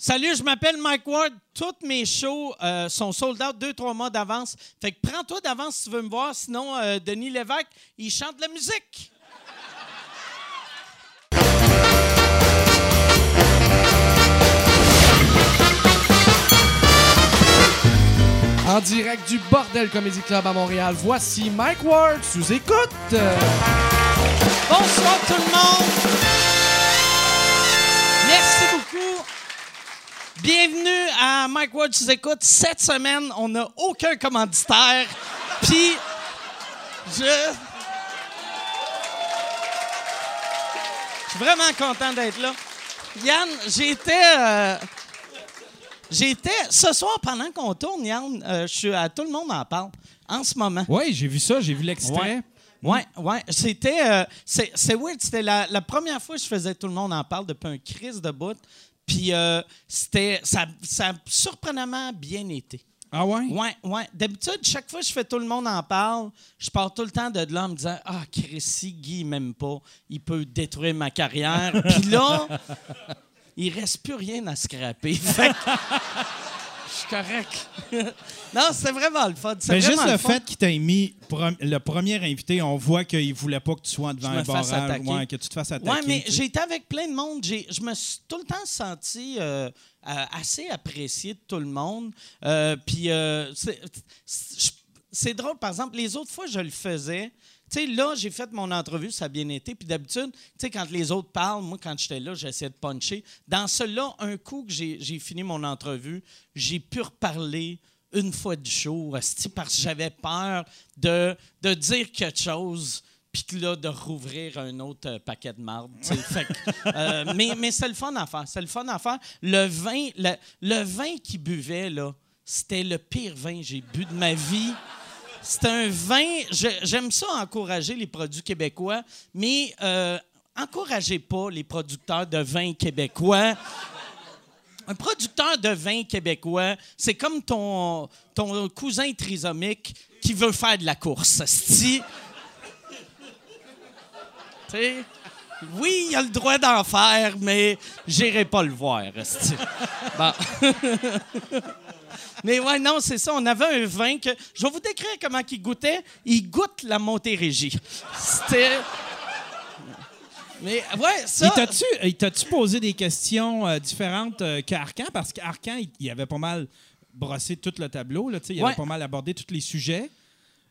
Salut, je m'appelle Mike Ward. Toutes mes shows euh, sont sold out deux, trois mois d'avance. Fait que prends-toi d'avance si tu veux me voir. Sinon, euh, Denis Lévesque, il chante de la musique. En direct du Bordel Comedy Club à Montréal, voici Mike Ward sous écoute. Bonsoir tout le monde. Bienvenue à Mike Ward sous écoute. Cette semaine, on n'a aucun commanditaire. Puis, je... Je suis vraiment content d'être là. Yann, j'étais... euh, J'étais... Ce soir, pendant qu'on tourne, Yann, euh, je suis à Tout le monde en parle en ce moment. Oui, j'ai vu ça, j'ai vu l'extrait. Ouais, ouais. C'était. euh, c'est c'est weird. C'était la, la première fois que je faisais Tout le monde en parle depuis un crise de bout. Puis euh, c'était. Ça, ça a surprenamment bien été. Ah ouais? Ouais, ouais. D'habitude, chaque fois que je fais Tout le monde en parle, je pars tout le temps de là en me disant Ah, Chrissy, Guy, il m'aime pas. Il peut détruire ma carrière. Puis là, il reste plus rien à scraper. Fait que suis correct. non, c'était vraiment le fun. C'est Mais juste vraiment le fun. fait qu'il t'ait mis le premier invité, on voit qu'il voulait pas que tu sois devant Je un fasse barrage, ouais, que tu te fasses attaquer. Oui, mais j'ai été avec plein de monde. J'ai- Je me suis tout le temps senti euh, euh, assez apprécié de tout le monde. Euh, Puis euh, c'est- c'est c'est drôle, par exemple, les autres fois, je le faisais. Tu sais, là, j'ai fait mon entrevue, ça a bien été. Puis d'habitude, tu sais, quand les autres parlent, moi, quand j'étais là, j'essayais de puncher. Dans celui-là, un coup que j'ai fini mon entrevue, j'ai pu reparler une fois du show, parce que j'avais peur de, de dire quelque chose puis que là, de rouvrir un autre euh, paquet de marde. Fait que, euh, mais mais c'est le fun à faire. C'est le fun à faire. Le vin, le, le vin qu'il buvait, là, c'était le pire vin que j'ai bu de ma vie. C'est un vin. J'aime ça encourager les produits québécois, mais euh, encouragez pas les producteurs de vin québécois. Un producteur de vin québécois, c'est comme ton, cousin trisomique qui veut faire de la course. sais, oui, il a le droit d'en faire, mais j'irai pas le voir. Bon. mais ouais, non, c'est ça. On avait un vin que. Je vais vous décrire comment il goûtait. Il goûte la Montérégie. C'était. Mais ouais, ça. Il t'as-tu, il t'as-tu posé des questions euh, différentes euh, qu'Arcan? Parce qu'Arcan, il, il avait pas mal brossé tout le tableau. Là, il Ouais. avait pas mal abordé tous les sujets.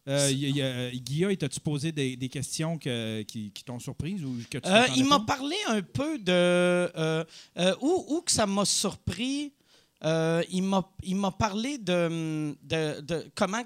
Euh, il- il- euh, Guilla, t'a-tu posé des, des questions que- qui, qui t'ont surprise ou que tu Euh, il m'a parlé un peu de où, où que ça m'a surpris. Euh, il m'a parlé de, de, de comment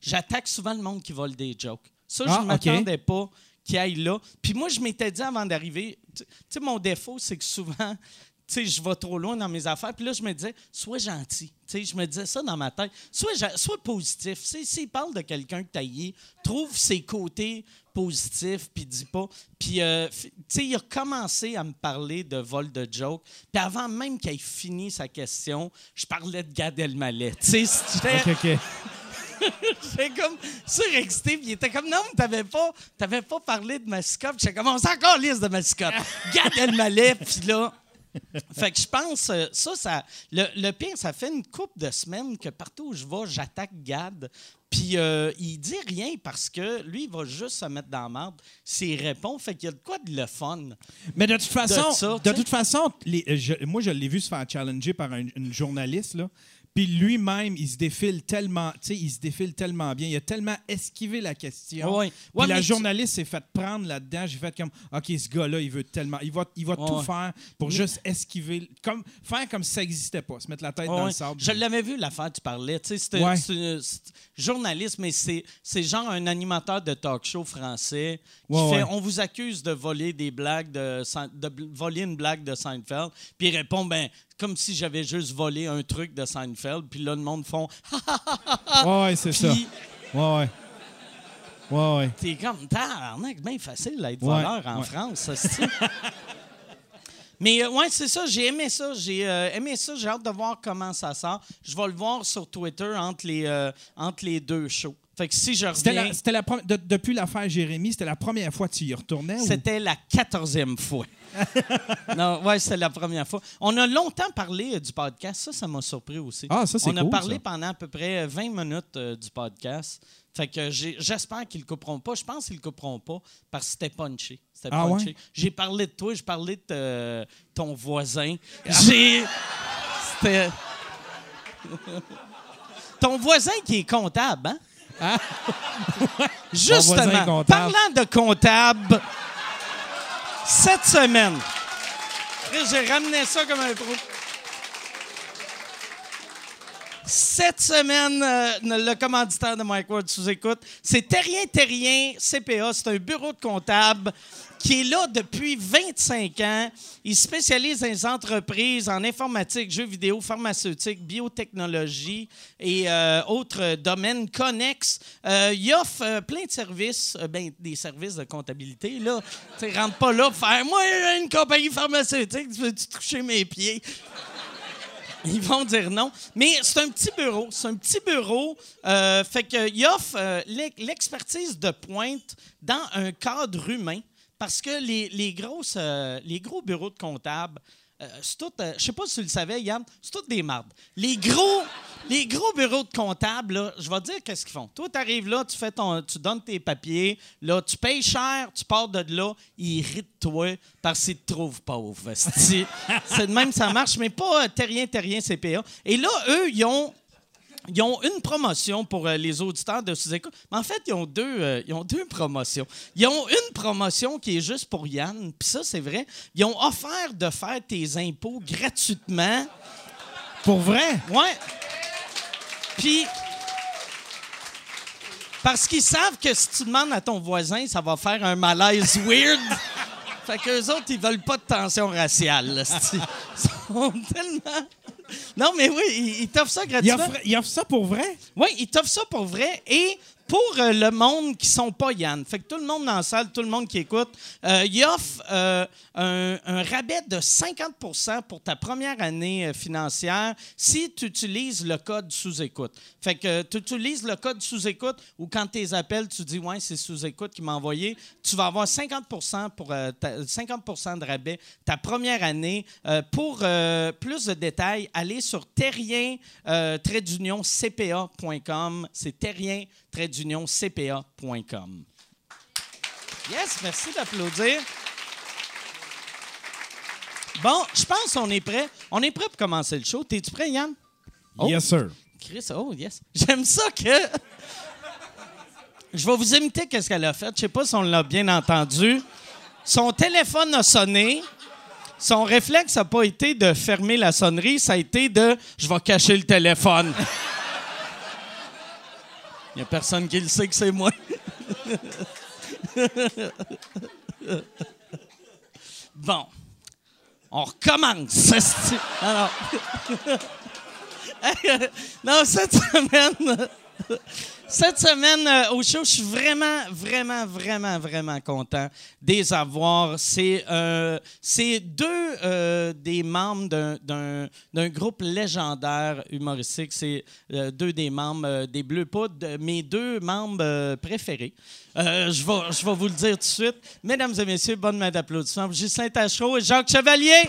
j'attaque souvent le monde qui vole des jokes. Ça, je Ah, ne ok. m'attendais pas qu'il aille là. Puis moi, je m'étais dit avant d'arriver, tu tu sais, mon défaut, c'est que souvent, tu sais, je vais trop loin dans mes affaires. Puis là, je me disais, sois gentil. Tu sais, je me disais ça dans ma tête. Sois, sois positif. S'il parle de quelqu'un que tu haïs, trouve ses côtés positifs, puis dis pas. Puis, euh, tu sais, il a commencé à me parler de vol de joke. Puis avant même qu'il ait fini sa question, je parlais de Gad Elmaleh. Tu sais, c'était- OK, OK. J'étais comme surexcité, puis il était comme non, mais t'avais pas, t'avais pas parlé de mascotte. J'étais comme on s'en encore liste de mascotte. Gad Elmaleh, puis là. Fait que je pense, euh, ça, ça. Le, le pire, ça fait une couple de semaines que partout où je vais, j'attaque Gad. Puis euh, il dit rien parce que lui, il va juste se mettre dans la marde s'il répond. Fait qu'il y a de quoi de le fun. Mais de toute façon, De ça, toute façon, les- euh, je- moi je l'ai vu se faire challenger par un- une journaliste là. Puis lui-même, il se défile tellement, tu sais, il se défile tellement bien, il a tellement esquivé la question. Ouais. Puis Ouais, la journaliste s'est fait prendre là-dedans. J'ai fait comme, ok, ce gars-là, il veut tellement, il va, il va tout faire pour juste esquiver, comme faire comme si ça n'existait pas, se mettre la tête dans le sable. Je l'avais vu, l'affaire, tu parlais. Tu sais, c'est journaliste, mais c'est genre un animateur de talk show français qui fait. On vous accuse de voler des blagues, de, de voler une blague de Seinfeld. Puis il répond Ben, comme si j'avais juste volé un truc de Seinfeld. Puis là, le monde font Ouais, ouais, c'est ça. Ouais, ouais. Ouais, ouais. t'es comme Tabarnak, bien facile d'être Ouais, voleur en ouais. France, ça, c'est- Mais euh, ouais, c'est ça, j'ai aimé ça. J'ai euh, aimé ça, j'ai hâte de voir comment ça sort. Je vais le voir sur Twitter entre les, euh, entre les deux shows. Fait que si je reviens, la- c'était la de- depuis l'affaire Jérémy, c'était la première fois que tu y retournais? ou- c'était la quatorzième fois. non, ouais, c'était la première fois. On a longtemps parlé euh, du podcast. Ça, ça m'a surpris aussi. Ah, ça, c'est On a parlé ça. pendant à peu près 20 minutes euh, du podcast. Fait que j'espère qu'ils le couperont pas. Je pense qu'ils le couperont pas parce que c'était punché. C'était Ah punché. ouais? J'ai parlé de toi, j'ai parlé de euh, ton voisin. J'ai. C'était. ton voisin qui est comptable, hein? Hein? Justement, comptable. parlant de comptable, cette semaine, j'ai ramené ça comme un trou. Cette semaine, euh, le commanditaire de Mike Ward sous écoute, c'est Terrien Terrien CPA. C'est un bureau de comptable qui est là depuis 25 ans. Il spécialise dans les entreprises en informatique, jeux vidéo, pharmaceutique, biotechnologie et euh, autres domaines connexes. Euh, il offre plein de services, ben, des services de comptabilité. Là. Tu sais, rentre pas là pour faire Moi, j'ai une compagnie pharmaceutique, tu veux-tu toucher mes pieds? Ils vont dire non. Mais c'est un petit bureau. C'est un petit bureau. euh, fait qu'il offre euh, l'ex- l'expertise de pointe dans un cadre humain parce que les, les grosses, euh, les gros bureaux de comptables, euh, c'est tout. euh, je sais pas si tu le savais, Yann, c'est toutes des mardes. Les gros, les gros bureaux de comptables, là, je vais te dire qu'est-ce qu'ils font. Toi, tu arrives là, tu, fais ton, tu donnes tes papiers, là, tu payes cher, tu pars de là, ils irritent toi parce qu'ils te trouvent pauvre. C'est de même, ça marche, mais pas euh, terrien, terrien CPA. Et là, eux, ils ont ils ont une promotion pour euh, les auditeurs de sous-écoute. Mais en fait, ils ont, deux, euh, ils ont deux promotions. Ils ont une promotion qui est juste pour Yann, puis ça, c'est vrai. Ils ont offert de faire tes impôts gratuitement. Pour vrai? Ouais. Puis. Parce qu'ils savent que si tu demandes à ton voisin, ça va faire un malaise weird. fait qu'eux autres, ils veulent pas de tension raciale. là. Ils sont tellement. Non, mais oui, ils, ils t'offrent ça gratuitement. offre, il offre ça pour vrai? Oui, ils t'offrent ça pour vrai et pour euh, le monde qui sont pas Yann. Fait que tout le monde dans la salle, tout le monde qui écoute, euh, ils offrent euh, un, rabais de 50% pour ta première année euh, financière si tu utilises le code sous-écoute. Fait que tu utilises le code sous-écoute ou quand tu les appelles, tu dis ouais, c'est sous-écoute qui m'a envoyé, tu vas avoir 50 pour ta- 50 de rabais ta première année. Pour plus de détails, allez sur terrien euh, trait d'union cpa.com. C'est terrien cpa.com. Yes, merci d'applaudir. Bon, je pense qu'on est prêt. On est prêt pour commencer le show. T'es-tu prêt, Yann? Oh. Yes, sir. Chris, oh yes. J'aime ça que. Je vais vous imiter qu'est-ce qu'elle a fait. Je sais pas si on l'a bien entendu. Son téléphone a sonné. Son réflexe n'a pas été de fermer la sonnerie, ça a été de je vais cacher le téléphone. Il n'y a personne qui le sait que c'est moi. bon. On recommence. Alors. non, cette semaine, cette semaine euh, au show, je suis vraiment, vraiment, vraiment, vraiment content de les avoir. C'est euh, deux euh, des membres d'un- groupe légendaire humoristique. C'est deux des membres des Bleus Poudres, mes deux membres préférés. Je, vais, vous le dire tout de suite. Mesdames et messieurs, bonne main d'applaudissements Ghislain Tachereau et Jacques Chevalier.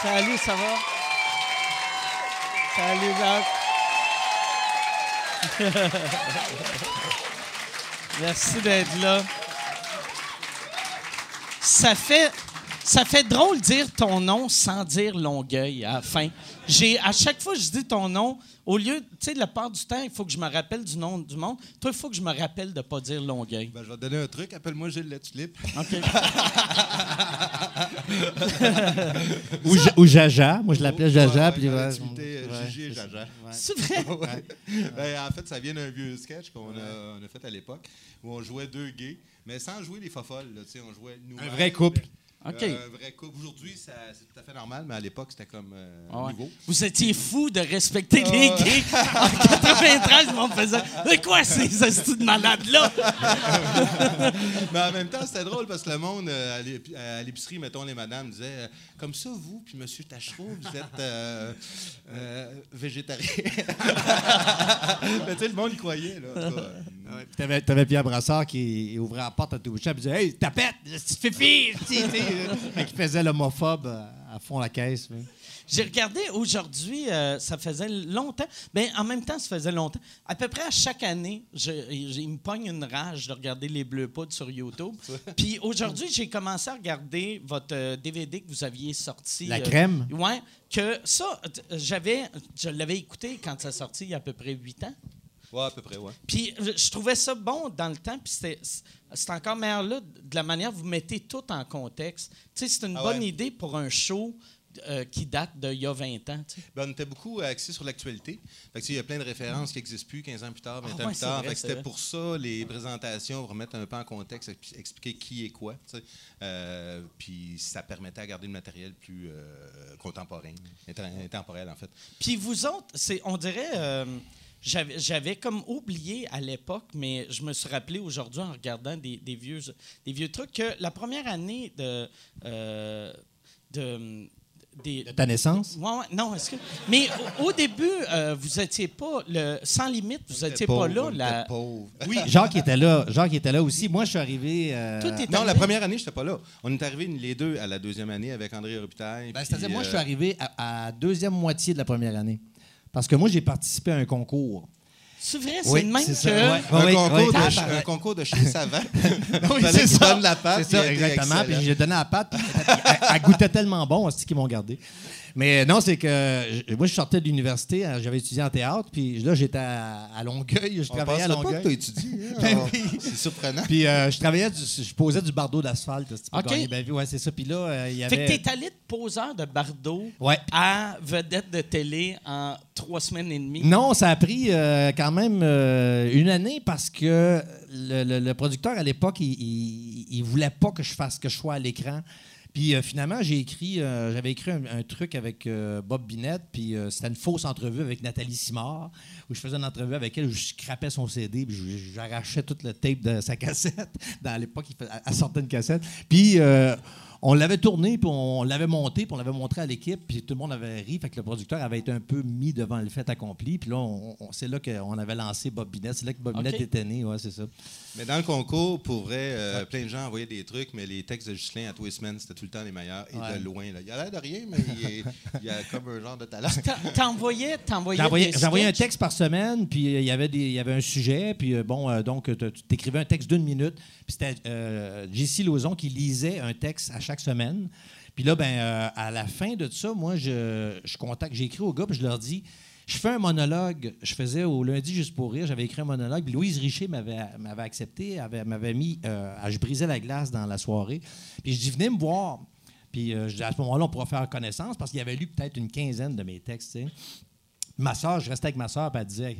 Salut, ça va? Salut, Jacques. Merci d'être là. Ça fait, ça fait drôle de dire ton nom sans dire Longueuil à la fin. J'ai, à chaque fois que je dis ton nom, au lieu, tu sais, la part du temps, il faut que je me rappelle du nom du monde. Toi, il faut que je me rappelle de ne pas dire Longueuil. Ben, je vais te donner un truc. Appelle-moi Gilles La Tulipe. OK? Ou, Ja- ou Jaja. Moi, je l'appelais Jaja. Ouais, puis ouais, Gigi et. Jaja. Ouais. C'est vrai? Ouais. Ben, en fait, ça vient d'un vieux sketch qu'on a, on a fait à l'époque où on jouait deux gays, mais sans jouer les fofolles. là, tu sais, on jouait nous Un vrai couple. OK. Euh, vrai couple. Aujourd'hui, c'est tout à fait normal, mais à l'époque, c'était comme euh, Ah ouais. nouveau. Vous étiez fou de respecter les Ah. gays. En 93, on faisait. C'est quoi ces astuces de malades-là? Mais en même temps, c'était drôle parce que le monde, euh, à l'ép- à l'épicerie, mettons, les madames disaient euh, Comme ça, vous, puis Monsieur Tachereau, vous êtes végétarien. Mais tu sais, le monde y croyait. Là. Ouais, puis T'avais, t'avais Pierre Brassard qui ouvrait la porte à tout bout et disait Hey, tapette, fifi! Euh, fait qu'il faisait l'homophobe à, à fond la caisse. ouais. J'ai regardé aujourd'hui, euh, ça faisait longtemps. Mais en même temps, ça faisait longtemps. À peu près à chaque année, je, je- il me pogne une rage de regarder les Bleus Poudres sur YouTube. Puis aujourd'hui, j'ai commencé à regarder votre euh, DVD que vous aviez sorti. La euh, crème? Ouais. Que ça, euh, j'avais, je l'avais écouté quand ça sorti il y a à peu près huit ans. Ouais, à peu près, ouais. Puis je trouvais ça bon dans le temps, puis c'est encore meilleur là, de la manière que vous mettez tout en contexte. Tu sais, c'est une Ah bonne ouais. idée pour un show euh, qui date d'il y a 20 ans. Ben, on était beaucoup axés sur l'actualité. Il y a plein de références qui n'existent plus 15 ans plus tard, 20 Ah ans ouais, plus tard. c'était pour ça, les présentations, remettre un peu en contexte, expli- expliquer qui est quoi. Euh, puis ça permettait à garder le matériel plus euh, contemporain, intemporel, en fait. Puis vous autres, on dirait, j'avais, j'avais comme oublié à l'époque, mais je me suis rappelé aujourd'hui en regardant des, des vieux, des vieux trucs que la première année de, euh, de des, De ta naissance? Ouais, ouais, non, est-ce que. Mais au, au début, euh, vous étiez pas. Le, sans limite, vous On étiez était pas là. la- était pauvres. Oui, Jacques était là. Jacques était là aussi. Moi, je suis arrivé. euh, Tout Non, la première année, je n'étais pas là. On est arrivés les deux à la deuxième année avec André Robitaille. ben, puis, C'est-à-dire, moi, je suis euh, arrivé à, à deuxième moitié de la première année. Parce que moi, j'ai participé à un concours. C'est vrai, c'est Oui, le même que. ça, ouais. un, Oui, concours oui. de, un concours de chez Savant. Oui, c'est ça. la pâte. C'est ça, exactement. Puis j'ai donné la pâte. puis elle, elle goûtait tellement bon, c'est qu'ils m'ont gardé. Mais non, c'est que je- moi, je sortais de l'université, hein, j'avais étudié en théâtre, puis là, j'étais à, à Longueuil, je On travaillais à pensait pas que tu as Longueuil. étudié. hein. Ben oui. C'est surprenant. Puis euh, je travaillais, du- je posais du bardeau d'asphalte. OK. vie. Ouais, c'est ça. Puis là, euh, il y Fait avait. que t'es allé de poseur de Bardo Ouais. à vedette de télé en trois semaines et demie? Non, ça a pris euh, quand même euh, une année parce que le, le- le producteur à l'époque, il, il, il voulait pas que je fasse que je sois à l'écran. Puis euh, finalement, j'ai écrit, euh, j'avais écrit un, un truc avec euh, Bob Binette, puis c'était une fausse entrevue avec Nathalie Simard, où je faisais une entrevue avec elle, où je scrapais son CD, puis j'arrachais tout le tape de sa cassette. Dans à l'époque, elle sortait une cassette. Puis on l'avait tourné, puis on l'avait monté, puis on l'avait montré à l'équipe, puis tout le monde avait ri. Fait que le producteur avait été un peu mis devant le fait accompli. Puis là, c'est là qu'on avait lancé Bob Binette. C'est là que Bob OK. Binette était né, ouais, c'est ça. Mais dans le concours, pour vrai, euh, plein de gens envoyaient des trucs, mais les textes de Ghislain à tous les semaines, c'était tout le temps les meilleurs et Ouais. de loin. Là. Il a l'air de rien, mais il, est- il a comme un genre de talent. T'en- T'envoyais, t'envoyais J'envoyais un texte par semaine, puis euh, il y avait des, il y avait un sujet, puis euh, bon, euh, donc tu écrivais un texte d'une minute, puis c'était euh, JC Lauzon qui lisait un texte à chaque semaine. Puis là, ben, euh, à la fin de ça, moi, je, je contacte, j'ai écrit aux gars, puis je leur dis, je fais un monologue. Je faisais au lundi juste pour rire, j'avais écrit un monologue. Louise Richer m'avait accepté, avait- m'avait mis euh, à Je brisais la glace dans la soirée. Puis je dis, venez me voir. Puis euh, je dis, à ce moment-là, on pourra faire connaissance parce qu'il avait lu peut-être une quinzaine de mes textes. Ma soeur, je restais avec ma soeur, puis elle disait,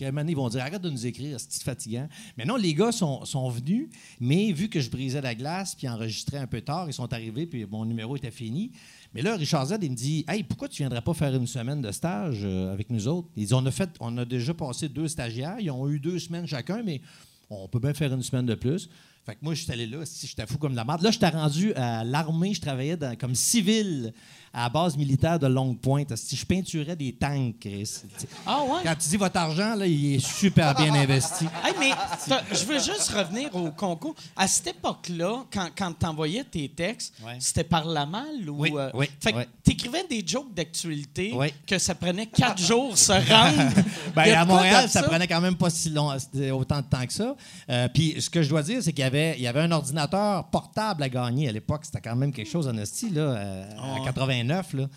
ils vont dire, arrête de nous écrire, c'est fatigant. Mais non, les gars sont, sont venus, mais vu que je brisais la glace, puis enregistrais un peu tard, ils sont arrivés, puis mon numéro était fini. Mais là, Richard Z, il me dit, hey, pourquoi tu viendrais pas faire une semaine de stage euh, avec nous autres? Il dit, on a, fait, on a déjà passé deux stagiaires, ils ont eu deux semaines chacun, mais on peut bien faire une semaine de plus. Fait que moi, je suis allé là, si j'étais fou comme de la merde. Là, j'étais rendu à l'armée, je travaillais comme civil à la base militaire de Longue Pointe. Si je peinturais des tanks, Chris. Ah ouais? Quand tu dis votre argent, là, il est super bien investi. Hey, mais je veux juste revenir au concours. À cette époque-là, quand, quand tu envoyais tes textes, Ouais. c'était par la malle ou. Oui, euh, oui, Fait que oui. t'écrivais des jokes d'actualité que ça prenait quatre jours se rendre. Ben, à Montréal, ça, prenait quand même pas si long, c'était autant de temps que ça. Euh, Puis ce que je dois dire, c'est qu'il y avait, il y avait un ordinateur portable à gagner à l'époque. C'était quand même quelque chose en là, euh, en 89. Là.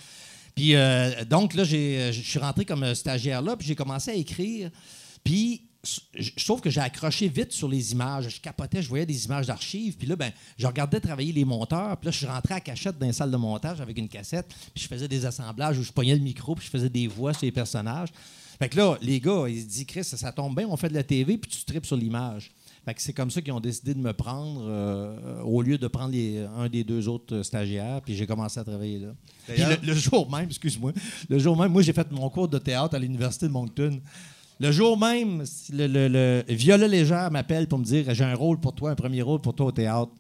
Puis euh, donc là, j'ai- je suis rentré comme stagiaire là, puis j'ai commencé à écrire. Puis je je trouve que j'ai accroché vite sur les images. Je capotais, je voyais des images d'archives. Puis là, ben, je regardais travailler les monteurs. Puis là, je suis rentré à cachette dans une salle de montage avec une cassette. Puis je faisais des assemblages où je pognais le micro, puis je faisais des voix sur les personnages. Fait que là, les gars, ils se disent, Chris, ça, ça tombe bien, on fait de la TV, puis tu tripes sur l'image. C'est comme ça qu'ils ont décidé de me prendre euh, au lieu de prendre les- un des deux autres euh, stagiaires. Puis j'ai commencé à travailler là. Puis le, le jour même, excuse-moi, le jour même, moi j'ai fait mon cours de théâtre à l'Université de Moncton. Le jour même, le, le, le Viola Légère m'appelle pour me dire j'ai un rôle pour toi, un premier rôle pour toi au théâtre.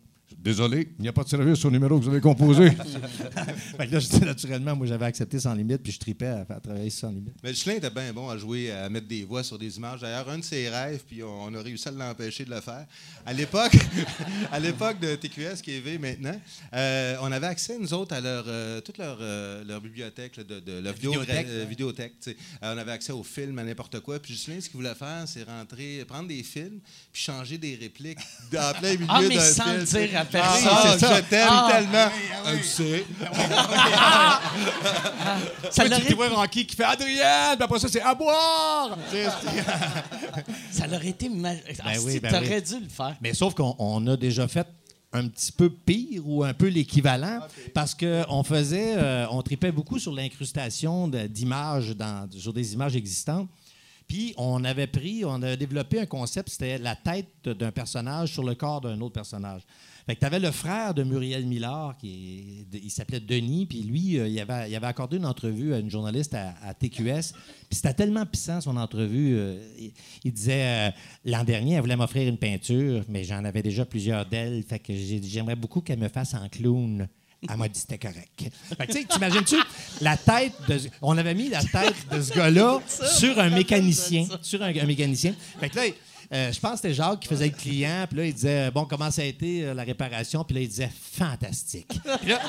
Désolé, il n'y a pas de service au numéro que vous avez composé. fait que là, je dis, naturellement, moi j'avais accepté sans limite, puis je tripais à faire travailler sans limite. Mais Michelin était bien bon à jouer, à mettre des voix sur des images. D'ailleurs, un de ses rêves, puis on, on a réussi à l'empêcher de le faire. À l'époque, à l'époque de TQS, qui est V maintenant, euh, on avait accès, nous autres, à leur, euh, toute leur, euh, leur bibliothèque là, de, de leur vidéo- vidéothèque, euh. Euh, on avait accès aux films, à n'importe quoi. Puis Justin, ce qu'il voulait faire, c'est rentrer, prendre des films, puis changer des répliques dans plein milieu Ah, mais d'un sans film, le tu sais. dire à Ah, personne. ah, je t'aime Ah. tellement. Ah, tu sais. Ça tu l'aurait, vois Rocky qui fait Adrien, puis après ça, c'est à boire. ça l'aurait été mal. Ah, Ben oui, ben t'aurais dû le faire. Mais sauf qu'on on a déjà fait un petit peu pire ou un peu l'équivalent parce qu'on faisait, euh, on tripait beaucoup sur l'incrustation d'images dans- sur des images existantes. Puis on avait pris, on avait développé un concept, c'était la tête d'un personnage sur le corps d'un autre personnage. Fait que tu avais le frère de Muriel Millard, qui est- il s'appelait Denis, puis lui, euh, il, avait, il avait accordé une entrevue à une journaliste à, à TQS. Puis c'était tellement puissant, son entrevue. euh, il, il disait, euh, l'an dernier, elle voulait m'offrir une peinture, mais j'en avais déjà plusieurs d'elles. Fait que j'aimerais beaucoup qu'elle me fasse en clown. Elle m'a dit c'était correct. Fait que, tu sais, t'imagines-tu la tête de. On avait mis la tête de ce gars-là sur un mécanicien. Sur un, un mécanicien. Fait que là, euh, je pense que c'était Jacques qui faisait le client. Puis là, il disait Bon, comment ça a été euh, la réparation? Puis là, il disait Fantastique. Puis là,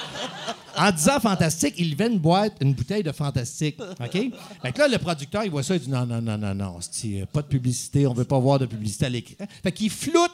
en disant fantastique, il levait une boîte, une bouteille de fantastique. OK? Fait que là, le producteur, il voit ça, il dit non, non, non, non, non, euh, pas de publicité, on veut pas voir de publicité à l'écran. Fait qu'il floute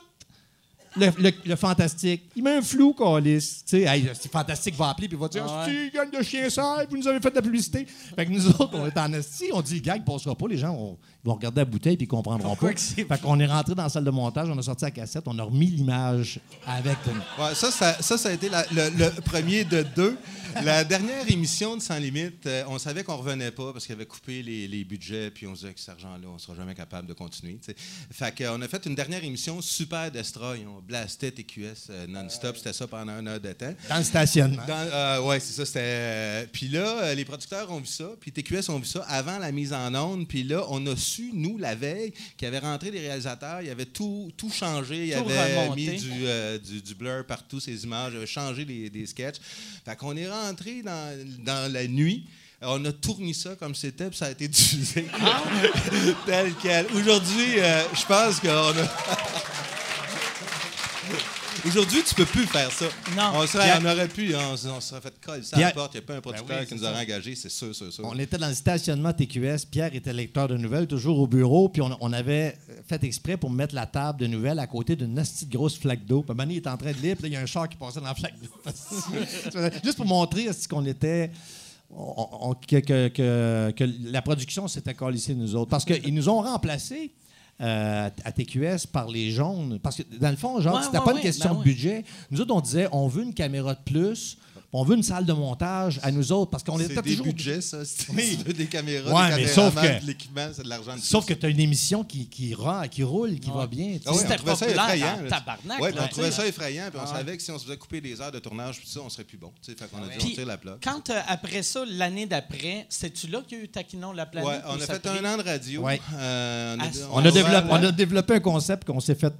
le, le- le fantastique. Il met un flou, Calis. Tu sais, hey, c'est fantastique, va appeler, puis il va dire Ah gang de chien sale, vous nous avez fait de la publicité. Fait que nous autres, on est en esti, on dit le gag, passera pas. Les gens on- vont regarder la bouteille, puis ils comprendront Pourquoi pas. Fait qu'on est rentré dans la salle de montage, on a sorti la cassette, on a remis l'image avec. Ouais, ça, ça, ça, ça a été la- le, le premier de deux. La dernière émission de Sans Limite, euh, on savait qu'on revenait pas parce qu'il avait coupé les, les budgets, puis on se disait que cet argent-là, on sera jamais capable de continuer. tu sais. Fait qu'on a fait une dernière émission super destroy. On blastait TQS euh, non-stop. C'était ça pendant une heure de temps. Dans le stationnement. Euh, ouais, c'est ça. C'était. euh, puis là, euh, les producteurs ont vu ça, puis TQS ont vu ça avant la mise en onde. Puis là, on a su, nous, la veille, qu'il avait rentré des réalisateurs, il avait tout, tout changé. Il Tout avait remonté. mis du, euh, du, du blur partout, ces images, il avait changé les, des sketchs. Fait qu'on est rentré dans, dans la nuit. On a tourné ça comme c'était, puis ça a été diffusé tel quel. Aujourd'hui, euh, je pense qu'on a. Aujourd'hui, tu peux plus faire ça. Non. On, serait, on aurait pu, on, s- on serait fait coller ça à la Pierre- porte. Il n'y a pas un producteur oui, qui nous aurait engagés, c'est sûr, sûr, sûr. On était dans le stationnement TQS. Pierre était lecteur de nouvelles, toujours au bureau. Puis on, on avait fait exprès pour mettre la table de nouvelles à côté d'une petite grosse flaque d'eau. Puis Manny est en train de lire. Puis il y a un char qui passait dans la flaque d'eau. Juste pour montrer qu'on était. on- on- que, que- que- que la production s'était calissée, nous autres. Parce qu'ils nous ont remplacés. Euh, à TQS par les jaunes. Parce que dans le fond, genre, Ouais, c'était ouais, pas ouais, une question ben de budget. Nous autres, on disait, on veut une caméra de plus, on veut une salle de montage à nous autres. Parce qu'on était c'est des toujours. budgets, ça. C'est Oui. des caméras, Ouais, des mais sauf que- de l'équipement, c'est de l'argent de Sauf que tu as une émission qui, qui, rend, qui roule, qui va bien. Ah oui, on C'était trouvait ça effrayant. là. tabarnak, Ouais, là, on trouvait ça effrayant, puis on Ah ouais. savait que si on se faisait couper des heures de tournage, puis tout ça, on serait plus bon. tu sais. Fait qu'on a dit, on la plaque. quand euh, après ça, l'année d'après, c'est-tu là qu'il y a eu Taquinon la planète? Ouais, on a fait un an de radio. Ouais. Euh, On a, développé, la- on a développé un concept qu'on s'est fait.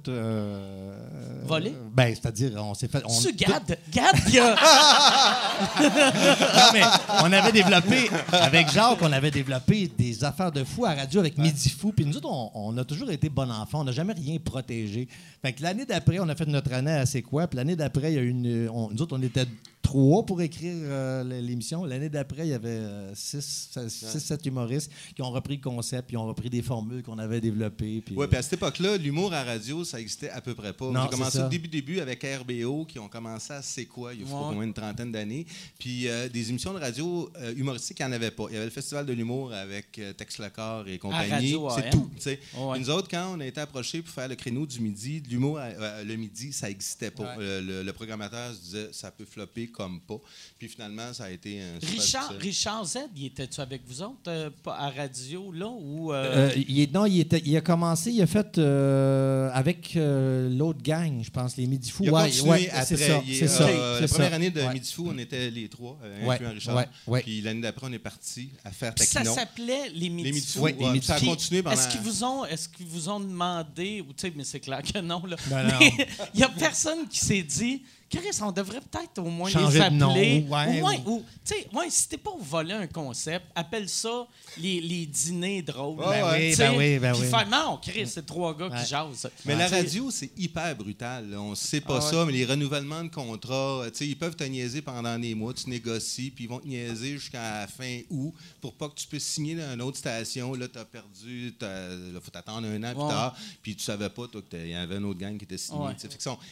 Euh, Voler? euh, Ben, c'est-à-dire, on s'est fait. On, Tu Gad? Gad, il y a- Non, mais on avait développé, avec Jacques, on avait développé des affaires de fou à radio avec Midi Fou. Puis nous autres, on, on a toujours été bon enfant. On n'a jamais rien protégé. Fait que l'année d'après, on a fait notre année à C'est quoi. Puis l'année d'après, il y a eu une. on- nous autres, on était trois pour écrire euh, l'émission. L'année d'après, il y avait euh, six, six, sept humoristes qui ont repris le concept, puis ont repris des formules qu'on avait développées. Puis, Oui, puis à cette époque-là, l'humour à radio, ça existait à peu près pas. Non, J'ai commencé au début, début avec RBO qui ont commencé à C'est quoi, il y a Ouais. au moins une trentaine d'années. Puis euh, des émissions de radio euh, humoristiques, il n'y en avait pas. Il y avait le Festival de l'humour avec euh, Tex Lecor et compagnie. Radio C'est tout. tu sais. Ouais. Nous autres, quand on a été approchés pour faire le créneau du midi, de l'humour euh, le midi, ça n'existait pas. Ouais. Le, le programmateur se disait ça peut flopper comme pas. Puis finalement, ça a été un Richard, succès. Richard Z, il était-tu avec vous autres euh, pas à radio, là? Ou, euh, Euh, il est- non, il, était- il a commencé, il a fait euh, avec euh, l'autre gang, je pense, les Midi Fous. Il a Ouais, continué ouais, après. c'est ça. Il est, C'est ça. euh, c'est la ça. première année de Ouais. Midi Fou, on était les trois, euh, Ouais, incluant Richard. ouais, ouais. Puis l'année d'après, on est parti à faire puis ça Taquinon. s'appelait les Midi Les Midi Fous. Fous, Ouais, les ouais, Midi ça a continué pendant... Est-ce qu'ils vous ont, est-ce qu'ils vous ont demandé, ou tu sais, mais c'est clair que non là. Ben non. Il y a personne qui s'est dit, Chris, on devrait peut-être au moins Changer les de nom, appeler. ouais, Ou moins- ou- ou, tu sais, ouais, si t'es pas voler un concept, appelle ça les, les dîners drôles. Ouais, ouais. oui, ben oui, ben oui. faire, non, Chris, c'est trois gars Ouais. qui jasent. Mais Ouais. la radio, c'est hyper brutal. là. On ne sait pas Ah ouais. ça, mais les renouvellements de contrats, tu sais, ils peuvent te niaiser pendant des mois, tu négocies, puis ils vont te niaiser jusqu'à la fin août pour pas que tu puisses signer dans une autre station. Là, tu as perdu, il faut t'attendre un an plus Ouais. tard, puis tu savais pas toi, qu'il y avait une autre gang qui était signée. Ouais.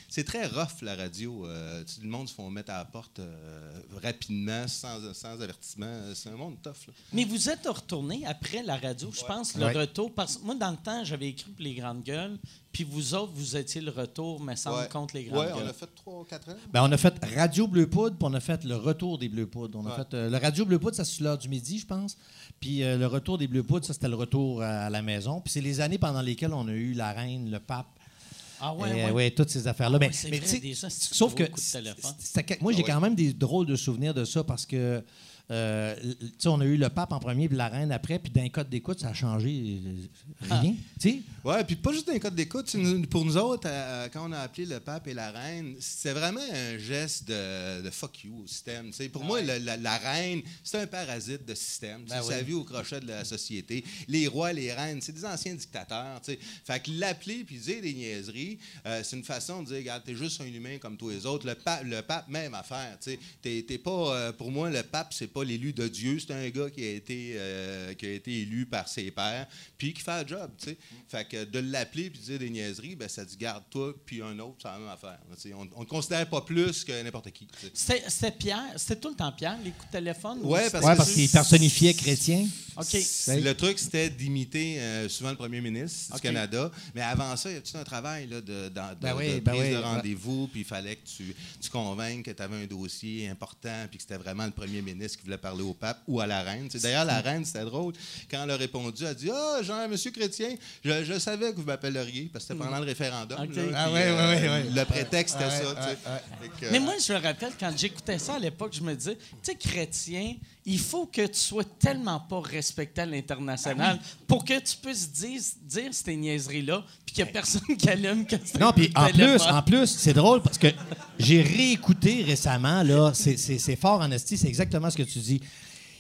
C'est très rough, la radio. Euh, sais, le monde se font mettre à la porte euh, rapidement, sans, sans avertissement. C'est un monde tough. là. Mais vous êtes retourné après la radio, je pense, le Ouais. retour. Parce que moi, dans le temps, j'avais écrit pour les grandes gueules, puis vous autres, vous étiez le retour, me semble, Ouais. contre les grandes Ouais, on gueules. a fait 3 ou 4 ans. Ben, on a fait Radio Bleu Poudre, puis on a fait le retour des Bleu Poudres. On a fait euh, le Radio Bleu Poudre, ça c'est l'heure du midi, je pense. Puis euh, le retour des Bleu Poudres, ça c'était le retour à, à la maison. Puis c'est les années pendant lesquelles on a eu la reine, le pape, Ah ouais, ouais. ouais, toutes ces affaires-là. Ah Mais, vrai, déjà, sauf que de moi j'ai Ah ouais. quand même des drôles de souvenirs de ça parce que euh, on a eu le pape en premier puis la reine après, puis d'un code d'écoute ça a changé euh, Ah. rien. Sais, Ouais, puis pas juste un code d'écoute. Pour nous autres, euh, quand on a appelé le pape et la reine, c'était vraiment un geste de, de fuck you au système. tu sais. Pour moi, le- la, la reine, c'est un parasite de système. Ben Ça oui. vit au crochet de la société. Les rois, les reines, c'est des anciens dictateurs. tu sais. Fait que l'appeler puis dire des niaiseries, euh, c'est une façon de dire, regarde, t'es juste un humain comme tous les autres. Le pape, le pape même affaire. T'es t'es pas, pour moi, le pape, c'est pas l'élu de Dieu. C'est un gars qui a été, euh, qui a été élu par ses pairs, puis qui fait le job. tu sais. Fait que de l'appeler puis de dire des niaiseries, ben, ça dit garde toi puis un autre, c'est la même affaire. On ne considère pas plus que n'importe qui. c'était Pierre, c'était tout le temps Pierre, les coups de téléphone? ou Ouais, parce ouais, que parce c'est- qu'il personnifiait chrétien. OK. C'est- Le truc, c'était d'imiter euh, souvent le premier ministre du Canada. Mais avant ça, il y a tout un travail là, de, Ben oui, de ben prise oui, de ouais. rendez-vous. Puis il fallait que tu, tu convainques que tu avais un dossier important puis que c'était vraiment le premier ministre qui voulait parler au pape ou à la reine. D'ailleurs, la reine, c'était drôle. Quand elle a répondu, elle a dit Ah, Jean, monsieur Chrétien, je, je savais que vous m'appelleriez parce que c'était pendant le référendum. Là, Ah ouais, ouais, ouais. Le prétexte, c'était ça. que, Mais moi, je me rappelle, quand j'écoutais ça à l'époque, je me disais, tu sais, chrétien, il faut que tu sois tellement pas respecté à l'international pour que tu puisses dire, dire ces niaiseries-là, puis qu'il n'y a personne qui allume un Non, puis en plus, en plus, c'est drôle parce que j'ai réécouté récemment, là, c'est- fort en esti, c'est exactement ce que tu dis.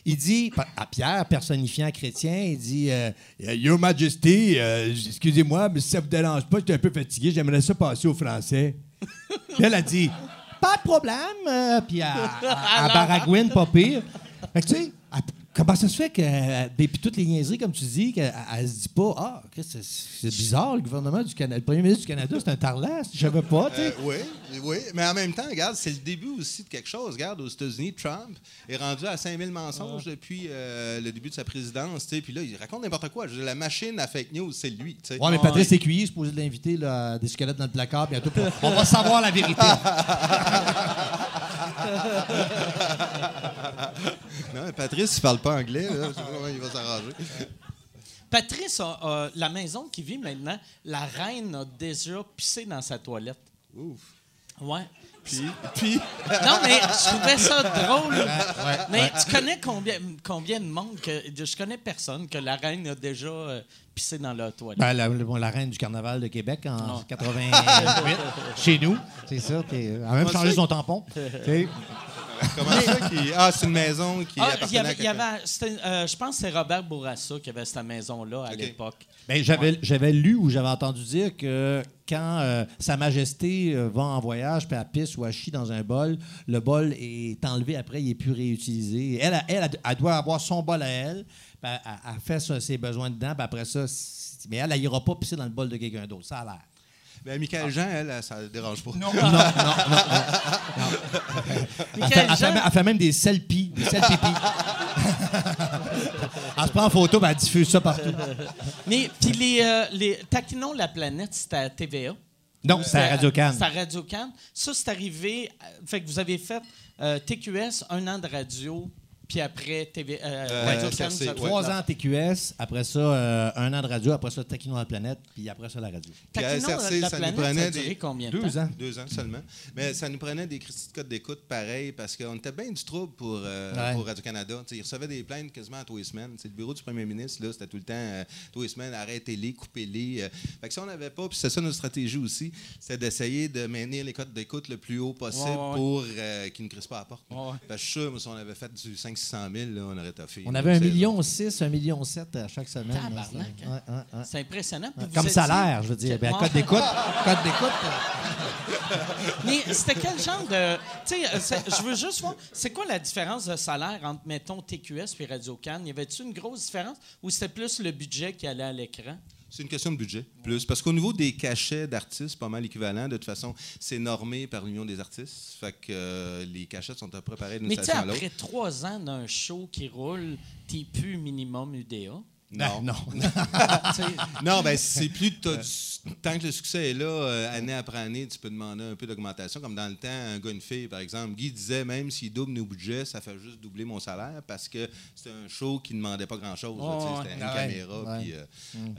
Il dit, à Pierre, personnifiant chrétien, il dit euh, Your Majesty, euh, excusez-moi, mais si ça vous dérange pas, j'étais un peu fatigué, j'aimerais ça passer au français. Elle a dit Pas de problème. euh, puis à, à, à Baragouine, pas pire. Fait que tu sais, elle- comment ça se fait que, euh, puis toutes les niaiseries, comme tu dis, qu'elle elle se dit pas Ah, c'est bizarre, le gouvernement du Canada, le premier ministre du Canada, c'est un tarlas, je savais pas, tu sais. Euh, oui, oui, mais en même temps, regarde, c'est le début aussi de quelque chose. Regarde, aux États-Unis, Trump est rendu à 5000 mensonges depuis euh, le début de sa présidence. tu sais. Puis là, il raconte n'importe quoi. Je veux dire, la machine à fake news, c'est lui. tu sais. Ouais, mais Patrice Écuyer, supposé de l'inviter là, à des squelettes dans le placard bientôt. pour- On va savoir la vérité. Non, mais Patrice, il parle pas anglais. Là. Je sais pas comment il va s'arranger. Patrice, a- a- la maison qui vit maintenant, la reine a déjà pissé dans sa toilette. Ouf. Ouais. Puis, puis Non, mais je trouvais ça drôle. mais tu connais combien, combien de monde que. Je connais personne que la reine a déjà euh, pissé dans leur toilette? Ben, la, bon, la reine du carnaval de Québec en Non. 88, chez nous, c'est ça. puis Elle a même changé son tampon. Comment ça? Qui... Ah, c'est une maison qui Ah, il y à avait, y euh, je pense que c'est Robert Bourassa qui avait cette maison-là à l'époque. Ben, j'avais, j'avais lu ou j'avais entendu dire que quand euh, Sa Majesté euh, va en voyage, puis elle pisse ou elle chie dans un bol, le bol est enlevé après, il n'est plus réutilisé. Elle, elle, elle, elle doit avoir son bol à elle, puis elle, elle fait ses besoins dedans, puis après ça, mais elle, elle n'ira pas pisser dans le bol de quelqu'un d'autre. Ça a l'air. Mais Michael Jean, elle, ça ne dérange pas. Non, non, non. Elle fait, Michael elle fait- Jean- elle fait même des selfies, des selfies. elle se prend en photo, ben, elle diffuse ça partout. Mais puis les, euh, les Taquinons la planète, c'était à TVA. Non, c'est à Radio Cannes. C'est à Radio Cannes. Ça, c'est arrivé. euh, Fait que vous avez fait euh, TQS, un an de radio, puis après TV, euh, Euh, Radio ouais. Trois ans à TQS, après ça, euh, un an de radio, après ça, Taquino la planète, puis après ça, la radio. Puis à Taquinons SRC, la ça nous planète, prenait ça a des- duré combien de Deux temps? ans. Deux ans seulement. Mais ça nous prenait des Christy de codes d'écoute pareil parce qu'on était bien du trouble pour, euh, Ouais. pour Radio-Canada. Tu sais, Ils recevaient des plaintes quasiment à tous les semaines. C'est le bureau du premier ministre, là, c'était tout le temps euh, tous les semaines, arrêtez-les, coupez-les. euh. Fait que si on n'avait pas, puis c'est ça notre stratégie aussi, c'était d'essayer de maintenir les codes d'écoute le plus haut possible Ouais, ouais. pour euh, qu'ils ne crissent pas à la porte. Ouais, ouais. Parce que je suis sûr, moi, si on avait fait du 500 000, là, on aurait toffé. On avait un c'est- million six, un million sept à chaque semaine. Tabarnak, hein? ouais, ouais, ouais. C'est impressionnant. Puis vous Comme étiez- salaire, je veux dire. Ben, code d'écoute. Code d'écoute. euh, Mais c'était quel genre de. Tu sais, euh, c'est- je veux juste voir, c'est quoi la différence de salaire entre, mettons, TQS et Radio Cannes? Y avait-tu une grosse différence ou c'était plus le budget qui allait à l'écran? C'est une question de budget, plus. Parce qu'au niveau des cachets d'artistes, pas mal équivalent. De toute façon, c'est normé par l'Union des artistes. Fait que euh, les cachets sont à près d'une Mais station à l'autre. après trois ans d'un show qui roule, t'es plus minimum UDA. Non. non. Tu sais, Non, ben c'est plus t'as du- tant que le succès est là, euh, année après année, tu peux demander un peu d'augmentation. Comme dans le temps, un gars, une fille, par exemple, Guy disait même s'il double nos budgets, ça fait juste doubler mon salaire parce que c'était un show qui ne demandait pas grand-chose. Oh, ouais. c'était une ouais. caméra. Ouais. puis, euh,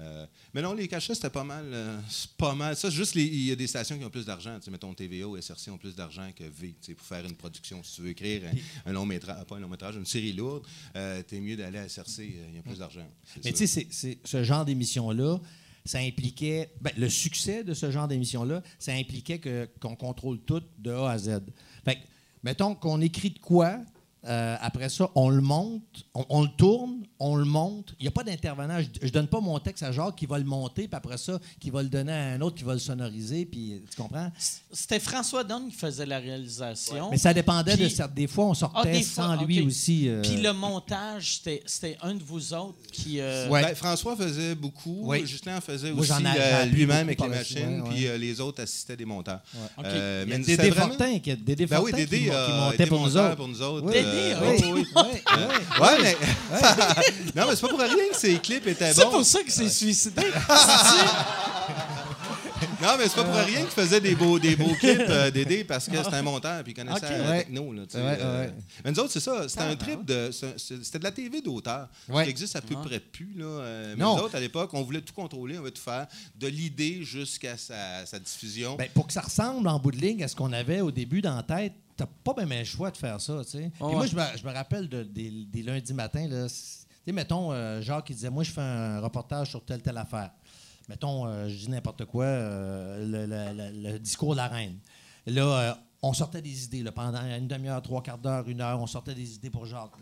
euh, mais non, les cachets, c'était pas mal. euh, c'est pas mal. Ça, c'est juste, il y a des stations qui ont plus d'argent. Mettons TVA ou SRC ont plus d'argent que V pour faire une production. Si tu veux écrire un, un long métrage, pas un long métrage, une série lourde, euh, t'es mieux d'aller à SRC, euh, il y a plus d'argent. Mais tu sais, ce genre d'émission-là, ça impliquait. ben, le succès de ce genre d'émission-là, ça impliquait qu'on contrôle tout de A à Z. Fait que, mettons qu'on écrit de quoi, euh, après ça, on le monte, on, on le tourne, on le monte. Il n'y a pas d'intervenant. Je ne donne pas mon texte à Jacques qui va le monter, puis après ça, qui va le donner à un autre qui va le sonoriser, puis tu comprends? C'était François Donne qui faisait la réalisation. Mais ça dépendait de certaines. Des fois, on sortait Ah, des sans fois, lui aussi. euh, Puis le montage, c'était- c'était un de vous autres qui. euh, Ouais. Ben, François faisait beaucoup. Oui. Justin en faisait Moi, aussi j'en ai- euh, lui-même avec les machines, ouais, puis ouais. euh, les autres assistaient des monteurs. OK. Euh, Il y a mais Dédé c'était vraiment- Fortin, qui, Dédé Ben oui, qui, montait été pour nous monteur autres. pour nous autres. Euh, oui. Oui, oui, oui, oui. Ouais, mais. non, mais c'est pas pour rien que ces clips étaient C'est bons. pour ça qu'il s'est suicidé. Non, mais c'est pas pour rien qu'il faisait des beaux, des beaux clips, euh, Dédé, parce que c'était un monteur, puis il connaissait la Ouais. techno. Là, Ouais, euh. Mais nous autres, c'est ça. C'était un trip de. c'est- c'est- C'était de la TV d'auteur. Qui existe à peu près plus. Là. euh, Mais Non. nous autres, à l'époque, on voulait tout contrôler, on voulait tout faire, de l'idée jusqu'à sa, sa diffusion. Ben, pour que ça ressemble en bout de ligne à ce qu'on avait au début dans la tête, t'as pas bien le choix de faire ça. tu sais. Ouais. moi, je me, je me rappelle de- des, des lundis matins. Là, tu sais, mettons, euh, Jacques qui disait Moi, je fais un reportage sur telle, telle affaire. Mettons, euh, je dis n'importe quoi, euh, le, le- le- le discours de la reine. Là, euh, on sortait des idées. là, pendant une demi-heure, trois quarts d'heure, une heure, on sortait des idées pour Jacques.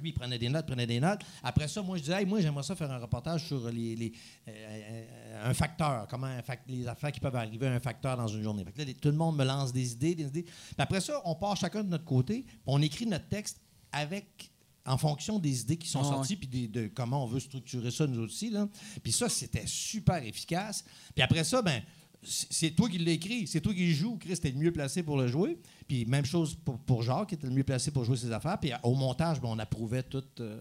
Lui, il prenait des notes, prenait des notes. Après ça, moi, je disais, Hey, moi, j'aimerais ça faire un reportage sur les, les- euh, euh, un facteur, comment un les affaires qui peuvent arriver à un facteur dans une journée. Fait que là, les- tout le monde me lance des idées, des idées. Puis après ça, on part chacun de notre côté, on écrit notre texte avec en fonction des idées qui sont Ah, sorties, puis des- de comment on veut structurer ça, nous aussi. Là. Puis ça, c'était super efficace. Puis après ça, ben c'est toi qui l'as écrit, c'est toi qui joues. Chris, t'es le mieux placé pour le jouer. Puis même chose pour, Jacques, qui était le mieux placé pour jouer ses affaires. Puis au montage, ben, on approuvait toute, euh,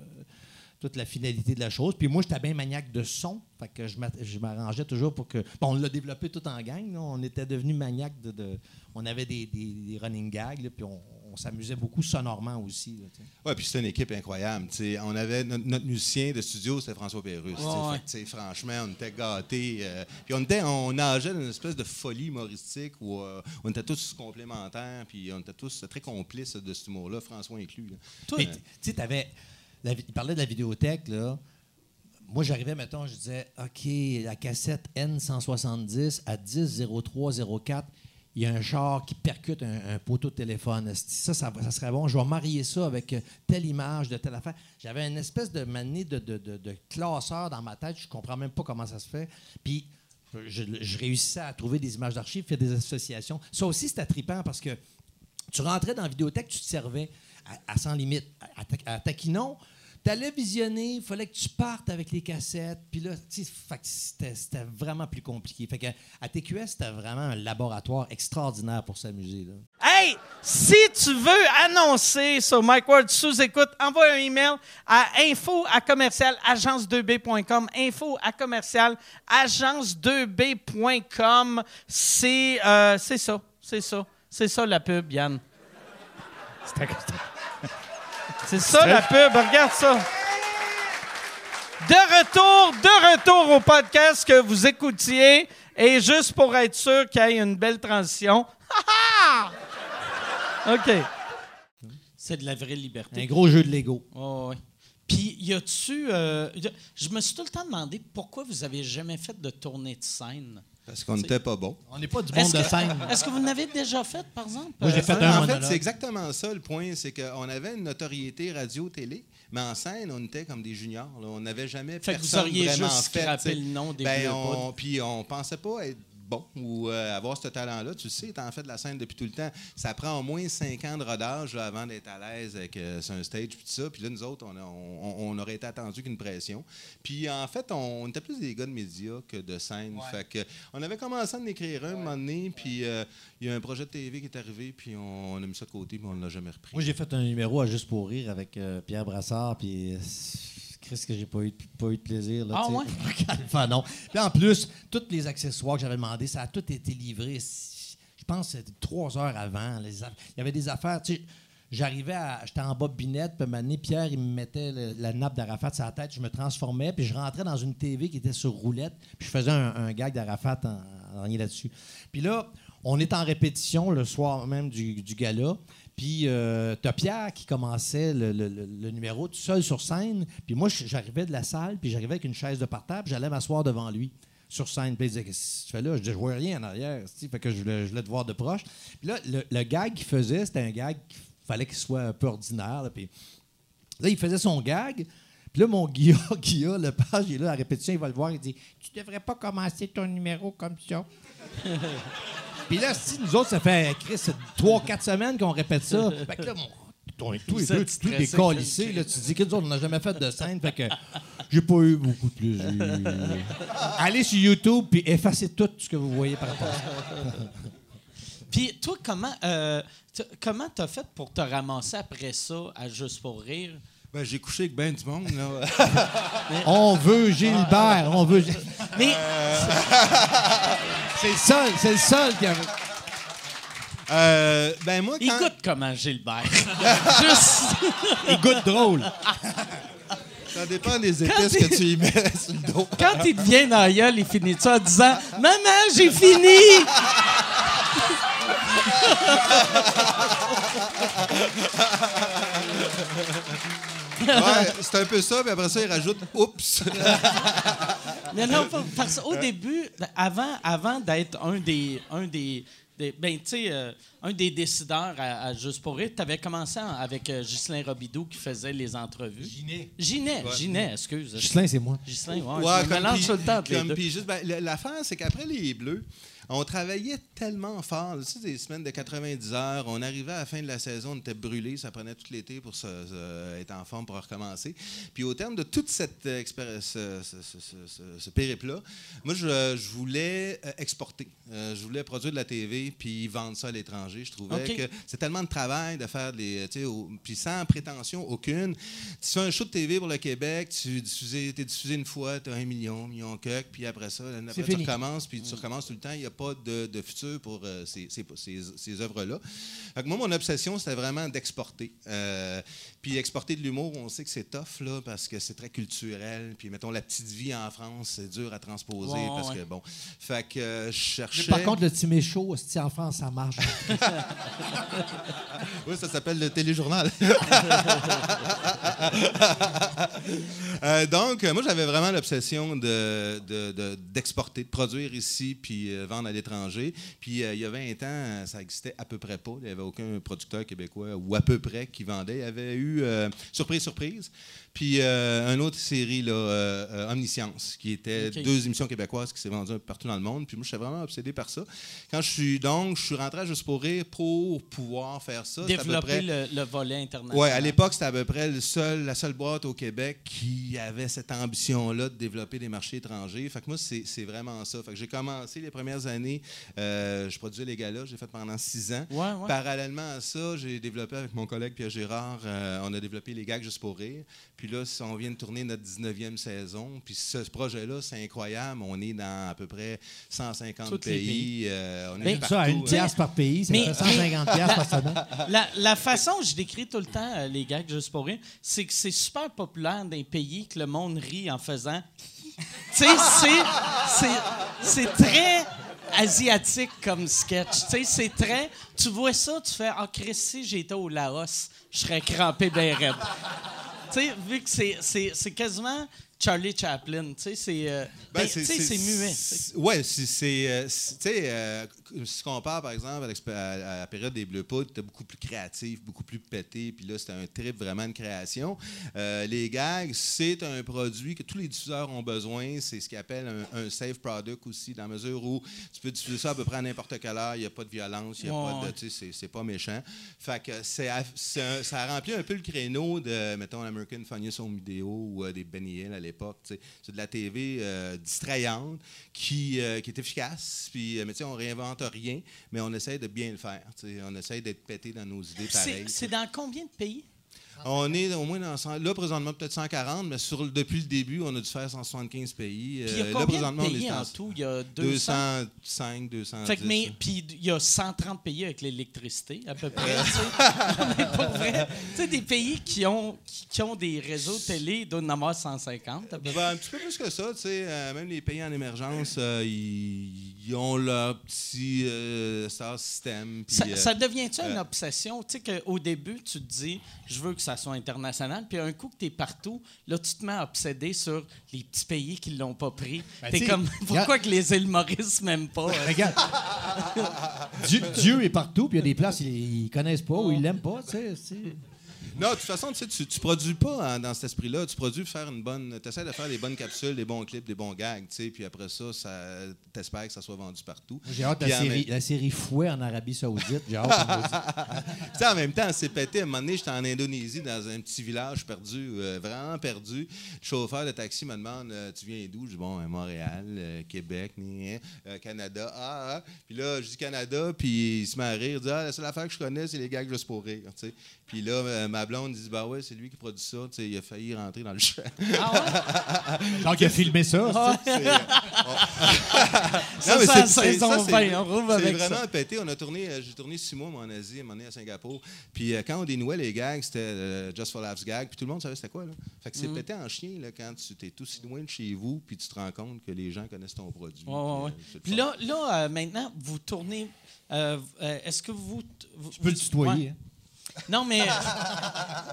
toute la finalité de la chose. Puis moi, j'étais bien maniaque de son. Fait que je m'a- je m'arrangeais toujours pour que. bon, on l'a développé tout en gang. On était devenus maniaques de, On avait des, running gags, puis on s'amusait beaucoup sonorement aussi. Ouais, puis c'était une équipe incroyable. tu sais. on avait notre, notre musicien de studio, c'était François. Ouais, Fait sais, franchement, on était gâtés. euh, puis on était, on nageait dans une espèce de folie humoristique où euh, on était tous complémentaires, puis on était tous très complices de cet humour-là, François inclus. là. Toi, tu sais, il parlait de la vidéothèque, là. Moi, j'arrivais, mettons, je disais, OK, la cassette N170 à 10-03-04, il y a un char qui percute un, poteau de téléphone. Ça, ça, ça serait bon. Je vais marier ça avec euh, telle image de telle affaire. J'avais une espèce de manier de, de, de- classeur dans ma tête. Je comprends même pas comment ça se fait. Puis, je, réussissais à trouver des images d'archives, faire des associations. Ça aussi, c'était trippant parce que tu rentrais dans la vidéothèque, tu te servais à, sans limite. À Taquinon, T'allais visionner, il fallait que tu partes avec les cassettes. Puis là, tu c'était c'était vraiment plus compliqué. Fait que à TQS, c'était vraiment un laboratoire extraordinaire pour s'amuser. Hey, si tu veux annoncer sur Mike Ward sous écoute, envoie un email à info à commercial agence2b.com. Info à commercial agence2b.com. C'est euh, c'est ça, c'est ça, c'est ça la pub, Yann. C'est ça la pub, regarde ça. De retour, de retour au podcast que vous écoutiez. Et juste pour être sûr qu'il y ait une belle transition. Ha, ha! OK. C'est de la vraie liberté. Un gros jeu de Lego. Oh, oui. Puis, y a-tu. euh, je me suis tout le temps demandé pourquoi vous avez jamais fait de tournée de scène? Parce qu'on n'était pas bon. On n'est pas du monde de scène. est-ce que vous n'avez déjà fait, par exemple? Moi, j'ai Euh, fait un en fait, c'est exactement ça le point. C'est qu'on avait une notoriété radio-télé, mais en scène, on était comme des juniors. là. On n'avait jamais Fait que vous personne auriez vraiment juste fait. scrappé tu sais. le nom des Ben, on. Puis on pensait pas être bon ou euh, avoir ce talent-là. Tu le sais, étant fait de la scène depuis tout le temps, ça prend au moins cinq ans de rodage là, avant d'être à l'aise avec euh, un stage puis tout ça. Puis là, nous autres, on, a- on- on aurait été attendus qu'une pression. Puis en fait, on, on était plus des gars de médias que de scène. Fait que on avait commencé à en écrire un, un moment donné, puis euh, il y a un projet de TV qui est arrivé, puis on, on a mis ça de côté, puis on ne l'a jamais repris. Moi, j'ai fait un numéro à Juste pour rire avec euh, Pierre Brassard, puis euh, Chris, que j'ai pas eu, pas eu de plaisir. Là, Ah ouais? enfin, non. Puis en plus, tous les accessoires que j'avais demandé, ça a tout été livré. Je pense que c'était trois heures avant. Les aff- Il y avait des affaires, tu sais. J'arrivais à. J'étais en bobinette, puis donné, Pierre, il me mettait le- la nappe d'Arafat sur la tête, je me transformais, puis je rentrais dans une TV qui était sur roulette, puis je faisais un, un gag d'Arafat en, en là-dessus. Puis là, on est en répétition le soir même du, du gala, puis euh, t'as Pierre qui commençait le, le- le- numéro tout seul sur scène, puis moi, j'arrivais de la salle, puis j'arrivais avec une chaise de puis j'allais m'asseoir devant lui sur scène. Puis il disait, qu'est-ce que tu fais là? Je dis, je vois rien en arrière. Fait que je voulais, je te voir de proche. Puis là, le, gag qu'il faisait, c'était un gag qu'il fallait qu'il soit un peu ordinaire. là. Puis là, il faisait son gag. Puis là, mon Guilla, Guilla, le page, il est là à la répétition, il va le voir, il dit Tu devrais pas commencer ton numéro comme ça. Puis là, si nous autres, ça fait, Chris, 3-4 semaines qu'on répète ça. Fait que là, mon. Tous les deux, êtes tous les stressé, calissés, là, tu te dis que nous autres, on n'a jamais fait de scène, fait que j'ai pas eu beaucoup de plaisir. Allez sur YouTube puis effacez tout ce que vous voyez par rapport à ça. Puis toi, comment euh, comment t'as fait pour te ramasser après ça à Juste pour rire? Ben, j'ai couché avec ben du monde. Là. On veut Gilbert, on veut. Mais C'est le seul, c'est le seul qui a. Euh, ben moi, il quand... goûte comment Gilbert? Juste. Il goûte drôle. ça dépend des épices que tu y mets sur le dos. Quand il te vient dans la gueule, il finit ça en disant Maman, j'ai fini! Ouais, c'est un peu ça, puis après ça, il rajoute « Oups! Mais non, pas- parce qu'au début, avant, avant d'être un des, un des, des- ben, tu sais, euh, un des décideurs à, à Juste pour rire, tu avais commencé en- avec euh, Ghislain Robidoux qui faisait les entrevues. Ginet. Ginet, Ginet, excuse. Gislain, c'est moi. Ghislain, ouais, Ouais, je me mélange tout le temps entre les comme- deux. puis juste, ben, l'affaire, c'est qu'après les Bleus, on travaillait tellement fort. Tu sais, des semaines de 90 heures. On arrivait à la fin de la saison, on était brûlés. Ça prenait tout l'été pour se, se- être en forme pour recommencer. Puis au terme de toute cette euh, expéri- ce, périple-là, moi, je, je voulais euh, exporter. Euh, je voulais produire de la TV puis vendre ça à l'étranger. Je trouvais que c'est tellement de travail de faire des. au- Puis sans prétention aucune. Tu fais un show de TV pour le Québec, tu es diffusé une fois, tu as un million, million de coques, puis après ça, après, tu recommences, puis tu recommences tout le temps. Il n'y a pas de, de futur pour euh, ces, ces, ces- ces œuvres-là. Moi, mon obsession, c'était vraiment d'exporter. Euh, puis exporter de l'humour, on sait que c'est tough, là, parce que c'est très culturel. Puis mettons, la petite vie en France, c'est dur à transposer, Ouais, parce ouais. que bon. Fait que euh, je cherchais. Par contre, le Timé chaud, hostie, en France, ça marche. Oui, ça s'appelle le téléjournal. Euh, donc, moi, j'avais vraiment l'obsession de- de- de- d'exporter, de, produire ici, puis euh, à l'étranger. Puis euh, il y a 20 ans, ça existait à peu près pas. Il n'y avait aucun producteur québécois ou à peu près qui vendait. Il y avait eu euh, Surprise, Surprise. Puis euh, une autre série, là, euh, euh, Omniscience, qui était deux émissions québécoises qui s'est vendues un peu partout dans le monde. Puis moi, j'étais vraiment obsédé par ça. Quand je suis donc, je suis rentré à Juste pour rire pour pouvoir faire ça. C'est à peu Développer près- le, le volet international. Ouais, à l'époque, c'était à peu près le seul, la seule boîte au Québec qui avait cette ambition-là de développer des marchés étrangers. Fait que moi, c'est vraiment ça. Fait que j'ai commencé les premières années, euh, je produisais les galas, j'ai fait pendant six ans. Ouais, ouais. Parallèlement à ça, j'ai développé avec mon collègue Pierre Gérard, euh, on a développé les gags juste pour rire. Puis là, on vient de tourner notre 19e saison. Puis ce projet-là, c'est incroyable. On est dans à peu près 150 Tous les pays. pays. euh, on est Mais- Ça, à partout, une hein. pièce par pays, fait 150 pièces par semaine. La, la façon que je décris tout le temps euh, les gags juste pour rire, c'est que c'est super populaire dans les pays que le monde rit en faisant. tu sais, c'est- c'est- c'est très asiatique comme sketch. Tu sais, c'est très. Tu vois ça, tu fais Ah, Chris, si j'étais au Laos, je serais crampé bien raide. Tu sais, vu que c'est- c'est c'est quasiment Charlie Chaplin, tu sais, c'est. euh, Ben, ben, muet. c'est- Ouais, c'est. Tu sais, si on compare par exemple à, l'expé- à- à la période des Bleus Poudres, c'était beaucoup plus créatif, beaucoup plus pété, puis là, c'était un trip vraiment de création. Euh, les gags, c'est un produit que tous les diffuseurs ont besoin. C'est ce qu'ils appellent un, un safe product aussi, dans la mesure où tu peux diffuser ça à peu près à n'importe quelle heure, il n'y a pas de violence, il n'y a Ouais, pas de. Tu sais, c'est- pas méchant. Fait que c'est, ça a rempli un peu le créneau de, mettons, American Funniest Home Video ou euh, des Benny Hill à l'époque. C'est de la TV euh, distrayante qui, qui est efficace. Puis, mais tu sais, on réinvente rien, mais on essaie de bien le faire. On essaie d'être pété dans nos idées pareilles. c'est dans combien de pays? On est au moins dans 100 là présentement peut-être 140, mais sur, depuis le début, on a dû faire 175 pays. Puis il y a Euh, là combien présentement, de on pays est en en tout? Il y a 200. 205, 210. Fait que, mais, puis il y a 130 pays avec l'électricité, à peu près. tu sais. mais pour vrai, tu sais, des pays qui ont, qui, qui ont des réseaux télé, doit en avoir 150. à peu près. Ben, un petit peu plus que ça, tu sais. euh, même les pays en émergence, euh, ils, ils ont leur petit euh, star system. puis, Ça, ça devient-tu une obsession? Tu sais qu'au début, tu te dis, je veux que ça soit international, puis un coup que tu es partout, là, tu te mets à obséder sur les petits pays qui l'ont pas pris. Ben, T'es comme, pourquoi que les îles Maurice m'aiment pas? euh? Regarde. Dieu, Dieu est partout, puis il y a des places ils, ils connaissent pas ou ils l'aiment pas, tu sais. Non, de toute façon, tu sais, tu, produis pas hein, dans cet esprit-là. Tu produis faire une bonne. Tu essaies de faire des bonnes capsules, des bons clips, des bons gags, tu sais. Puis après ça, ça t'espères que ça soit vendu partout. J'ai hâte de la série, la série Fouet en Arabie Saoudite. J'ai hâte. en même temps, c'est pété. À un moment donné, j'étais en Indonésie, dans un petit village perdu, euh, vraiment perdu. Le chauffeur de taxi me demande euh, Tu viens d'où Je dis Bon, euh, Montréal, euh, Québec, hein, Canada. Ah, ah. Puis là, je dis Canada, puis il se met à rire. Il dit Ah, la seule affaire que je connais, c'est les gags juste pour rire. tu sais. Puis là, euh, ma blonde dit Bah ouais, c'est lui qui produit ça. Tu sais, il a failli rentrer dans le champ. Ah ouais? Donc, il a filmé ça. C'est- euh, Ça, Non, mais saison ça, c'est- 20, on rouvre C'est avec ça. vraiment pété. On a tourné, euh, j'ai tourné six mois moi, en Asie, à un moment donné, à Singapour. Puis euh, quand on dénouait les gags, c'était euh, Just for Laughs gag, puis tout le monde savait c'était quoi. Là. Fait que c'est Mm. pété en chien là, quand tu es aussi loin de chez vous, puis tu te rends compte que les gens connaissent ton produit. Ouais, ouais, ouais. puis, Puis là, là euh, maintenant, vous tournez. euh, euh, Est-ce que vous. vous Tu peux le tutoyer. Ouais. hein. Non, mais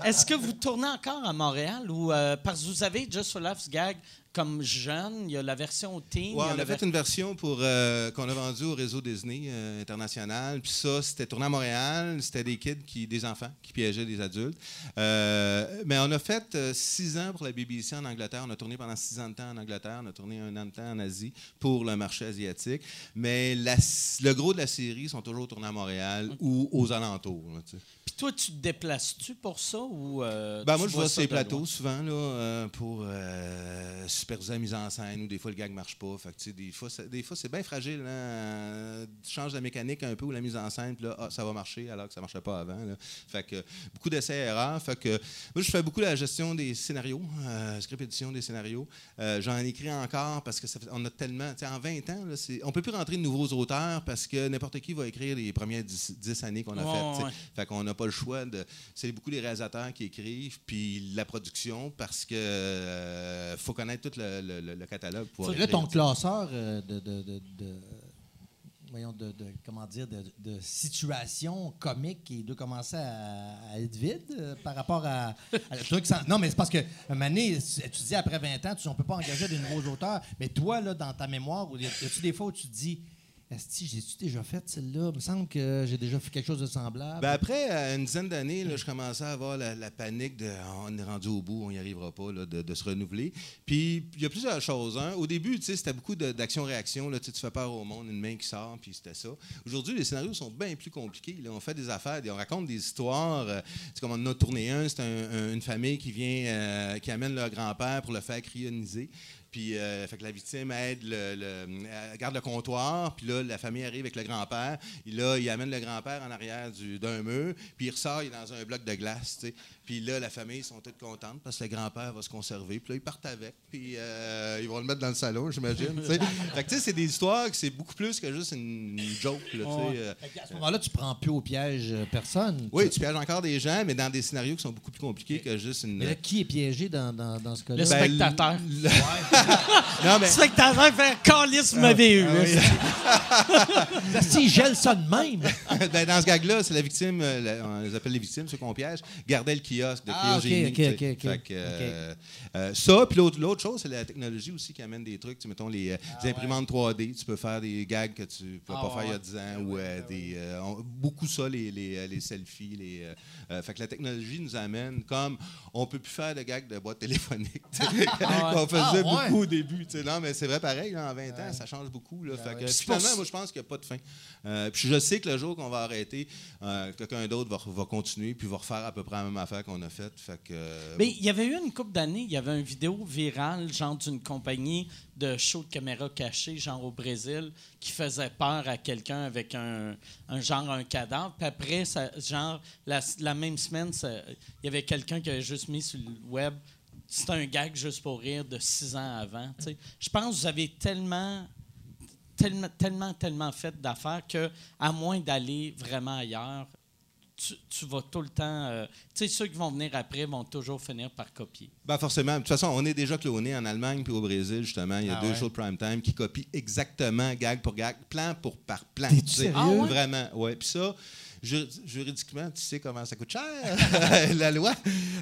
est-ce que vous tournez encore à Montréal ou euh, parce que vous avez Just for Laughs Gag comme jeune, il y a la version teen, Ouais, a on a fait ver- une version pour euh, qu'on a vendue au réseau Disney euh, international. Puis ça, c'était tourné à Montréal. C'était des kids, qui, des enfants qui piégeaient des adultes. Euh, mais on a fait euh, six ans pour la BBC en Angleterre. On a tourné pendant six ans de temps en Angleterre. On a tourné un an de temps en Asie pour le marché asiatique. Mais la- le gros de la série sont toujours tournés à Montréal ou aux alentours. là. Puis toi, tu te déplaces-tu pour ça ou euh, Ben, moi, je vois loin? plateaux souvent là, euh, pour euh, superviser la mise en scène ou des fois le gag marche pas. Fait que, des fois, ça- des fois c'est bien fragile. hein. Euh, Tu changes la mécanique un peu ou la mise en scène, puis là, ah, ça va marcher alors que ça marchait pas avant. là. Fait que beaucoup d'essais-erreurs. Fait que moi, je fais beaucoup la gestion des scénarios, script édition des scénarios. J'en écris encore parce que ça fait- on a tellement. En 20 ans, là, c'est- on peut plus rentrer de nouveaux auteurs parce que n'importe qui va écrire les premières 10, 10 années qu'on a faites. ouais. Fait qu'on n'a pas le choix de. C'est beaucoup les réalisateurs qui écrivent, puis la production, parce que euh, faut connaître tout le, le- le- le catalogue pour. Faudrait ton classeur euh, de, de, de, de- voyons, de, de- comment dire, de, de situation comique qui doit commencer à, à être vide euh, par rapport à, à le truc. sans- non, mais c'est parce que donné, tu dis après 20 ans, tu, on peut pas engager de nouveaux auteurs. Mais toi, là, dans ta mémoire, y a-tu des fois où tu te dis, Esti, j'ai-tu déjà fait celle-là? Il me semble que j'ai déjà fait quelque chose de semblable. Ben après, à une dizaine d'années, je commençais à avoir la, panique de Ah, on est rendu au bout, on n'y arrivera pas, de, se renouveler. Puis il y a plusieurs choses. hein. Au début, c'était beaucoup d'action-réaction. Tu fais peur au monde, une main qui sort, puis c'était ça. Aujourd'hui, les scénarios sont bien plus compliqués. On fait des affaires, on raconte des histoires. euh, c'est comme on a tourné un, c'est un- un- une famille qui vient, euh, qui amène leur grand-père pour le faire cryoniser. Puis, euh, fait la victime aide, elle garde le comptoir. Puis là, la famille arrive avec le grand-père. Là, il amène le grand-père en arrière du- d'un mur. Puis il ressort, il dans un bloc de glace. Puis là, la famille, ils sont toutes contentes parce que le grand-père va se conserver. Puis là, ils partent avec. Puis euh, ils vont le mettre dans le salon, j'imagine. fait que tu sais, c'est des histoires que c'est beaucoup plus que juste une, joke. là. Euh, Fait qu'à ce moment-là, tu prends plus au piège euh, personne. oui, Tu- tu pièges encore des gens, mais dans des scénarios qui sont beaucoup plus compliqués que juste une. Mais là, qui est piégé dans, dans, dans ce cas-là? Le Ben, spectateur. le- non, mais. Le spectateur fait Calice, vous m'avez eu. Si, gèle ça de même. Ben, dans ce gag-là, c'est la victime, la- on les appelle les victimes, ceux qu'on piège, gardait le kiosque de Ah, cryogénie. Fait que, euh, euh, ça, puis l'autre, chose, c'est la technologie aussi qui amène des trucs. Tu mettons, les, euh, des imprimantes 3D, tu peux faire des gags que tu ne pouvais Ah, pas faire il y a ouais. 10 ans, ou euh, des, euh, on- beaucoup ça, les, les, les selfies. Les, fait que la technologie nous amène comme on peut plus faire de gags de boîte téléphonique sais, qu'on faisait Ah, ouais. beaucoup au début. tu sais. Non, mais c'est vrai pareil, là, en 20 ans, ça change beaucoup. Là, fait que, finalement, moi, je pense qu'il n'y a pas de fin. Euh, puis je sais que le jour qu'on va arrêter, euh, quelqu'un d'autre va, va continuer puis va refaire à peu près la même affaire qu'on a. Fait euh, Mais il y avait eu une couple d'années, il y avait une vidéo virale, genre d'une compagnie de show de caméra cachée, genre au Brésil, qui faisait peur à quelqu'un avec un, genre un cadavre. Puis après, genre, la, même semaine, il y avait quelqu'un qui avait juste mis sur le web. C'était un gag juste pour rire de six ans avant. tu sais. Je pense que vous avez tellement tellement, tellement, tellement fait d'affaires que, à moins d'aller vraiment ailleurs, tu, tu vas tout le temps. euh, tu sais, ceux qui vont venir après vont toujours finir par copier. Ben forcément. De toute façon, on est déjà cloné en Allemagne puis au Brésil, justement. Il y a Ah deux ouais? shows de prime time qui copient exactement, gag pour gag, plan pour par plan. Sais, sérieux? Ah ouais? Vraiment, ouais. Puis ça, juridiquement, tu sais comment ça coûte cher, la loi.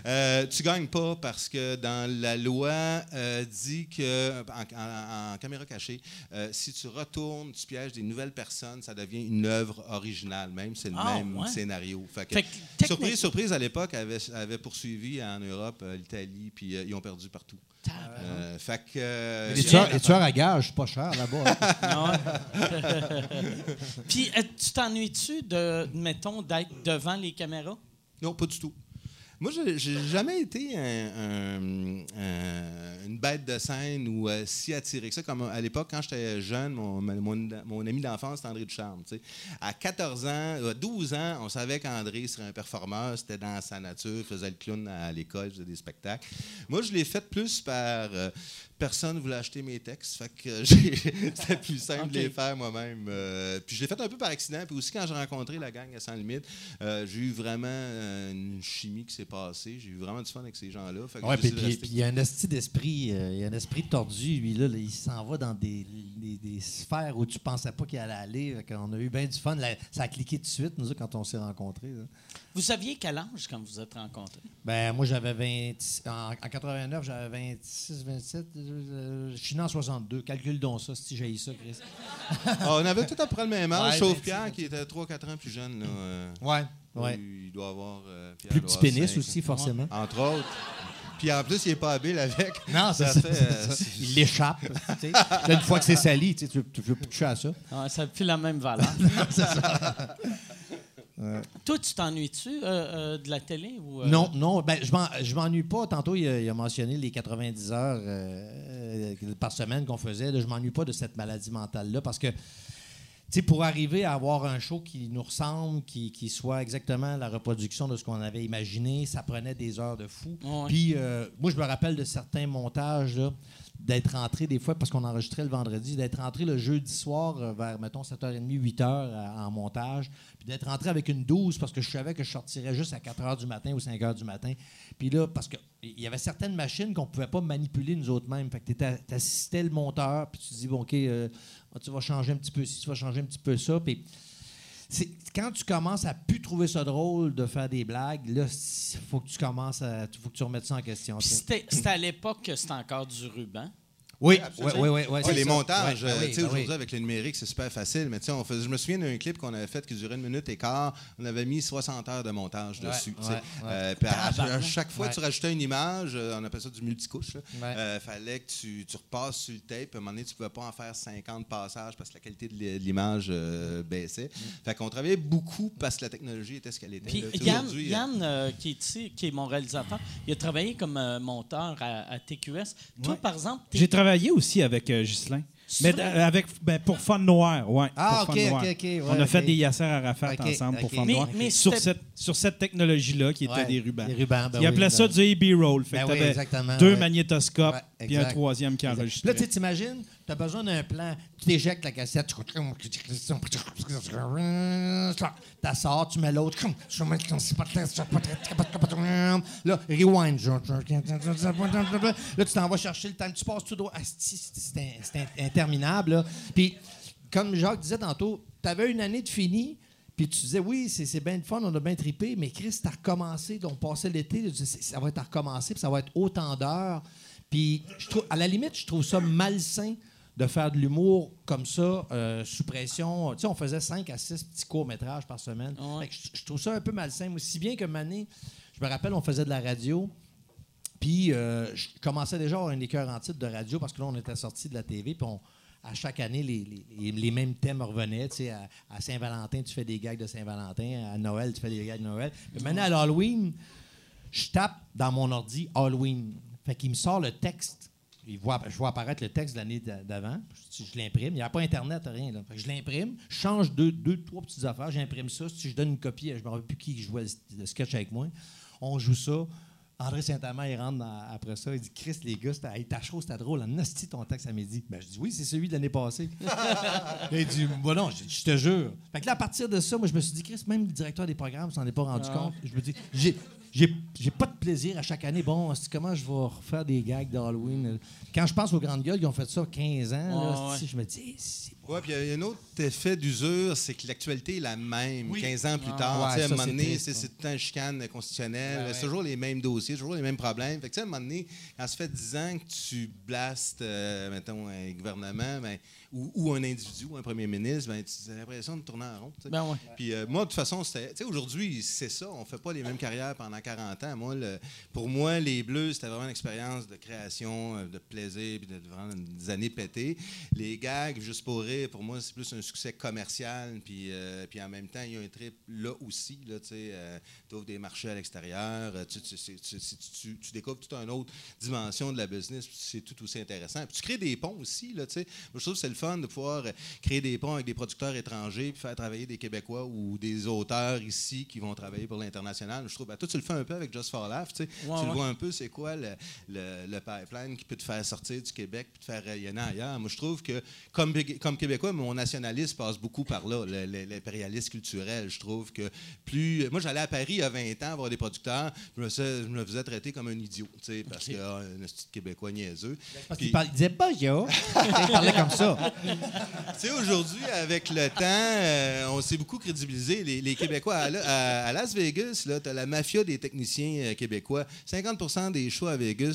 Euh, tu gagnes pas parce que dans la loi euh, dit que, en, en- en caméra cachée, euh, si tu retournes, tu pièges des nouvelles personnes, ça devient une œuvre originale, même c'est le Ah, même ouais? scénario. Fait que, Fait que, technique- surprise, surprise, à l'époque, avait, avait poursuivi en Europe, l'Italie, puis ils ont perdu partout. Euh, fait que. euh, Les tueurs, les tueurs à gage, pas cher là-bas. hein. Puis, euh, tu t'ennuies-tu de, mettons, d'être devant les caméras? Non, pas du tout. Moi, j'ai- jamais été un- une bête de scène ou euh, si attiré que ça. Comme à l'époque, quand j'étais jeune, mon, ami d'enfance, c'était André Ducharme. tu sais. À 14 ans, euh, 12 ans, on savait qu'André serait un performeur, c'était dans sa nature, faisait le clown à l'école, faisait des spectacles. Moi, je l'ai fait plus par... euh, personne ne voulait acheter mes textes, fait que j'ai- c'était plus simple de les faire moi-même. Euh, puis je l'ai fait un peu par accident, puis aussi quand j'ai rencontré la gang à Sans Limite, euh, j'ai eu vraiment euh, une chimie qui s'est passée. J'ai eu vraiment du fun avec ces gens-là. Ouais, puis il y a un esti d'esprit, euh, il y a un esprit tordu, lui, là, là, il s'en va dans des, des- des sphères où tu pensais pas qu'il allait aller. Qu'on a eu bien du fun. Ça a cliqué tout de suite, nous, quand on s'est rencontrés. là. Vous aviez quel âge quand vous êtes rencontrés? Ben, moi, j'avais 20. En, en 89, j'avais 26, 27. Euh, je suis né en 62. Calcule donc ça, si j'ai ça, Chris. Ah, on avait tout à peu près le même âge, Ouais, sauf ben, Pierre qui était 3-4 ans plus jeune. là, euh, Ouais, ouais. Il, doit avoir. euh, Pierre Plus petit avoir pénis aussi, forcément. Entre autres. Puis en plus, il n'est pas habile avec. Non, c'est Ça ça. fait, euh, ça. Il l'échappe. une fois que c'est sali, tu tu veux- plus toucher à ça. Ça n'a plus la même valeur. Toi, tu t'ennuies-tu euh, euh, de la télé? Ou, euh, Non, non, ben, je m'en- je m'ennuie pas. Tantôt, il a, il a mentionné les 90 heures par semaine qu'on faisait. Là, je m'ennuie pas de cette maladie mentale-là parce que, tu sais, pour arriver à avoir un show qui nous ressemble, qui, qui soit exactement la reproduction de ce qu'on avait imaginé, ça prenait des heures de fou. Puis, euh, moi, je me rappelle de certains montages, là, d'être rentré des fois, parce qu'on enregistrait le vendredi, d'être rentré le jeudi soir euh, vers, mettons, 7h30, 8h euh, en montage, puis d'être rentré avec une 12 parce que je savais que je sortirais juste à 4h du matin ou 5h du matin. Puis là, parce qu'il y avait certaines machines qu'on ne pouvait pas manipuler nous autres mêmes. Fait que tu assistais le monteur, puis tu dis, bon, OK, euh, tu vas changer un petit peu ci, tu vas changer un petit peu ça. Puis quand tu commences à plus trouver ça drôle de faire des blagues, là, il faut que tu commences à. faut que tu remettes ça en question. C'était à l'époque que c'était encore du ruban. Oui, oui, oui, oui. oui, les ça. montages, Ouais, ben euh, oui, tu sais, ben aujourd'hui avec le numérique, c'est super facile. Mais tu sais, on faisait- je me souviens d'un clip qu'on avait fait qui durait une minute et quart. On avait mis 60 heures de montage Ouais, dessus. tu sais. ouais, ouais. Euh, puis à, chaque fois que tu rajoutais une image, euh, on appelle ça du multicouche. Il Ouais. fallait que tu, tu repasses sur le tape. À un moment donné, tu ne pouvais pas en faire 50 passages parce que la qualité de l'i- de l'image euh, baissait. Fait qu'on travaillait beaucoup parce que la technologie était ce qu'elle était. Puis. Tu Yann, euh, euh, qui, est ici, qui est mon réalisateur, il a travaillé comme euh, monteur à, à TQS. Toi, Ouais. par exemple, J'ai travaillé aussi avec euh, Ghislain. Mais euh, avec, ben, pour Fun Noir, ouais. Ah, pour ok, Fun ok, Noir. ok, ouais, On a fait ok. des Yasser Arafat Ok, ensemble pour ok. Fun Mais- Noir. mais sur, c'était- cette, sur cette technologie-là qui était Ouais, des rubans. des rubans, ben Ils appelaient ça ben- du AB Roll. Fait Ben que oui, t'avais exactement, deux ouais. magnétoscopes Ouais, puis un exact. troisième qui Exact. enregistrait. Là, tu sais, t'imagines, tu as besoin d'un plan, tu t'éjectes la cassette, tu sors, tu mets l'autre, là, rewind. Là, tu t'en vas chercher le temps, tu passes tout droit. C'est in- c'est in- interminable. là. Puis, comme Jacques disait tantôt, tu avais une année de fini, puis tu disais, oui, c'est bien de fun, on a bien trippé, mais Chris, t'as recommencé, donc passé l'été, ça va être à recommencer, puis ça va être autant d'heures. Puis, à la limite, je trouve ça malsain de faire de l'humour comme ça, euh, sous pression. Tu sais, on faisait 5 à 6 petits courts-métrages par semaine. Ouais. Je, je trouve ça un peu malsain. Aussi bien que Mané, je me rappelle, on faisait de la radio. Puis, euh, je commençais déjà à avoir un écœur en titre de radio parce que là, on était sorti de la TV. Puis, on- à chaque année, les, les- les mêmes thèmes revenaient. Tu sais, à, à Saint-Valentin, tu fais des gags de Saint-Valentin. À Noël, tu fais des gags de Noël. Puis maintenant, à l'Halloween, je tape dans mon ordi Halloween. Fait qu'il me sort le texte. Je vois apparaître le texte de l'année d'a- d'avant. Je, je l'imprime. Il n'y a pas Internet, rien. Là. Je l'imprime. Change deux, deux, trois petites affaires. J'imprime ça. Si je donne une copie, je ne me rappelle plus qui jouait le sketch avec moi. On joue ça. André Saint-Amand, il rentre dans- après ça. Il dit Chris, les gars, hey, ta chose, c'était drôle. En hostie, ton texte à midi. Ben, je dis Oui, c'est celui de l'année passée. il dit Bon, non, je, je te jure. Fait que là, à partir de ça, moi, je me suis dit Chris, même le directeur des programmes s'en est pas rendu compte. Je me dis J'ai. J'ai, j'ai pas de plaisir à chaque année. Bon, c'est comment je vais refaire des gags d'Halloween? Quand je pense aux grandes gueules, ils ont fait ça 15 ans. là, Ouais, Je me dis, c'est Oui, puis il y a un autre effet d'usure, c'est que l'actualité est la même Oui. 15 ans plus Ah, tard. ouais, Tu sais, à un moment donné, triste, c'est tout un chicane constitutionnel. Ouais, ouais. C'est toujours les mêmes dossiers, toujours les mêmes problèmes. Fait que, tu sais, à un moment donné, quand ça fait 10 ans que tu blastes, euh, mettons, un gouvernement ben, ou, ou un individu ou un premier ministre, ben, tu as l'impression de tourner en rond. Ben ouais. Puis euh, moi, de toute façon, aujourd'hui, c'est ça. On fait pas les mêmes carrières pendant 40 ans. Moi, le- pour moi, les Bleus, c'était vraiment une expérience de création, euh, de plaisir, puis de vraiment des années pétées. Les gags, juste pour rire, pour moi, c'est plus un succès commercial. Puis, euh, puis en même temps, il y a un trip là aussi. Là, tu ouvres des marchés à l'extérieur. Tu, tu, tu- découvres toute une autre dimension de la business. C'est tout aussi intéressant. Puis tu crées des ponts aussi. Là. Moi, je trouve que c'est le fun de pouvoir euh, créer des ponts avec des producteurs étrangers puis faire travailler des Québécois ou des auteurs ici qui vont travailler pour l'international. Je trouve, ben, toi, tu le fais un peu avec Just for Laugh. tu. Ouais, le vois un peu, c'est quoi le, le- le pipeline qui peut te faire sortir du Québec puis te faire rayonner ailleurs. Moi, je trouve que, comme, Bé- comme Québécois, mon nationalisme passe beaucoup par là, l'impérialisme culturel. Je trouve que plus. Moi, j'allais à Paris il y a 20 ans voir des producteurs, je me, faisais- je me faisais traiter comme un idiot, tu sais, parce que ah, un petit Québécois niaiseux. Parce Puis- qu'il disait pas yo. il parlait comme ça. Tu sais, aujourd'hui, avec le temps, euh, on s'est beaucoup crédibilisé. Les, les Québécois, à, la- à- à Las Vegas, tu as la mafia des techniciens euh, québécois. 50% des shows à Vegas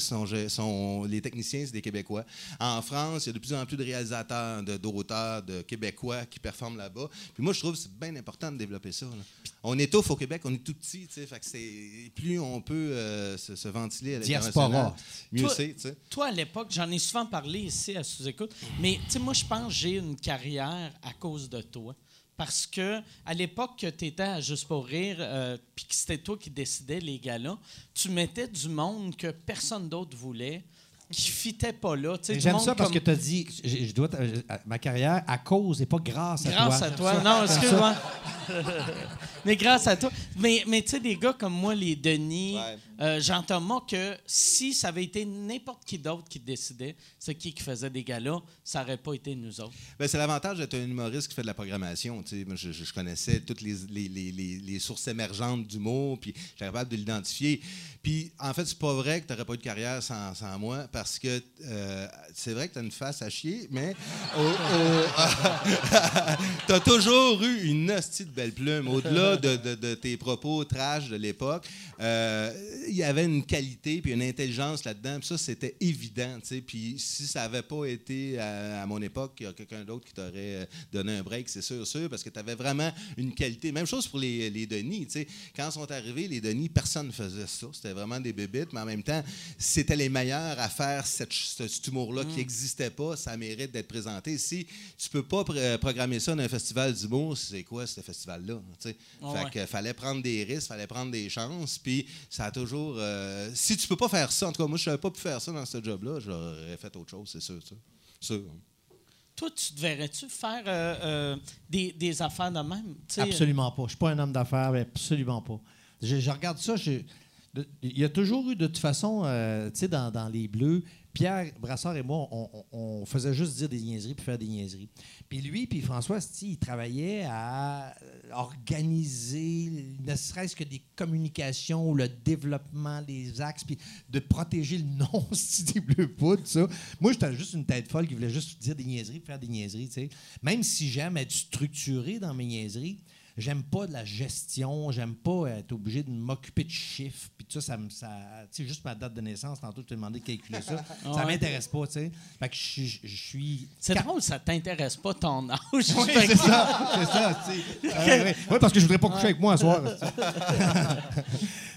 sont, les techniciens, c'est des Québécois. En France, il y a de plus en plus de réalisateurs, de- d'auteurs, de, Québécois qui performent là-bas. Puis moi, je trouve que c'est bien important de développer ça. là. On étouffe au Québec, on est tout petit, tu sais, fait que c'est plus on peut euh, se, se ventiler à l'international, mieux Toi- c'est. Toi, à l'époque, j'en ai souvent parlé ici à Sous-Écoute, mais tu sais, moi, je pense que j'ai une carrière à cause de toi. Parce que à l'époque que tu étais Juste pour rire, euh, puis que c'était toi qui décidais les gars-là, tu mettais du monde que personne d'autre voulait, qui fitait pas là. Tu sais, du J'aime ça parce comme- que tu as dit, je, je dois, t- ma carrière à cause et pas grâce à toi. Grâce à toi. Non, excuse-moi. mais grâce à toi. Mais, mais tu sais, des gars comme moi, les Denis, Ouais. euh, Jean-Thomas, que si ça avait été n'importe qui d'autre qui décidait, c'est qui qui faisait des gars-là, ça n'aurait pas été nous autres. Ben, c'est l'avantage d'être un humoriste qui fait de la programmation. tu sais. Moi, je, je- connaissais toutes les, les- les- les- les sources émergentes d'humour, puis j'étais capable de l'identifier. Puis, en fait, c'est pas vrai que tu n'aurais pas eu de carrière sans, sans moi, parce parce que euh, c'est vrai que tu as une face à chier, mais tu as toujours eu une hostie de belle plume. Au-delà de, tes propos trash de l'époque, euh, il y avait une qualité puis une intelligence là-dedans. Ça, c'était évident. Puis si ça n'avait pas été à, mon époque, il y a quelqu'un d'autre qui t'aurait euh, donné un break, c'est sûr, sûr, parce que tu avais vraiment une qualité. Même chose pour les, les Denis. tu sais. Quand sont arrivés, les Denis, personne ne faisait ça. C'était vraiment des bébites, mais en même temps, c'était les meilleurs à faire cette, ce- cet humour-là qui n'existait pas. Ça mérite d'être présenté. Si tu peux pas pr- programmer ça dans un festival d'humour, c'est quoi ce festival-là? Ah fait ouais. que fallait prendre des risques, fallait prendre des chances. Puis ça a toujours. euh, si tu peux pas faire ça, en tout cas, moi, je n'avais pas pu faire ça dans ce job-là, j'aurais fait autre chose, c'est sûr. Ça. Sûr. Toi, tu te verrais-tu faire euh, euh, des, des affaires de même? Absolument pas. Je suis pas un homme d'affaires, mais absolument pas. Je, je regarde ça, je- il y a toujours eu de toute façon, euh, tu sais, dans, les Bleus, Pierre Brassard et moi, on, faisait juste dire des niaiseries puis faire des niaiseries. Puis lui, puis François, il travaillait à organiser, ne serait-ce que des communications, le développement des axes, puis de protéger le nom des Bleus Poudres, ça. Moi, j'étais juste une tête folle qui voulait juste dire des niaiseries puis faire des niaiseries, tu sais. Même si j'aime être structuré dans mes niaiseries, J'aime pas de la gestion, j'aime pas être obligé de m'occuper de chiffres. Puis tout ça, ça me. Ça, tu sais, juste ma date de naissance, tantôt, je t'ai demandé de calculer ça. Ça Ouais. m'intéresse pas, tu sais. Fait que je suis- je suis. C'est drôle, ça t'intéresse pas ton âge. Oui, c'est ça, c'est ça, tu sais. Euh, ouais. Ouais, parce que je voudrais pas coucher avec moi ce soir.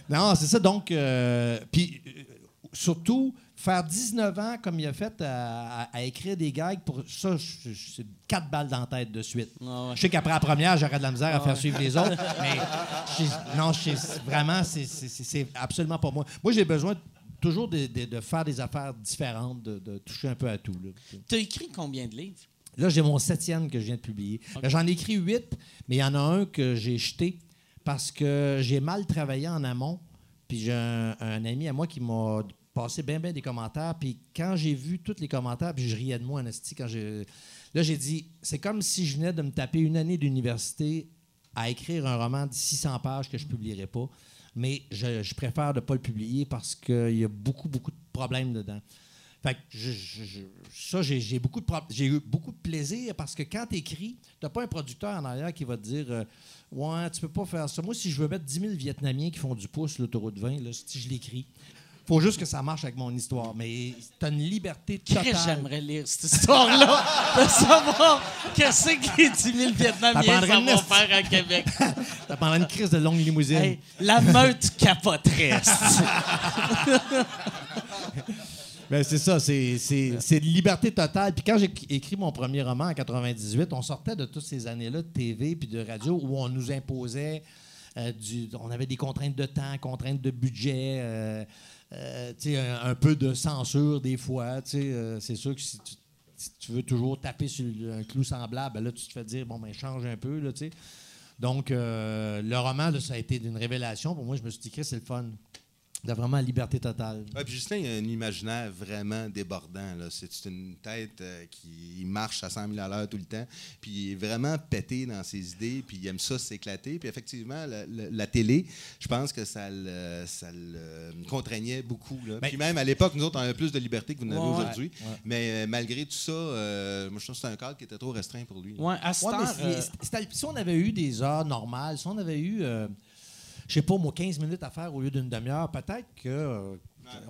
non, c'est ça. Donc, euh, puis euh, surtout, faire 19 ans comme il a fait à, à- à écrire des gags, pour ça, c'est quatre balles dans la tête de suite. Ah ouais. Je sais qu'après la première, j'aurais de la misère à faire suivre les autres, mais je- non, je vraiment, c'est- absolument pas moi. Moi, j'ai besoin toujours de, de- de faire des affaires différentes, de, de toucher un peu à tout. Tu as écrit combien de livres? Là, j'ai mon septième que je viens de publier. Ben, J'en ai écrit huit, mais il y en a un que j'ai jeté parce que j'ai mal travaillé en amont. Puis j'ai un, un ami à moi qui m'a passé bien, bien des commentaires. Puis quand j'ai vu tous les commentaires, puis je riais de moi en esti, quand j'ai... Là, j'ai dit, c'est comme si je venais de me taper une année d'université à écrire un roman de 600 pages que je ne publierai pas. Mais je, préfère ne pas le publier parce qu'il y a beaucoup, beaucoup de problèmes dedans. Fait que je- ça, j'ai beaucoup de j'ai eu beaucoup de plaisir parce que quand tu écris, tu pas un producteur en arrière qui va te dire euh, Ouais, tu peux pas faire ça. Moi, si je veux mettre 10 000 Vietnamiens qui font du pouce l'autoroute 20, là, si je l'écris, faut juste que ça marche avec mon histoire. Mais tu as une liberté totale. J'aimerais lire cette histoire-là, de savoir qu'est-ce que les 10 000 Vietnamiens une vont liste. faire à Québec. Ça pendant une crise de longue limousine. Hey, la meute capoterait. Ben, c'est ça, c'est, c'est, c'est de liberté totale. Puis quand j'ai écrit mon premier roman en 98, on sortait de toutes ces années-là de TV puis de radio où on nous imposait euh, du. On avait des contraintes de temps, contraintes de budget, euh, euh, un, peu de censure des fois. euh, c'est sûr que si tu, veux toujours taper sur un clou semblable, ben là, tu te fais dire, bon, ben, change un peu, là. Donc, euh, le roman, là, ça a été une révélation. Pour moi, je me suis dit, c'est le fun. De vraiment la liberté totale. Ouais, puis Justin, il a un imaginaire vraiment débordant. C'est une tête euh, qui marche à 100 000 à l'heure tout le temps. Puis il est vraiment pété dans ses idées. Puis il aime ça s'éclater. Puis effectivement, la, la- la télé, je pense que ça le, ça le contraignait beaucoup. là. Ben, puis même à l'époque, nous autres, on avait plus de liberté que vous n'avez Ouais, ouais. aujourd'hui. Mais euh, malgré tout ça, euh, moi, je trouve que c'est un cadre qui était trop restreint pour lui. Ouais, à c'est- euh, c'était- si on avait eu des heures normales, si on avait eu, euh, je sais pas, moi, 15 minutes à faire au lieu d'une demi-heure, peut-être que euh,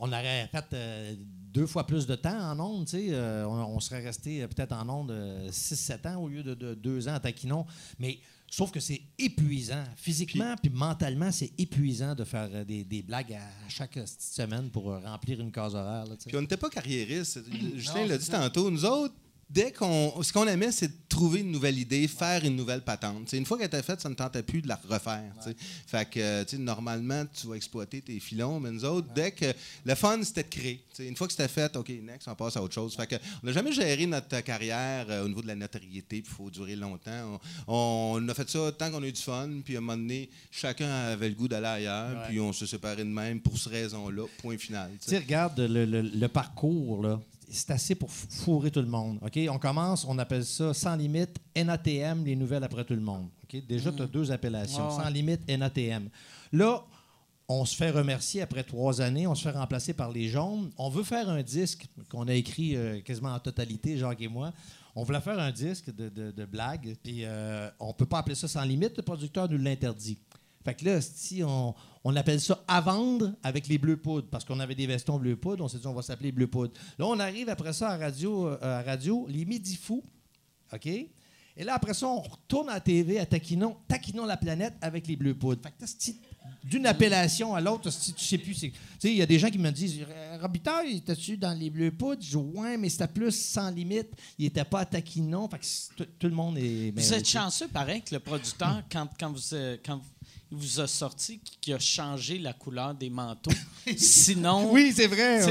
on aurait fait euh, deux fois plus de temps en ondes, tu sais. euh, on, on serait resté euh, peut-être en ondes 6-7 ans au lieu de, de deux ans à taquinon. Mais sauf que c'est épuisant. Physiquement puis mentalement, c'est épuisant de faire euh, des, des blagues à chaque euh, semaine pour euh, remplir une case horaire. Puis on n'était pas carriéristes. Justin l'a dit ça. tantôt. Nous autres, dès qu'on. Ce qu'on aimait, c'est de trouver une nouvelle idée, faire une nouvelle patente. T'sais, une fois qu'elle était faite, ça ne tentait plus de la refaire. t'sais. Fait que, normalement, tu vas exploiter tes filons, mais nous autres, dès que. Le fun, c'était de créer. T'sais, une fois que c'était fait, OK, next, on passe à autre chose. Fait que, on n'a jamais géré notre carrière euh, au niveau de la notoriété, puis il faut durer longtemps. On, on a fait ça tant qu'on a eu du fun, puis à un moment donné, chacun avait le goût d'aller ailleurs, puis on se séparait de même pour cette raison-là, point final. Tu regarde le, le- le parcours, là. C'est assez pour fourrer tout le monde. OK? On commence, on appelle ça sans limite, NATM, les nouvelles après tout le monde. OK? Déjà, tu as deux appellations. Ouais. Sans limite, NATM. Là, on se fait remercier après trois années, on se fait remplacer par les jaunes. On veut faire un disque qu'on a écrit euh, quasiment en totalité, Jacques et moi. On voulait faire un disque de, de, de blagues, puis euh, on peut pas appeler ça sans limite. Le producteur nous l'interdit. Fait que là, si on, on appelle ça à vendre avec les bleus poudres, parce qu'on avait des vestons bleus poudres, on s'est dit on va s'appeler bleu poudre. Là, on arrive après ça à radio, euh, à radio les midi fous, OK? Et là, après ça, on retourne à la TV à Taquinon, Taquinon la planète avec les bleus poudres. Fait que c'est d'une appellation à l'autre, si tu sais plus. c'est- Tu sais, il y a des gens qui me disent Euh, Robitaille, était-tu dans les bleus poudres Je dis Ouais, mais c'était plus sans limite. Il était pas à Taquinon. Fait que tout, le monde est. Vous êtes chanceux, pareil, que le producteur, quand, quand, vous, euh, quand vous a sorti, qui a changé la couleur des manteaux? Sinon. Oui, c'est vrai.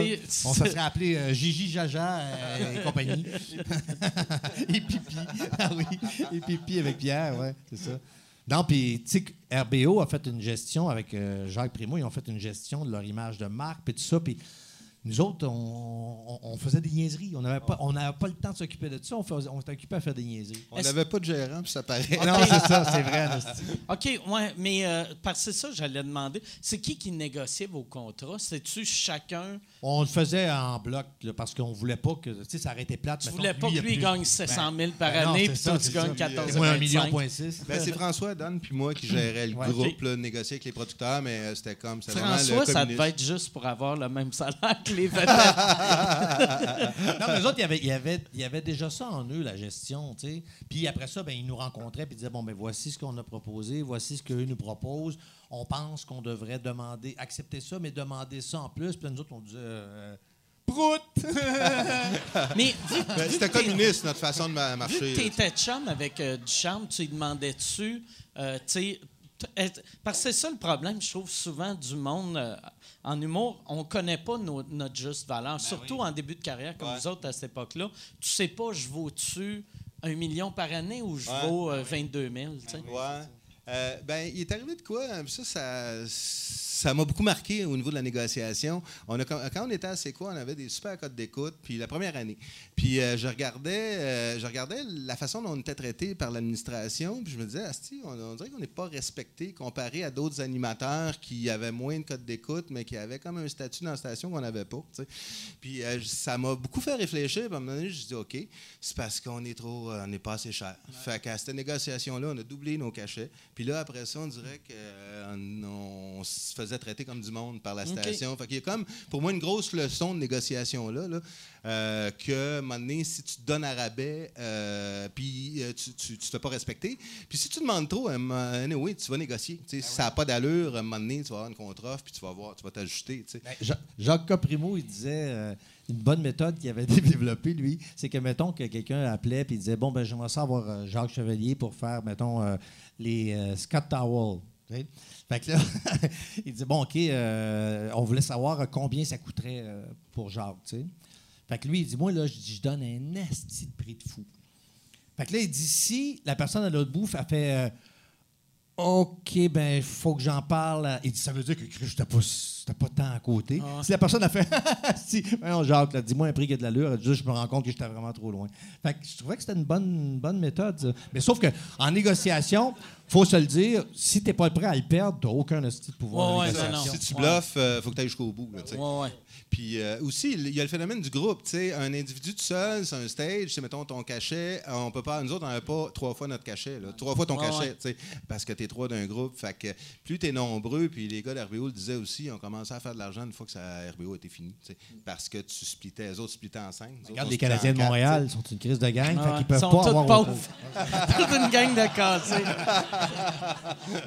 On se serait appelé euh, Gigi Jaja euh, et compagnie. et Pipi. Ah oui, et Pipi avec Pierre, ouais, c'est ça. Non, puis, tu sais, RBO a fait une gestion avec euh, Jacques Primo, ils ont fait une gestion de leur image de marque, puis tout ça, puis nous autres, on, on- on faisait des niaiseries. On n'avait pas, on n'avait pas le temps de s'occuper de ça, on, faisait- on occupé à faire des niaiseries. On n'avait pas de gérant, puis ça paraît. non, c'est ça, c'est vrai. OK, ouais, mais euh, parce que c'est ça, j'allais demander. C'est qui qui négociait vos contrats? C'est-tu chacun? On le faisait en bloc là, parce qu'on voulait pas que, tu sais, ça été plate. Tu mettons, voulais pas que lui il plus- gagne 700 000 par Ben année, puis ça, toi, tu gagnes ça. 14 Moi, un 25. million point six. Ben, c'est François, Don, puis moi qui gérais le Ouais. groupe, là, négocier avec les producteurs, mais euh, c'était comme. François, le ça devait être juste pour avoir le même salaire que les. Non, mais eux autres, il y avait, y avait, il y avait déjà ça en eux, la gestion, tu sais. Puis après ça, ben, ils nous rencontraient puis ils disaient, bon, ben voici ce qu'on a proposé, voici ce qu'eux nous proposent. On pense qu'on devrait demander, accepter ça, mais demander ça en plus. Puis nous autres, on disait, euh, prout! mais Ben, C'était communiste, notre façon de ma- Vu marcher. que là. tu étais chum avec euh, Ducharme, tu lui demandais-tu, euh, tu sais, parce que c'est ça le problème, je trouve souvent du monde euh, en humour, on connaît pas nos- notre juste valeur, surtout en début de carrière comme Ouais. vous autres à cette époque-là. Tu sais pas, je vaux-tu un million par année ou je Ouais. vaux euh, 22 000, tu sais? Ouais. Euh, ben, il est arrivé de quoi? Ça, ça, ça m'a beaucoup marqué au niveau de la négociation. On a, quand on était à quoi, on avait des super codes d'écoute, puis la première année. Puis euh, je regardais euh, je regardais la façon dont on était traité par l'administration, puis je me disais, Asti, on, on dirait qu'on n'est pas respecté comparé à d'autres animateurs qui avaient moins de codes d'écoute, mais qui avaient comme un statut dans la station qu'on n'avait pas. Puis euh, ça m'a beaucoup fait réfléchir. Puis à un moment donné, je dis, OK, c'est parce qu'on est trop, on n'est pas assez cher. Fait qu'à cette négociation-là, on a doublé nos cachets. Puis là, après ça, on dirait qu'on on se faisait traiter comme du monde par la station. Fait qu'il y a comme, pour moi, une grosse leçon de négociation-là, là, euh, que, à un moment donné, si tu te donnes à rabais, euh, puis euh, tu te fais pas respecter, puis si tu demandes trop, donné, oui, tu vas négocier. Tu sais, Si ça n'a pas d'allure, à un moment donné, tu vas avoir une contre-offre, puis tu vas voir, tu vas t'ajuster. tu. Ben, Ja- Jacques Caprimo, il disait euh, une bonne méthode qu'il avait développée, lui, c'est que, mettons, que quelqu'un appelait il disait Bon, ben, j'aimerais ça avoir euh, Jacques Chevalier pour faire, mettons, euh, les euh, Scott Towel. Tu sais? Fait que là, il disait Bon, OK, euh, on voulait savoir combien ça coûterait euh, pour Jacques. Fait que lui, il dit Moi, là, je je donne un esti de prix de fou. Fait que là, il dit Si la personne à l'autre bout, elle fait. OK, ben, faut que j'en parle. Il dit, ça veut dire que Chris, j'étais pas, j'étais pas tant à côté. Ah. Si la personne a fait, si, voyons, Jacques, là, dis-moi un prix qui a de l'allure, juste, je me rends compte que j'étais vraiment trop loin. Fait que je trouvais que c'était une bonne, une bonne méthode, ça. Mais sauf que en négociation, faut se le dire, si t'es pas prêt à le perdre, t'as aucun de pouvoir Ouais, en ouais, négociation. non, Si tu bluffes, il faut que tu ailles jusqu'au bout. là, Puis euh, aussi, il y a le phénomène du groupe. tu sais. Un individu tout seul, c'est un stage, c'est mettons ton cachet. euh, On peut pas, nous autres, on n'avait pas trois fois notre cachet. là. Trois fois ton Ouais, cachet, ouais. tu sais, parce que tu es trois d'un groupe. Fait que plus tu es nombreux, puis les gars d'RBO le disaient aussi, on commençait à faire de l'argent une fois que ça, RBO était fini. tu sais. Parce que tu splittais, les autres splittaient en cinq. autres, Regarde, les Canadiens de Montréal sais. sont une crise de gang, Ah fait qu'ils peuvent Ils sont pas tous avoir. Toute une gang de cassés.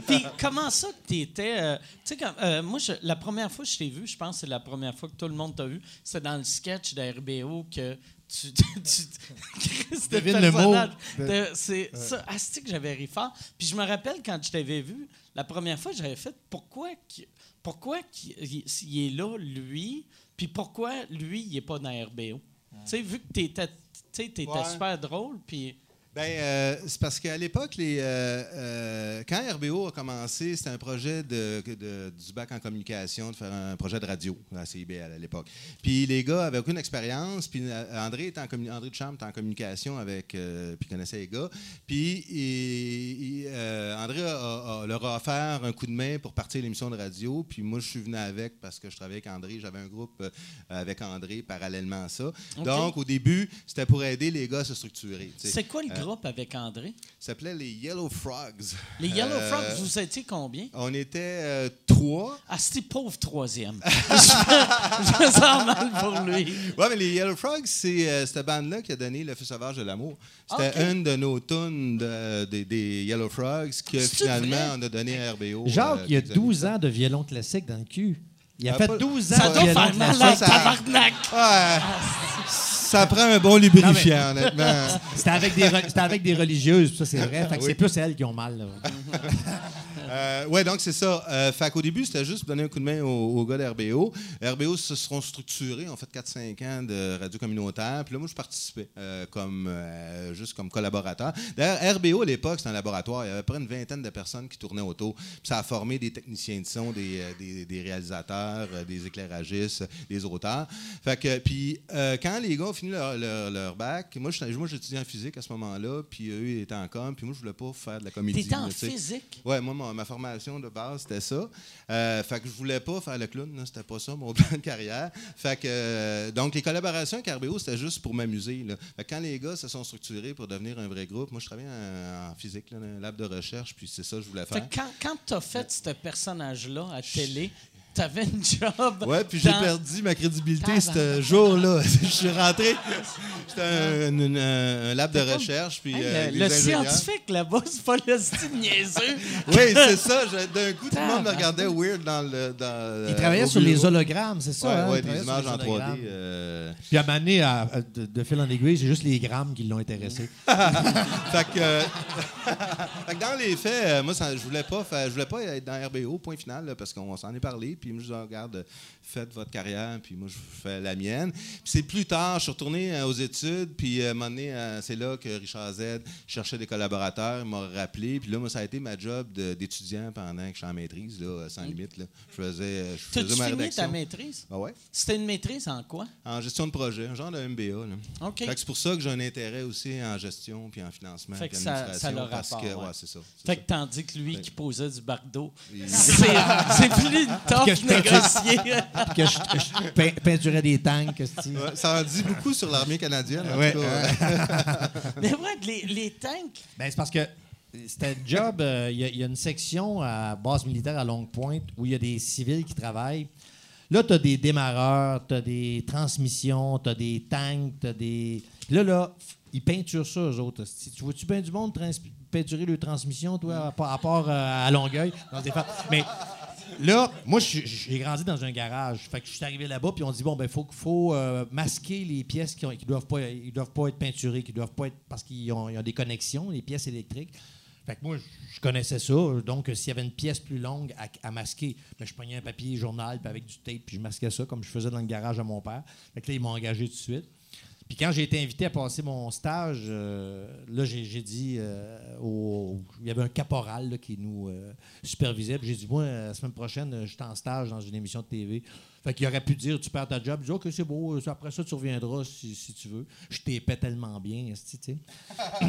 Puis comment ça que tu étais. tu sais, euh, moi, je- la première fois que je t'ai vu, je pense que c'est la première fois que tout le monde t'a vu, c'est dans le sketch d'RBO que tu. tu, tu Chris, Devine le mot. de- C'est ça. Asti que j'avais ri fort? Puis je me rappelle quand je t'avais vu, la première fois, j'avais fait pourquoi. Pourquoi il- il est là, lui, puis pourquoi lui, il n'est pas dans RBO? Tu sais, vu que tu étais, Ouais. super drôle, puis. Ben, euh, c'est parce qu'à l'époque, les, euh, euh, quand RBO a commencé, c'était un projet de, de- du bac en communication, de faire un projet de radio à CIBL à l'époque. Puis les gars avaient aucune expérience. Puis André, était en André Duchamp était en communication avec, puis connaissait les gars. Puis il- il, André a- a- a- leur a offert un coup de main pour partir l'émission de radio. Puis moi, je suis venu avec parce que je travaillais avec André. J'avais un groupe avec André parallèlement à ça. Donc, au début, c'était pour aider les gars à se structurer. C'est quoi le groupe avec André? Ça s'appelait les Yellow Frogs. Les Yellow Euh, Frogs, vous étiez combien? On était euh, trois. Ah, c'était pauvre troisième. je, me sens mal pour lui. Ouais, mais les Yellow Frogs, c'est euh, cette bande-là qui a donné Le Feu sauvage de l'amour. C'était une de nos tunes de- des- des Yellow Frogs que finalement vrai? on a donné à RBO. Jacques, euh, il y a quelques années. 12 ans de violon classique dans le cul. Il a Ah, fait pas- 12 ans Ça de doit violon faire mal classique. à ça- tabarnak. Ouais. Ça prend un bon lubrifiant, honnêtement. C'était avec, des avec des religieuses, ça c'est vrai. Fait que Oui. c'est plus elles qui ont mal. là. Euh, ouais, donc c'est ça. Euh, fait qu'au début, c'était juste pour donner un coup de main aux, aux gars d'RBO. RBO se seront structurés, ont fait 4-5 ans de radio communautaire. Puis là, moi, je participais euh, comme, euh, juste comme collaborateur. D'ailleurs, RBO, à l'époque, c'était un laboratoire. Il y avait près une vingtaine de personnes qui tournaient autour. Puis ça a formé des techniciens de son, des, des, des réalisateurs, des éclairagistes, des auteurs. Fait que, puis quand les gars ont fini leur, leur- leur bac, moi, j'étudiais en physique à ce moment-là, puis eux, ils étaient en com, puis moi, je voulais pas faire de la comédie. T'étais en là, physique? Ouais, moi, ma, ma formation de base, c'était ça. Euh, fait que je voulais pas faire le clown, c'était pas ça mon plan de carrière. Fait que, euh, donc, les collaborations avec RBO, c'était juste pour m'amuser. Fait quand les gars se sont structurés pour devenir un vrai groupe, moi, je travaillais en, en physique, là, dans un lab de recherche, puis c'est ça que je voulais Fait faire. que quand, quand t'as fait ce personnage-là à télé, t'avais une job. Ouais, puis j'ai perdu ma crédibilité ce jour-là. je suis rentré. C'était un, un- un- un lab de recherche, puis Hey, euh, le les le ingénieurs. scientifique là-bas, c'est pas le style niaiseux. Oui, c'est ça. D'un coup, tout le monde me regardait weird dans le. Dans, Il euh, travaillait au sur les hologrammes, c'est ça? Ouais, hein? ouais, Il des travaillait images en les 3D. hologrammes. euh. Puis à donné, à- à- de, de fil en aiguille, c'est juste les grammes qui l'ont intéressé. fait, que, euh, fait que dans les faits, moi, ça- je voulais pas faire, je voulais pas être dans RBO, point final, là, parce qu'on s'en est parlé. Puis moi, je dis, regarde, euh, faites votre carrière, puis moi, je fais la mienne. Puis c'est plus tard, je suis retourné euh, aux études, puis euh, à un moment donné, euh, c'est là que Richard Z cherchait des collaborateurs, il m'a rappelé. Puis là, moi, ça a été ma job de- d'étudiant pendant que je suis en maîtrise, là, sans limite. Là. Je faisais, euh, je faisais ma fini ta maîtrise? Ah ouais? C'était une maîtrise en quoi? En gestion de projet, un genre de MBA. Là. OK. Fait que c'est pour ça que j'ai un intérêt aussi en gestion puis en financement Fait puis ça- administration. ça parce rapport, que, ouais. ouais, c'est ça. c'est Fait ça. que tandis que lui qui posait du bardeau, c'est c'est plus tough que je négocier. Puis que je, je pein- peinturais des tanks. Ouais, ça en dit beaucoup sur l'armée canadienne. En Ouais, tout cas. Mais vrai que les, les tanks, Ben, c'est parce que c'était le job. euh, Il y, a- il y a une section à base militaire à Longue Pointe où il y a des civils qui travaillent. Là, tu as des démarreurs, tu as des transmissions, tu as des tanks, tu as des. Puis là, là, ils peinturent ça, eux autres. esti. Tu vois-tu bien du monde trans- peinturer le transmission, toi, à, part- à part euh, à Longueuil? dans des fa- Mais là, moi, j'ai grandi dans un garage. Fait que je suis arrivé là-bas, puis on dit bon, ben, faut, euh, masquer les pièces qui, qui doivent pas, doivent pas être peinturées, qui doivent pas être parce qu'ils ont, ont des connexions, les pièces électriques. Fait que moi, je- connaissais ça. Donc, euh, s'il y avait une pièce plus longue à, à masquer, ben, je prenais un papier journal puis avec du tape, puis je masquais ça comme je faisais dans le garage à mon père. Fait que là, ils m'ont engagé tout de suite. Puis quand j'ai été invité à passer mon stage, euh, là, j'ai dit euh, au. Il y avait un caporal là, qui nous euh, supervisait. Puis j'ai dit, moi, la semaine prochaine, je suis en stage dans une émission de TV. Fait qu'il aurait pu dire, tu perds ta job. Je dis, OK, c'est beau, après ça, tu reviendras si, si tu veux. Je t'épais tellement bien, tu sais.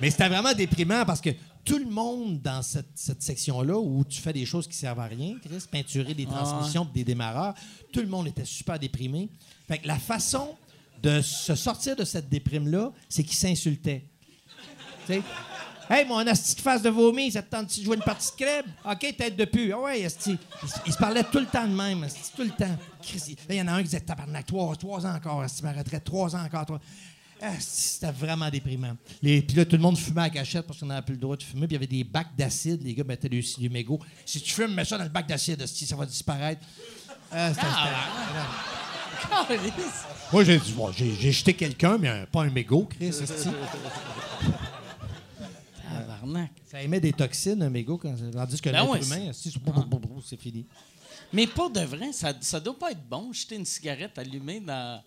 Mais c'était vraiment déprimant parce que tout le monde dans cette, cette section-là où tu fais des choses qui servent à rien, Chris, peinturer des transmissions pis des démarreurs, tout le monde était super déprimé. Fait que la façon de se sortir de cette déprime-là, c'est qu'ils s'insultaient. Hey, mon asti de face de vomi, ça te tente de jouer une partie de crêpe? OK, tête de pu. Ah ouais, asti. Ils, se- parlaient tout le temps de même, asti, tout le temps. Il- Là, il y en a un qui disait Tabarnak, trois, trois ans encore, asti, ma retraite, trois ans encore, trois. C'était vraiment déprimant. Les- Puis là, tout le monde fumait à cachette parce qu'on n'avait plus le droit de fumer. Puis il y avait des bacs d'acide. Les gars mettaient du, du mégot. Si tu fumes, mets ça dans le bac d'acide, ça va disparaître. Calisse. Moi, j'ai dit, bon, j'ai jeté quelqu'un, mais un- pas un mégot, Chris. Tabarnak. Ça émet des toxines, un mégot, quand, tandis que Ben l'être ouais, humain, asti, c'est fini. Mais pour de vrai, ça, ça doit pas être bon, jeter une cigarette allumée dans.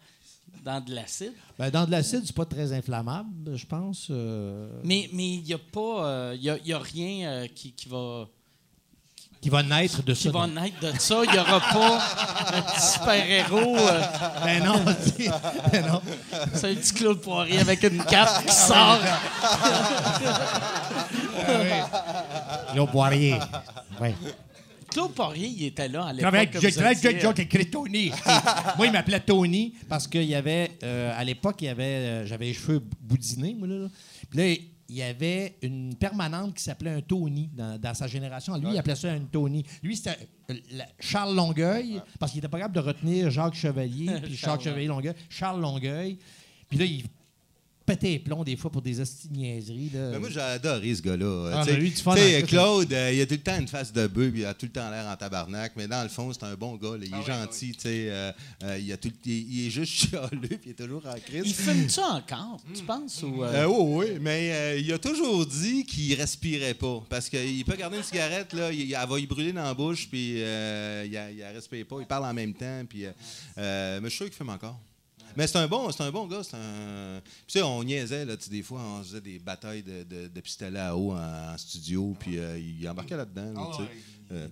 dans de l'acide. Ben, dans de l'acide, c'est pas très inflammable, je pense. euh, Mais il n'y a pas. euh, y a, y a rien euh, qui, qui va. Qui va naître de Qui ça. va non. naître de ça. Il n'y aura pas un petit super-héros. euh, Ben non, ben non. c'est un petit Claude Poirier avec une cape qui sort. Claude Poirier. Ouais. Claude Poirier, il était là à l'époque. je qui écrit Tony. moi, il m'appelait Tony parce qu'il y avait, euh, à l'époque, il y avait, euh, j'avais les cheveux boudinés, moi, là. Puis là, il y avait une permanente qui s'appelait un Tony dans, dans sa génération. Lui, il appelait ça un Tony. Lui, c'était euh, Charles Longueuil, parce qu'il était pas capable de retenir Jacques Chevalier, puis Jacques Chevalier Longueuil. Charles Longueuil. Puis là, il pétait les plombs des fois pour des hosties de niaiseries. là. Mais moi, j'ai adoré ce gars-là. Ah, lui, tu sais, Claude, euh, il a tout le temps une face de bœuf, puis il a tout le temps l'air en tabarnak, mais dans le fond, c'est un bon gars. là. Il est gentil, tu sais. euh, euh, il, a tout, il, il est juste chialeux, puis il est toujours en crise. Il fume-tu encore, tu penses? Ou, euh, Euh, oui, oui, mais euh, il a toujours dit qu'il respirait pas. Parce qu'il peut garder une cigarette, là, il, elle va y brûler dans la bouche, puis euh, il, ne respire pas. Il parle en même temps, puis. euh, euh, mais je suis sûr qu'il fume encore. Mais c'est un bon, c'est un bon gars. un... Tu sais, on niaisait, là, tu sais, des fois, on faisait des batailles de, de, de pistolets à eau en, en studio, puis euh, il embarquait là-dedans. là, sais. Euh,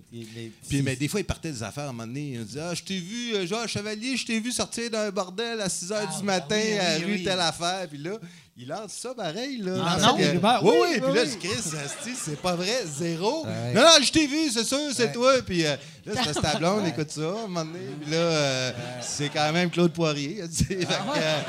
puis, mais des fois, il partait des affaires à un moment donné. Il disait Ah, je t'ai vu, euh, genre, Chevalier, je t'ai vu sortir d'un bordel à 6 h du matin oui, à rue oui. telle affaire. Puis là, il lance ça pareil. Là, Ah, non? que- rumeurs. Oui, Oui, oui. oui, Puis là, je Chris, c'est pas vrai, zéro. Ouais. Non, non, je t'ai vu, c'est sûr, c'est toi. Puis euh, là, c'est ta blonde écoute ça, à un moment donné. Puis là, euh, c'est quand même Claude Poirier. sais. Fait que, euh,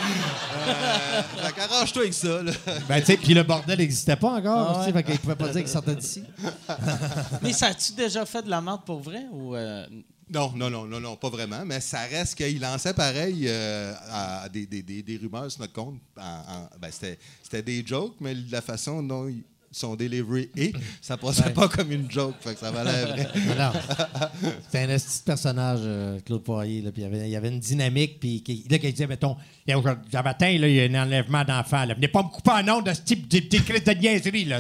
euh, fait qu'arrange-toi avec ça. Là. Ben, tu sais, puis le bordel n'existait pas encore. Ah ouais. fait qu'il pouvait pas dire qu'il sortait d'ici. Mais ça a-tu déjà fait de la merde pour vrai? Ou, euh, Non, non, non, non, non, pas vraiment. Mais ça reste qu'il lançait pareil euh, à des, des, des, des rumeurs sur notre compte. En- en- ben, c'était, c'était des jokes, mais la façon dont ils sont délivrés et ça passait pas comme une joke. Fait que ça valait vrai. C'était un de personnage, euh, Claude Poirier. Là, il y avait- il y avait une dynamique. Puis là, quand il disait, mettons, il ce matin, il y a un enlèvement d'enfants. Venez pas me couper en nom de ce type de de de niaiserie. Là,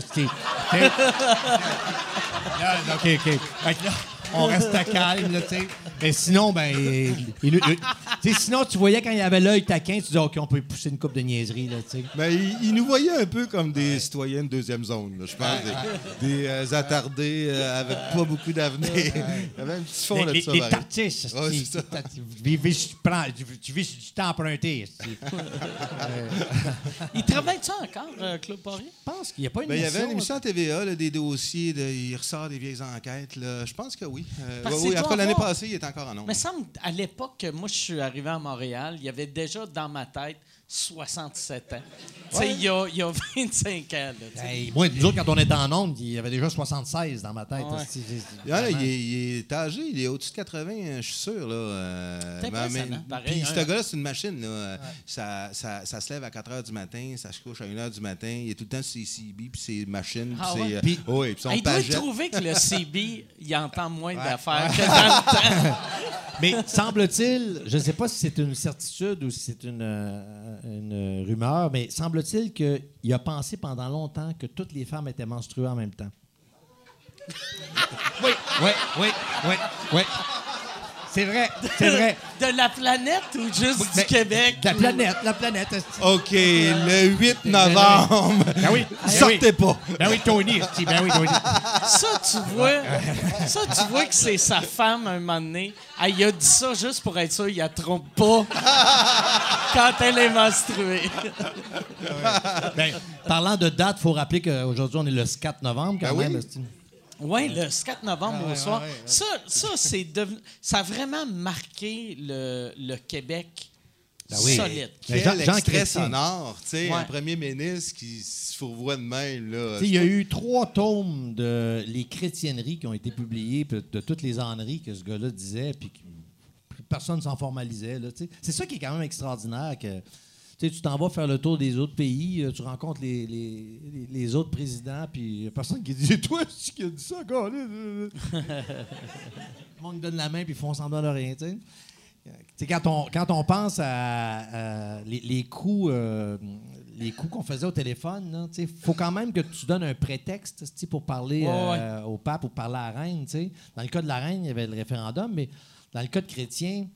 Là, OK, OK. Fait que là, on reste calme, là, tu sais. Mais sinon, ben. il- il- il- tu sais, sinon, tu voyais quand il y avait l'œil taquin, tu disais, OK, on peut pousser une coupe de niaiserie, là, tu sais. Mais il, il nous voyait un peu comme des citoyens de deuxième zone, là, je pense. Des, des, euh, attardés euh, avec pas beaucoup d'avenir. Il y avait un petit fond Les, là de les, ça. les pareil. tartistes, Ouais, esti, c'est ça. tu- tu vis sur- prends- tu- tu vis sur du temps emprunté. esti. Il travaille-tu encore, euh, Claude Poirier? Je pense qu'il n'y a pas une Ben, il y avait une émission, émission à TVA, là, des dossiers, de, il ressort des vieilles enquêtes. Là. Je pense que oui. Euh, Parce oui, après l'année passée, il était encore en nombre. Mais me- à l'époque que moi je suis arrivé à Montréal, il y avait déjà dans ma tête 67 ans. Tu sais, il y a, il y a 25 ans. là. Hey, moi, nous autres, quand on était en onde, il y avait déjà 76 dans ma tête. Ouais. c'est- Il, est, il est âgé, il est au-dessus de 80, euh, je suis sûr. Là, euh, mais- pareil, Puis hein. ce gars-là, c'est une machine. Là. Euh, Ça, ça, ça se lève à 4 h du matin, ça se couche à 1 h du matin. Il est tout le temps sur ses CB, puis ses machines. Ah puis ouais? ses, euh, Puis- ouais, puis son Ah, il doit trouver que le CB, il entend moins d'affaires que dans le temps? Mais semble-t-il, je ne sais pas si c'est une certitude ou si c'est une, euh, une rumeur, mais semble-t-il qu'il a pensé pendant longtemps que toutes les femmes étaient menstruées en même temps. oui, oui, oui, oui, oui. C'est vrai, c'est vrai. De la planète ou juste Oui, du mais- Québec? La ou- planète, la planète. OK, le 8 novembre. Ben oui. ben Sortez oui. pas. Ben oui, Tony. Ben oui, Tony. Ça, tu vois, ça, tu vois que c'est sa femme, un moment donné. Elle, il a dit ça juste pour être sûr, il la trompe pas quand elle est menstruée. Ben, parlant de date, il faut rappeler qu'aujourd'hui, on est le 4 novembre quand Ben même. Oui, le 4 novembre au soir. Ça, ça c'est devenu, ça a vraiment marqué le, le Québec Ben oui. solide. Mais Quel Jean- Jean extrait Chrétien. sonore, tu sais, Ouais. un premier ministre qui se fourvoie de même, là. Tu sais, Il y a eu trois tomes de les chrétienneries qui ont été publiés, de toutes les âneries que ce gars-là disait, puis que personne s'en formalisait. là, tu sais. C'est ça qui est quand même extraordinaire. que tu sais, tu t'en vas faire le tour des autres pays, euh, tu rencontres les, les- les- les autres présidents, puis il n'y a personne qui dit Toi, c'est qui a dit ça, gars? Le monde donne la main, puis ils font semblant de rien. tu sais. Tu quand, on, quand on pense à, à les, les coups, euh, les coups qu'on faisait au téléphone, il faut quand même que tu donnes un prétexte tu pour parler Ouais, euh, au pape ou parler à la reine. tu. Dans le cas de la reine, il y avait le référendum, mais dans le cas de chrétien,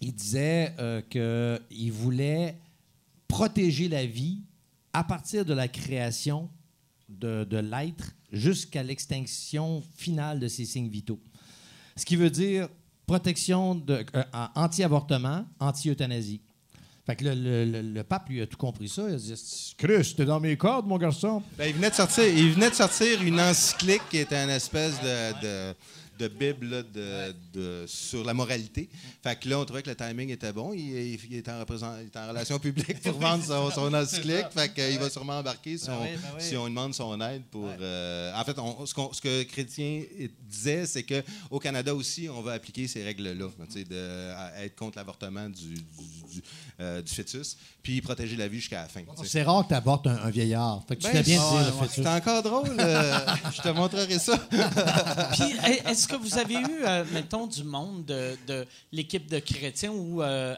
il disait euh, qu'il voulait protéger la vie à partir de la création de, de l'être jusqu'à l'extinction finale de ses signes vitaux. Ce qui veut dire protection euh, anti-avortement, anti-euthanasie. Fait que le, le- pape, lui, a tout compris ça. Il a dit Chris, t'es dans mes cordes, mon garçon. Ben, il, venait de sortir, il venait de sortir une encyclique qui était une espèce de, de bible là, de, de- sur la moralité. Fait que là, on trouvait que le timing était bon. Il, il- il est, en représent- il est en relation publique pour vendre son, son encyclique. Fait qu'il va sûrement embarquer si, Ben on, oui, ben oui. si on lui demande son aide pour. euh, en fait, on- ce, que Chrétien disait, c'est qu'au Canada aussi, on va appliquer ces règles-là, tu être contre l'avortement du, du, du, euh, du fœtus, puis protéger la vie jusqu'à la fin. tu. C'est rare que t'abortes un, un vieillard. Fait que tu Ben, bien c'est- de dire le ouais, fœtus. C'est encore drôle. euh, je te montrerai ça. Puis, e- est-ce que vous avez eu, euh, mettons, du monde de, de l'équipe de chrétiens ou euh,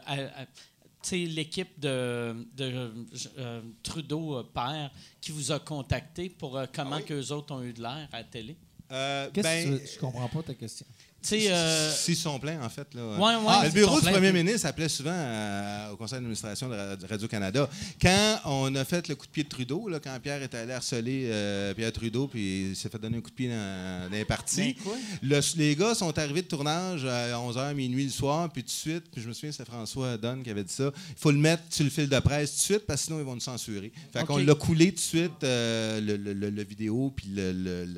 l'équipe de, de euh, Trudeau euh, père qui vous a contacté pour euh, comment que qu'eux autres ont eu de l'air à la télé? Euh, Qu'est-ce ben, que tu Je comprends pas ta question. Euh, S'ils sont pleins, en fait. Là. Ouais, ouais. Mais Ah, le bureau du premier ministre appelait souvent euh, au conseil d'administration de Ra- de Radio-Canada. Quand on a fait le coup de pied de Trudeau, là, quand Pierre est allé harceler euh, Pierre Trudeau, puis il s'est fait donner un coup de pied dans, dans les parties, Ben, le- les gars sont arrivés de tournage à 11h, minuit le soir, puis tout de suite, puis je me souviens, c'est François Donne qui avait dit ça, il faut le mettre sur le fil de presse tout de suite, parce que sinon ils vont nous censurer. Fait qu'on l'a coulé tout de suite, euh, le, le- vidéo, puis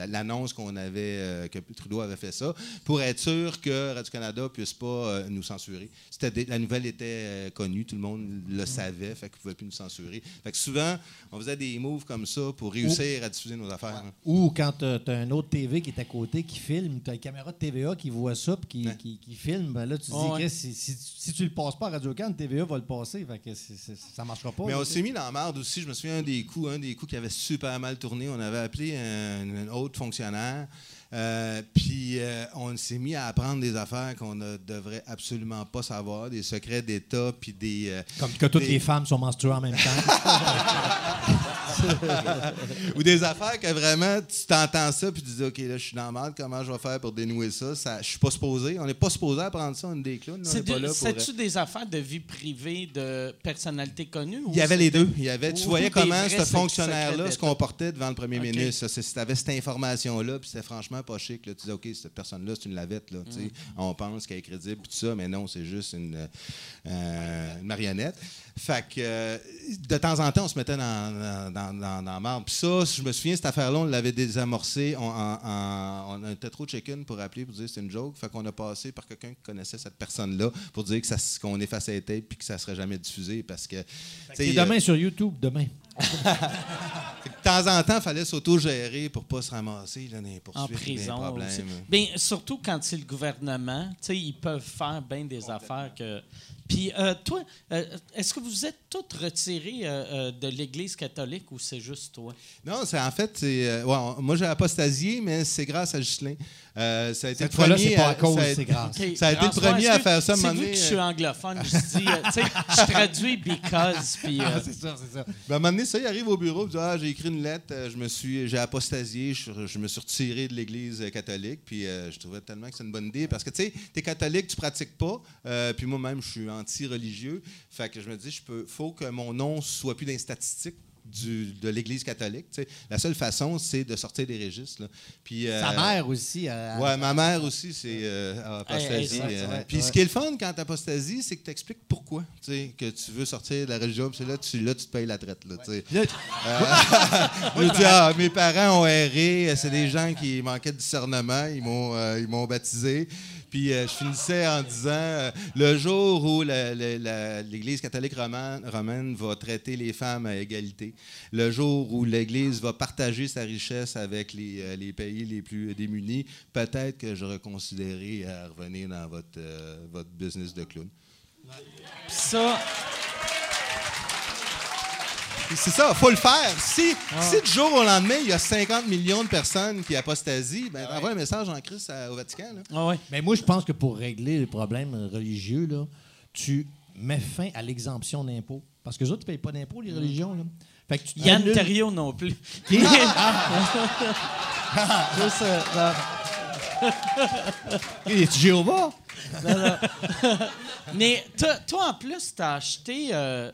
l'annonce qu'on avait, que Trudeau avait fait ça, pour être sûr que Radio-Canada puisse pas euh, nous censurer. C'était des- la nouvelle était euh, connue, tout le monde le savait, fait qu'ils ne pouvaient plus nous censurer. Fait que souvent, on faisait des moves comme ça pour réussir à diffuser nos affaires. hein. Ou quand tu as un autre TV qui est à côté qui filme, tu as une caméra de TVA qui voit ça puis qui, Ouais. qui, qui filme, ben là, tu te dis, ouais. Si, si, si tu le passes pas à Radio-Can, TVA va le passer. Fait que c'est- c'est- ça marchera pas. Mais on s'est mis dans la merde aussi. Je me souviens un des coups, un des coups qui avait super mal tourné. On avait appelé un, un autre fonctionnaire. Euh, puis euh, on s'est mis à apprendre des affaires qu'on ne devrait absolument pas savoir, des secrets d'État, puis des. euh, Comme que toutes des- les femmes sont menstruées en même temps. ou des affaires que vraiment, tu t'entends ça, puis tu dis, OK, là, je suis dans la merde, comment je vais faire pour dénouer ça? ça je suis pas supposé. On n'est pas supposé apprendre ça, on est des clowns. c'est-tu des affaires de vie privée de personnalités connues? ou Il y avait les c'était- deux. Il y avait, tu voyais comment ce fonctionnaire-là se comportait devant le premier OK. ministre. Avais cette information-là, puis c'était franchement pas chic, là, tu disais, OK, cette personne-là, c'est une lavette. Là, tu sais. Mm. On pense qu'elle est crédible, puis tout ça, mais non, c'est juste une, euh, une marionnette. Fait que euh, de temps en temps, on se mettait dans, dans, dans, dans, marde. Puis ça, je me souviens, cette affaire-là, on l'avait désamorcée. On, en- en- on était trop chicken pour appeler, pour dire que c'était une joke. Fait qu'on a passé par quelqu'un qui connaissait cette personne-là pour dire que ça, qu'on effaçait les tapes puis que ça serait jamais diffusé parce que. C'est euh, demain sur YouTube, demain. De temps en temps, il fallait s'auto-gérer pour pas se ramasser là, dans les en prison. aussi. Ben, surtout quand c'est le gouvernement, tu sais, ils peuvent faire bien des affaires que. Puis, euh, toi, euh, est-ce que vous êtes toutes retirés euh, euh, de l'Église catholique ou c'est juste toi? Non, c'est en fait, c'est, euh, ouais, on- moi j'ai apostasié, mais c'est grâce à Ghislain. Euh, ça a été Cette le fois-là, premier c'est pas à à- cause, ça a- c'est grâce. OK. Ça a été le premier à faire ça, à un C'est vu que je euh. suis anglophone, je dis, euh, tu sais, je traduis because, puis... euh, c'est ça, c'est ça. Ben, à un moment donné, ça, il arrive au bureau, il dit Ah, j'ai écrit une lettre, euh, je me suis, j'ai apostasié, je, je me suis retiré de l'Église euh, catholique, puis euh, je trouvais tellement que c'est une bonne idée parce que tu sais, t'es catholique, tu pratiques pas, euh, puis moi-même, je suis anti-religieux, fait que je me dis, je peux, faut que mon nom soit plus dans les statistiques. Du, de l'Église catholique. La seule façon, c'est de sortir des registres. là. Puis, euh, Sa mère aussi. elle- Ouais, ma mère aussi, c'est euh, apostasie. Hey, euh, vrai, Puis ouais. ce qui est le fun quand tu apostasies, c'est que tu expliques pourquoi tu sais, que tu veux sortir de la religion. Puis là, tu, là, tu te payes la traite. Là, Je dis, ah, mes parents ont erré, c'est des gens qui manquaient de discernement, ils m'ont euh, ils m'ont baptisé. Puis euh, je finissais en disant euh, le jour où l'Église catholique romaine, va traiter les femmes à égalité, le jour où l'Église va partager sa richesse avec les, euh, pays les plus démunis, peut-être que j'aurais considéré à revenir dans votre, votre business de clown. Ça, C'est ça, faut le faire. Si, si du jour au lendemain, il y a 50 millions de personnes qui apostasient, ben, envoie un message en Christ au Vatican. Là. ah ouais. Mais moi, je pense que pour régler les problèmes religieux, là, tu mets fin à l'exemption d'impôts. Parce que les autres ne payent pas d'impôts, les religions. Là. Fait que tu Yann Terriot non plus. Juste, euh, non. Es-tu Jéhovah? Mais toi, toi, en plus, tu as acheté. euh,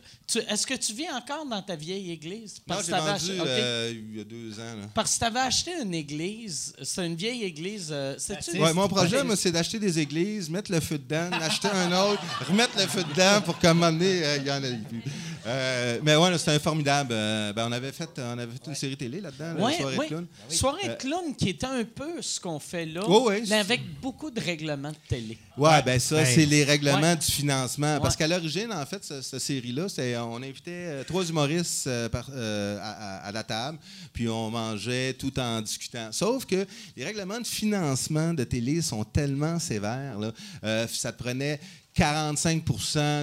Est-ce que tu vis encore dans ta vieille église? Non, que j'ai vendu euh, il y a deux ans. là. Parce que tu avais acheté une église. C'est une vieille église. euh, Ouais, mon projet, moi, c'est d'acheter des églises, mettre le feu dedans, en acheter un autre, remettre le feu dedans pour qu'à un moment donné, euh, il y en ait plus. Euh, mais ouais, là, c'était un formidable. euh, ben, on avait fait, on avait fait une série télé là-dedans, la Ouais, soirée ouais. de clown. Soirée Euh, clown qui était un peu ce qu'on fait là, Ouais, ouais, mais avec beaucoup de règlements de télé. Ouais, ben ça, Ben, c'est les règlements ouais. du financement. Parce Ouais. qu'à l'origine, en fait, ce- cette, série-là, c'est on invitait euh, trois humoristes euh, par- euh, à, à- à la table, puis on mangeait tout en discutant. Sauf que les règlements de financement de télé sont tellement sévères. Là. Euh, ça te prenait 45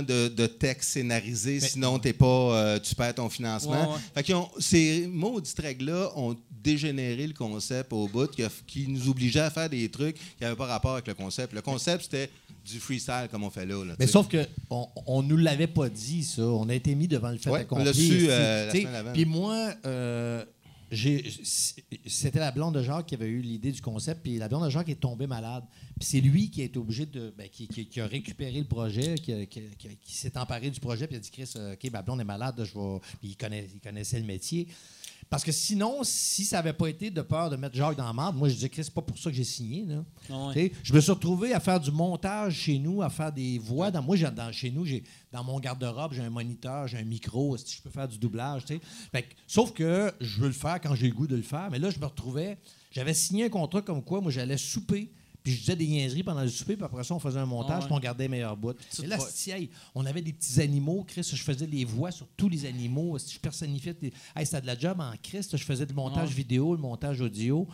de, de texte scénarisé, sinon t'es pas, euh, tu perds ton financement. Ouais, ouais. Fait qu'ils ont- ces maudites règles-là ont dégénéré le concept au bout, qui, a- qui nous obligeait à faire des trucs qui n'avaient pas rapport avec le concept. Le concept, c'était du freestyle comme on fait là. là, Mais sauf que on, on nous l'avait pas dit, ça. On a été mis devant le fait Ouais, accompli. on su, euh. Puis moi, euh, c'était la blonde de Jacques qui avait eu l'idée du concept, puis la blonde de Jacques est tombée malade. Puis c'est lui qui a été obligé de. ben, qui, qui- qui a récupéré le projet, qui, s'est emparé du projet, puis il a dit Chris, euh, OK, ma blonde est malade, je vais. Puis il, connaît- il connaissait le métier. Parce que sinon, si ça n'avait pas été de peur de mettre Jacques dans la marde, moi je disais, Chris, c'est pas pour ça que j'ai signé. Là. T'sais, Je me suis retrouvé à faire du montage chez nous, à faire des voix. Dans, moi, dans, chez nous, j'ai dans mon garde-robe, j'ai un moniteur, j'ai un micro. Si je peux faire du doublage. Fait que- sauf que je veux le faire quand j'ai le goût de le faire. Mais là, je me retrouvais. J'avais signé un contrat comme quoi, moi, j'allais souper. Puis je disais des niaiseries pendant le souper, puis après ça, on faisait un montage, Ah puis on gardait les meilleurs bouts. Et là, si, on avait des petits animaux, Chris, je faisais les voix sur tous les animaux. Si je personnifiais. Hey, c'était de la job en Christ. Je faisais le montage Ouais. vidéo, le montage audio.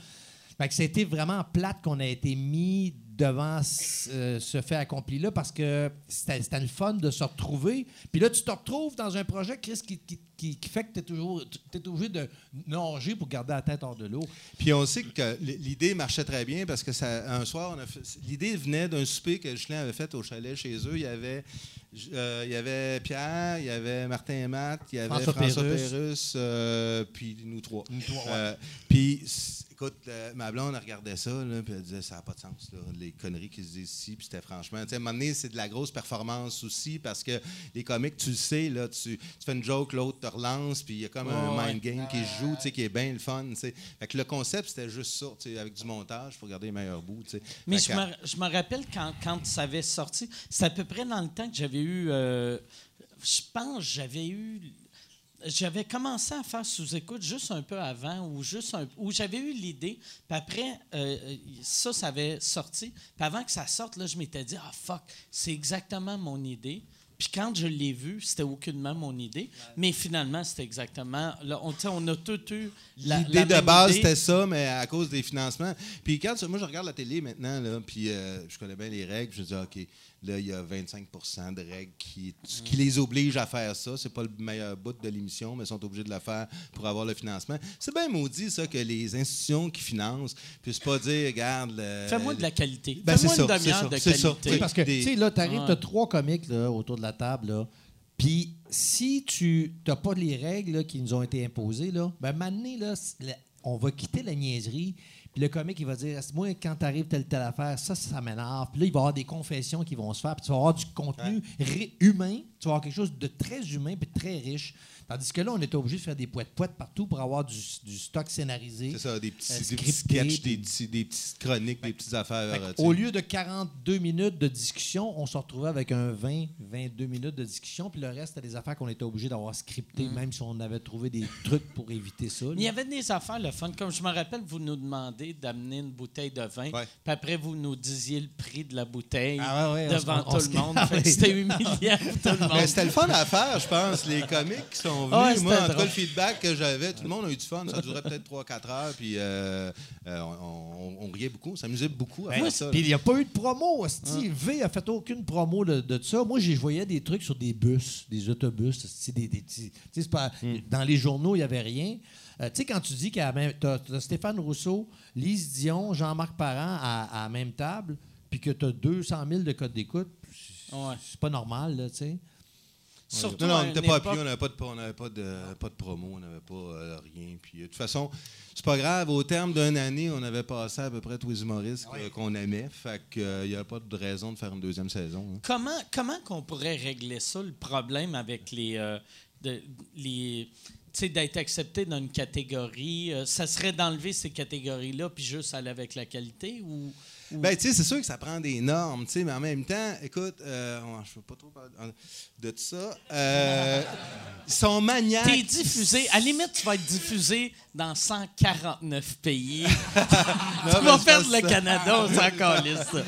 Fait que c'était vraiment plate qu'on a été mis devant ce, euh, ce fait accompli-là parce que c'était le fun de se retrouver. Puis là, tu te retrouves dans un projet, Chris, qui, qui- qui- qui fait que tu es toujours t'es obligé de nager pour garder la tête hors de l'eau. Puis on sait que l'idée marchait très bien parce que ça, un soir, l'idée venait d'un souper que Julien avait fait au chalet chez eux. Il y avait, euh, il y avait Pierre, il y avait Martin et Matt, il y avait François François. Pérusse, euh, puis nous trois. Nous trois, ouais. Euh, puis, écoute, euh, ma blonde, regardait ça, là, puis elle disait, ça n'a pas de sens, là, les conneries qu'ils se disent ici. Puis c'était franchement, tu sais, à un moment donné, c'est de la grosse performance aussi, parce que les comiques, tu le sais, là, tu, tu fais une joke, l'autre te relance, puis il y a comme un mind game qui se joue, tu sais, qui est bien le fun, tu sais. Fait que le concept, c'était juste ça, tu sais, avec du montage pour garder les meilleurs bouts, tu sais. Mais je me, je me rappelle quand, quand ça avait sorti, c'est à peu près dans le temps que j'avais eu. euh, je pense j'avais eu. J'avais commencé à faire sous-écoute juste un peu avant, ou juste un, où j'avais eu l'idée. Puis après, euh, ça, ça avait sorti. Puis avant que ça sorte, là, je m'étais dit, ah fuck, c'est exactement mon idée. Puis quand je l'ai vu, c'était aucunement mon idée. Mais finalement, c'était exactement. Là, on, a tout eu. la- L'idée la de base, c'était ça, mais à cause des financements. Puis quand moi, je regarde la télé maintenant, là, puis euh, je connais bien les règles, je dis, OK, là, il y a 25% de règles qui, qui les obligent à faire ça. C'est pas le meilleur bout de l'émission, mais ils sont obligés de le faire pour avoir le financement. C'est bien maudit, ça, que les institutions qui financent puissent pas dire, regarde... le- Fais-moi de la qualité. Ben, Fais-moi c'est une ça, demi-heure de ça. qualité. Oui. Parce que, tu sais, là, t'arrives, t'as trois comiques là, autour de la table, là. Puis, si tu n'as pas les règles là, qui nous ont été imposées, là, ben, maintenant, là, la- on va quitter la niaiserie. Puis le comique, il va dire Moi, quand t'arrives telle telle affaire, ça, ça m'énerve. Puis là, il va y avoir des confessions qui vont se faire. Puis tu vas avoir du contenu humain. Tu vas avoir quelque chose de très humain puis de très riche. Tandis que là, on était obligé de faire des poètes-poètes partout pour avoir du, du stock scénarisé. C'est ça, des petits, Euh, des petits sketchs, des, petits- des petites chroniques, des petites affaires. Fait euh, au lieu de 42 minutes de discussion, on se retrouvait avec un 20, 22 minutes de discussion, puis le reste, c'était des affaires qu'on était obligé d'avoir scriptées, même si on avait trouvé des trucs pour éviter ça. là. Il y avait des affaires le fun. Comme je me rappelle, vous nous demandez d'amener une bouteille de vin. Ouais. Puis après, vous nous disiez le prix de la bouteille Ah ouais, ouais, on devant on tout le monde. Ah c'était humiliant pour tout le monde. C'était le fun à faire, je pense. Les comiques qui sont venus, Ah moi, en tout cas, drôle. le feedback que j'avais, tout le monde a eu du fun. Ça durait peut-être 3-4 heures, puis euh, euh, on, on- on riait beaucoup, on s'amusait beaucoup Ben. Puis il n'y a pas eu de promo. hostie. V a fait aucune promo de, de ça. Moi, je voyais des trucs sur des bus, des autobus. Des, des pas- Dans les journaux, il n'y avait rien. Euh, tu sais, quand tu dis qu'il y a même- t'as- t'as Stéphane Rousseau, Lise Dion, Jean-Marc Parent à, à la même table, puis que tu as 200 000 de codes d'écoute, c'est Ouais. c'est pas normal, là, tu sais. Surtout Non, non, on n'était pas appuyé, on n'avait pas, de- on n'avait pas, de, pas de promo, on n'avait pas euh, rien. Puis, euh, de toute façon, c'est pas grave. Au terme d'une année, on avait passé à peu près tous les humoristes que- qu'on aimait. Fait qu'il n'y a pas de raison de faire une deuxième saison. hein. Comment, comment qu'on pourrait régler ça, le problème avec les. euh, de- les tu sais, d'être accepté dans une catégorie, euh, ça serait d'enlever ces catégories-là puis juste aller avec la qualité ou. Ben, tu sais, c'est sûr que ça prend des normes, tu sais, mais en même temps, écoute, euh, on- je ne veux pas trop parler de tout ça. Euh, ils sont maniaques. T'es diffusé, à la limite, tu vas être diffusé dans 149 pays. tu vas perdre le ça. Canada, on s'en calisse, ça.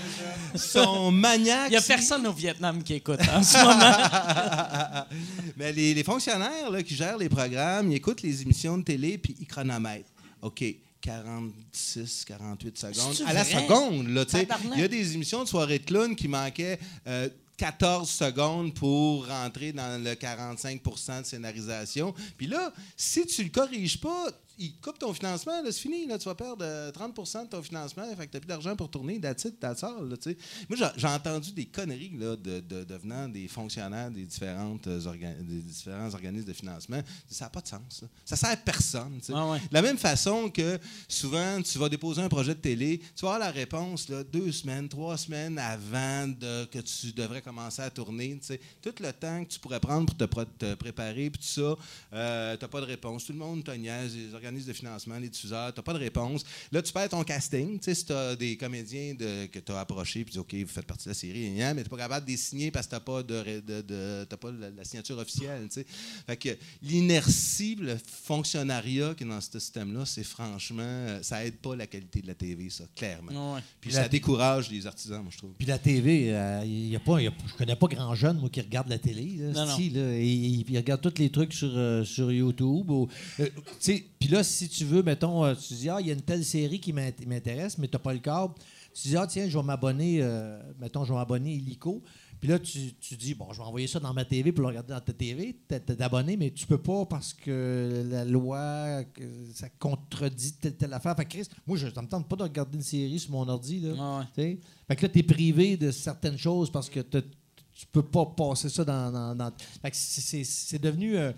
Ils sont maniaques. Il n'y a personne au Vietnam qui écoute en ce moment. Mais les, les fonctionnaires là, qui gèrent les programmes, ils écoutent les émissions de télé puis ils chronomètrent. OK. 46, 48 secondes. À la seconde, là, tu sais. Il y a des émissions de soirée de clown qui manquaient euh, 14 secondes pour rentrer dans le 45% de scénarisation. Puis là, si tu le corriges pas, il coupe ton financement, là, c'est fini. Là, tu vas perdre euh, 30% de ton financement. Fait que tu plus d'argent pour tourner. That's it, that's all, là, tu sais. Moi, j'ai- entendu des conneries là, de, de, de venant des fonctionnaires des, différentes, euh, des différents organismes de financement. Ça n'a pas de sens. là. Ça sert à personne. tu sais. Ah ouais. De la même façon que souvent, tu vas déposer un projet de télé, tu vas avoir la réponse là, deux semaines, trois semaines avant de, que tu devrais commencer à tourner. tu sais. Tout le temps que tu pourrais prendre pour te, préparer, puis tout ça, euh, tu n'as pas de réponse. Tout le monde te niaise, les organismes de financement, les diffuseurs, tu n'as pas de réponse. Là, tu perds ton casting. tu sais, Si tu as des comédiens de- que tu as approchés, puis tu dis OK, vous faites partie de la série, mais tu n'es pas capable de les signer parce que tu n'as pas, de, de- pas la, la signature officielle. tu sais. Fait que l'inertie, le fonctionnariat qui est dans ce système-là, c'est franchement, euh, ça aide pas la qualité de la TV, ça, clairement. Ouais. Puis La- ça décourage les artisans, moi, je trouve. Puis la TV, euh, il y a pas, il y a- je connais pas grand jeune, moi, qui regarde la télé. Là, Non, si, là, et, et- puis il regarde tous les trucs sur, euh, sur YouTube. ou, euh, tu sais, Puis là, si tu veux, mettons, euh, tu dis, ah, il y a une telle série qui m'int- m'intéresse, mais tu n'as pas le câble. Tu dis, ah, tiens, je vais m'abonner, euh, mettons, je vais m'abonner illico. Puis là, tu, tu dis, bon, je vais envoyer ça dans ma TV pour le regarder dans ta TV, t'es t'es abonné, mais tu peux pas parce que la loi, que ça contredit telle, telle affaire. Fait que Chris, moi, je, me tente pas de regarder une série sur mon ordi. Là. Ouais, ouais. Fait que là, tu es privé de certaines choses parce que tu peux pas passer ça dans. dans- dans- Fait que c'est devenu euh,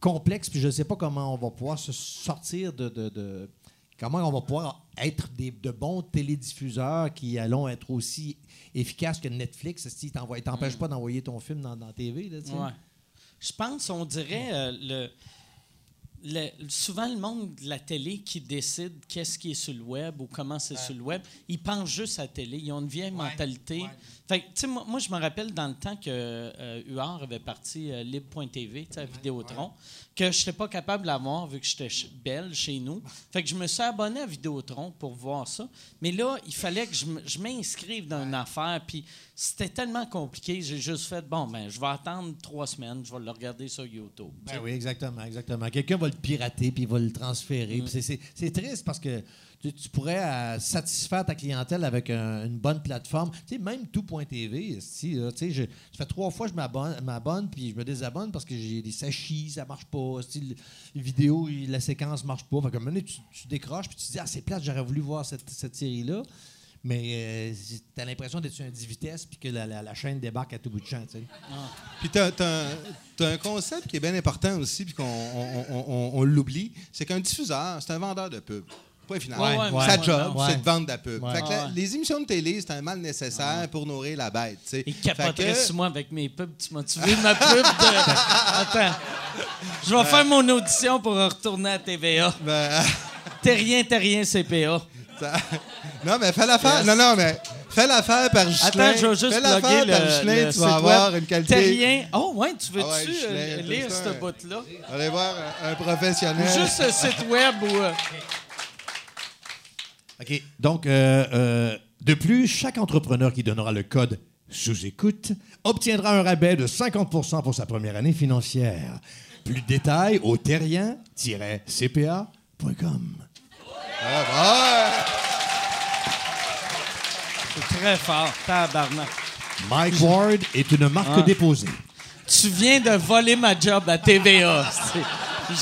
complexe, puis je ne sais pas comment on va pouvoir se sortir de. de- de- comment on va pouvoir être des, de bons télédiffuseurs qui allons être aussi efficaces que Netflix. Si t'envoies- ils t'empêchent pas d'envoyer ton film dans, la TV. Là. Ouais. Je pense, on dirait, euh, le, le- souvent le monde de la télé qui décide qu'est-ce qui est sur le web ou comment c'est sur le web, ils pensent juste à la télé. Ils ont une vieille mentalité. Fait que, tu sais, moi, moi, je me rappelle dans le temps que euh, UR avait parti euh, Libre.tv, à Vidéotron, que je n'étais pas capable de l'avoir vu que j'étais belle chez nous. Fait que je me suis abonné à Vidéotron pour voir ça. Mais là, il fallait que je m'inscrive dans une affaire. Puis c'était tellement compliqué. J'ai juste fait, bon, ben, je vais attendre trois semaines, je vais le regarder sur YouTube. Ben oui, exactement, exactement. Quelqu'un va le pirater puis il va le transférer. Mm. C'est triste parce que tu, pourrais euh, satisfaire ta clientèle avec un- une bonne plateforme. Tu sais, même tout.tv, si, tu sais, je- ça fait trois fois je m'abonne, puis je me désabonne parce que j'ai des sachis, ça marche pas. Si le- les vidéos, la séquence marche pas. Fait que moment tu, décroches puis tu te dis, ah, c'est plate, j'aurais voulu voir cette, série-là. Mais tu as l'impression d'être sur un 10 vitesses puis que la, chaîne débarque à tout bout de champ. sais. Puis tu as, un concept qui est bien important aussi, puis qu'on on, on- on- on l'oublie, c'est qu'un diffuseur, c'est un vendeur de pub. Point final. Ouais, ouais, Sa job, c'est de vendre de la pub. Fait que la- les émissions de télé, c'est un mal nécessaire pour nourrir la bête. tu sais. Il Fait capoterait que- sur moi avec mes pubs. Tu m'as-tu vu ma pub? de- Attends. Je vais faire mon audition pour retourner à TVA. Ben, T'es rien, t'es rien, CPA. non, mais fais l'affaire. Yes. Non, non, mais fais l'affaire par Ghislain. Attends, je vais juste fais l'affaire par le tu vas avoir web. une qualité. Oh, ouais, tu veux-tu Ah ouais, euh, lire ce un- bout-là? Allez voir un, un professionnel. Juste ce site web où... euh, OK. Donc, euh, euh, de plus, chaque entrepreneur qui donnera le code sous-écoute obtiendra un rabais de 50% pour sa première année financière. Plus de détails au terrien-cpa.com. Ah, C'est très fort, tabarnak. Mike Ward est une marque Ah. déposée. Tu viens de voler ma job à TVA.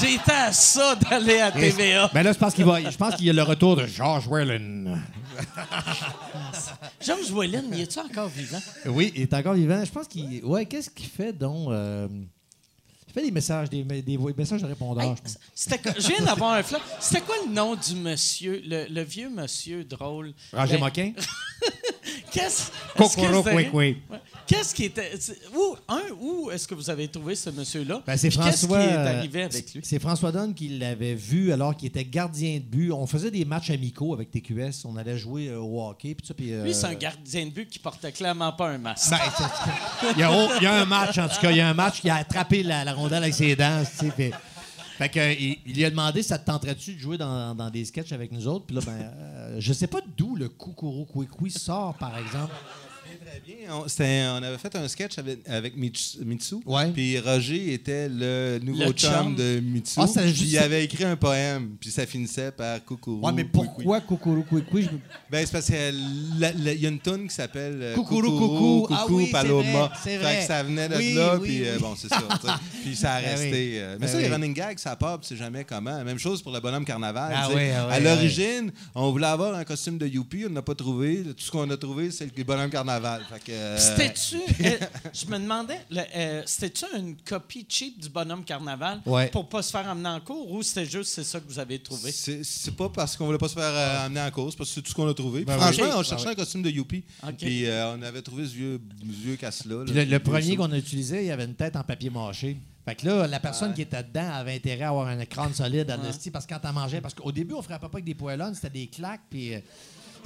Été à ça d'aller à TVA. Mais là, je pense qu'il va, je pense qu'il y a le retour de George Whalen. Georges Whalen, il est-tu encore vivant? Oui, il est encore vivant. Je pense qu'il. Ouais, qu'est-ce qu'il fait donc euh, Il fait des messages, des, des, des messages de répondeurs, Hey, je pense. c'était quoi- je viens d'avoir un flash. C'était quoi le nom du monsieur, le, le vieux monsieur drôle? Roger Ben, Moquin? Qu'est-ce vous avez- Kwekwe. Ouais. Qu'est-ce qui était. Où, un, où est-ce que vous avez trouvé ce monsieur-là? Ben, c'est Puis Qu'est-ce qui François. est arrivé avec lui? C'est François Donne qui l'avait vu alors qu'il était gardien de but. On faisait des matchs amicaux avec TQS. On allait jouer euh, au hockey. Puis ça, puis, euh, Lui, c'est un gardien de but qui portait clairement pas un masque. Ben, il, y a, il y a un match, en tout cas. Il y a un match qui a attrapé la, la rondelle avec ses dents. fait que, il, il lui a demandé ça te tenterait-tu de jouer dans, dans des sketchs avec nous autres? Puis là, ben, euh, je sais pas d'où le Kwekwi sort, par exemple. Très bien. On, avait fait un sketch avec, avec Mitsu. Ouais. Puis Roger était le nouveau Le chum chum. de Mitsu. Ah, c'était puis juste- il avait écrit un poème. Puis ça finissait par Coucou. Ouais, mais pourquoi? Je me- Ben, c'est parce qu'il y a une tune qui s'appelle euh, Coucourou, Coucou, coucou. Coucou, Ah oui, c'est Paloma. vrai, c'est Fait vrai. que ça venait de Oui, là, oui, puis euh, bon, c'est ça. puis ça a Ben resté. oui. euh, mais Ben ça, oui. les running gags, ça part, puis c'est jamais comment. Même chose pour le bonhomme carnaval. Ah ah oui, à l'origine, on voulait avoir un costume de Youpi, on n'a pas trouvé. Tout ce qu'on a trouvé, c'est le bonhomme carnaval. Euh, C'était-tu. euh, je me demandais, euh, c'était-tu une copie cheap du bonhomme carnaval Ouais. pour pas se faire emmener en cours ou c'était juste c'est ça que vous avez trouvé? C'est c'est pas parce qu'on voulait pas se faire euh, amener en cause, parce que c'est tout ce qu'on a trouvé. Puis Ben franchement, on cherchait un costume de Youpi. OK. Puis euh, on avait trouvé ce vieux, vieux casse-là. Le, premier qu'on a utilisé, il y avait une tête en papier mâché. Fait que là, la personne qui était dedans avait intérêt à avoir un crâne solide à l'esti parce que quand elle mangeait, parce qu'au début, on frappait pas avec des poêlons, c'était des claques, puis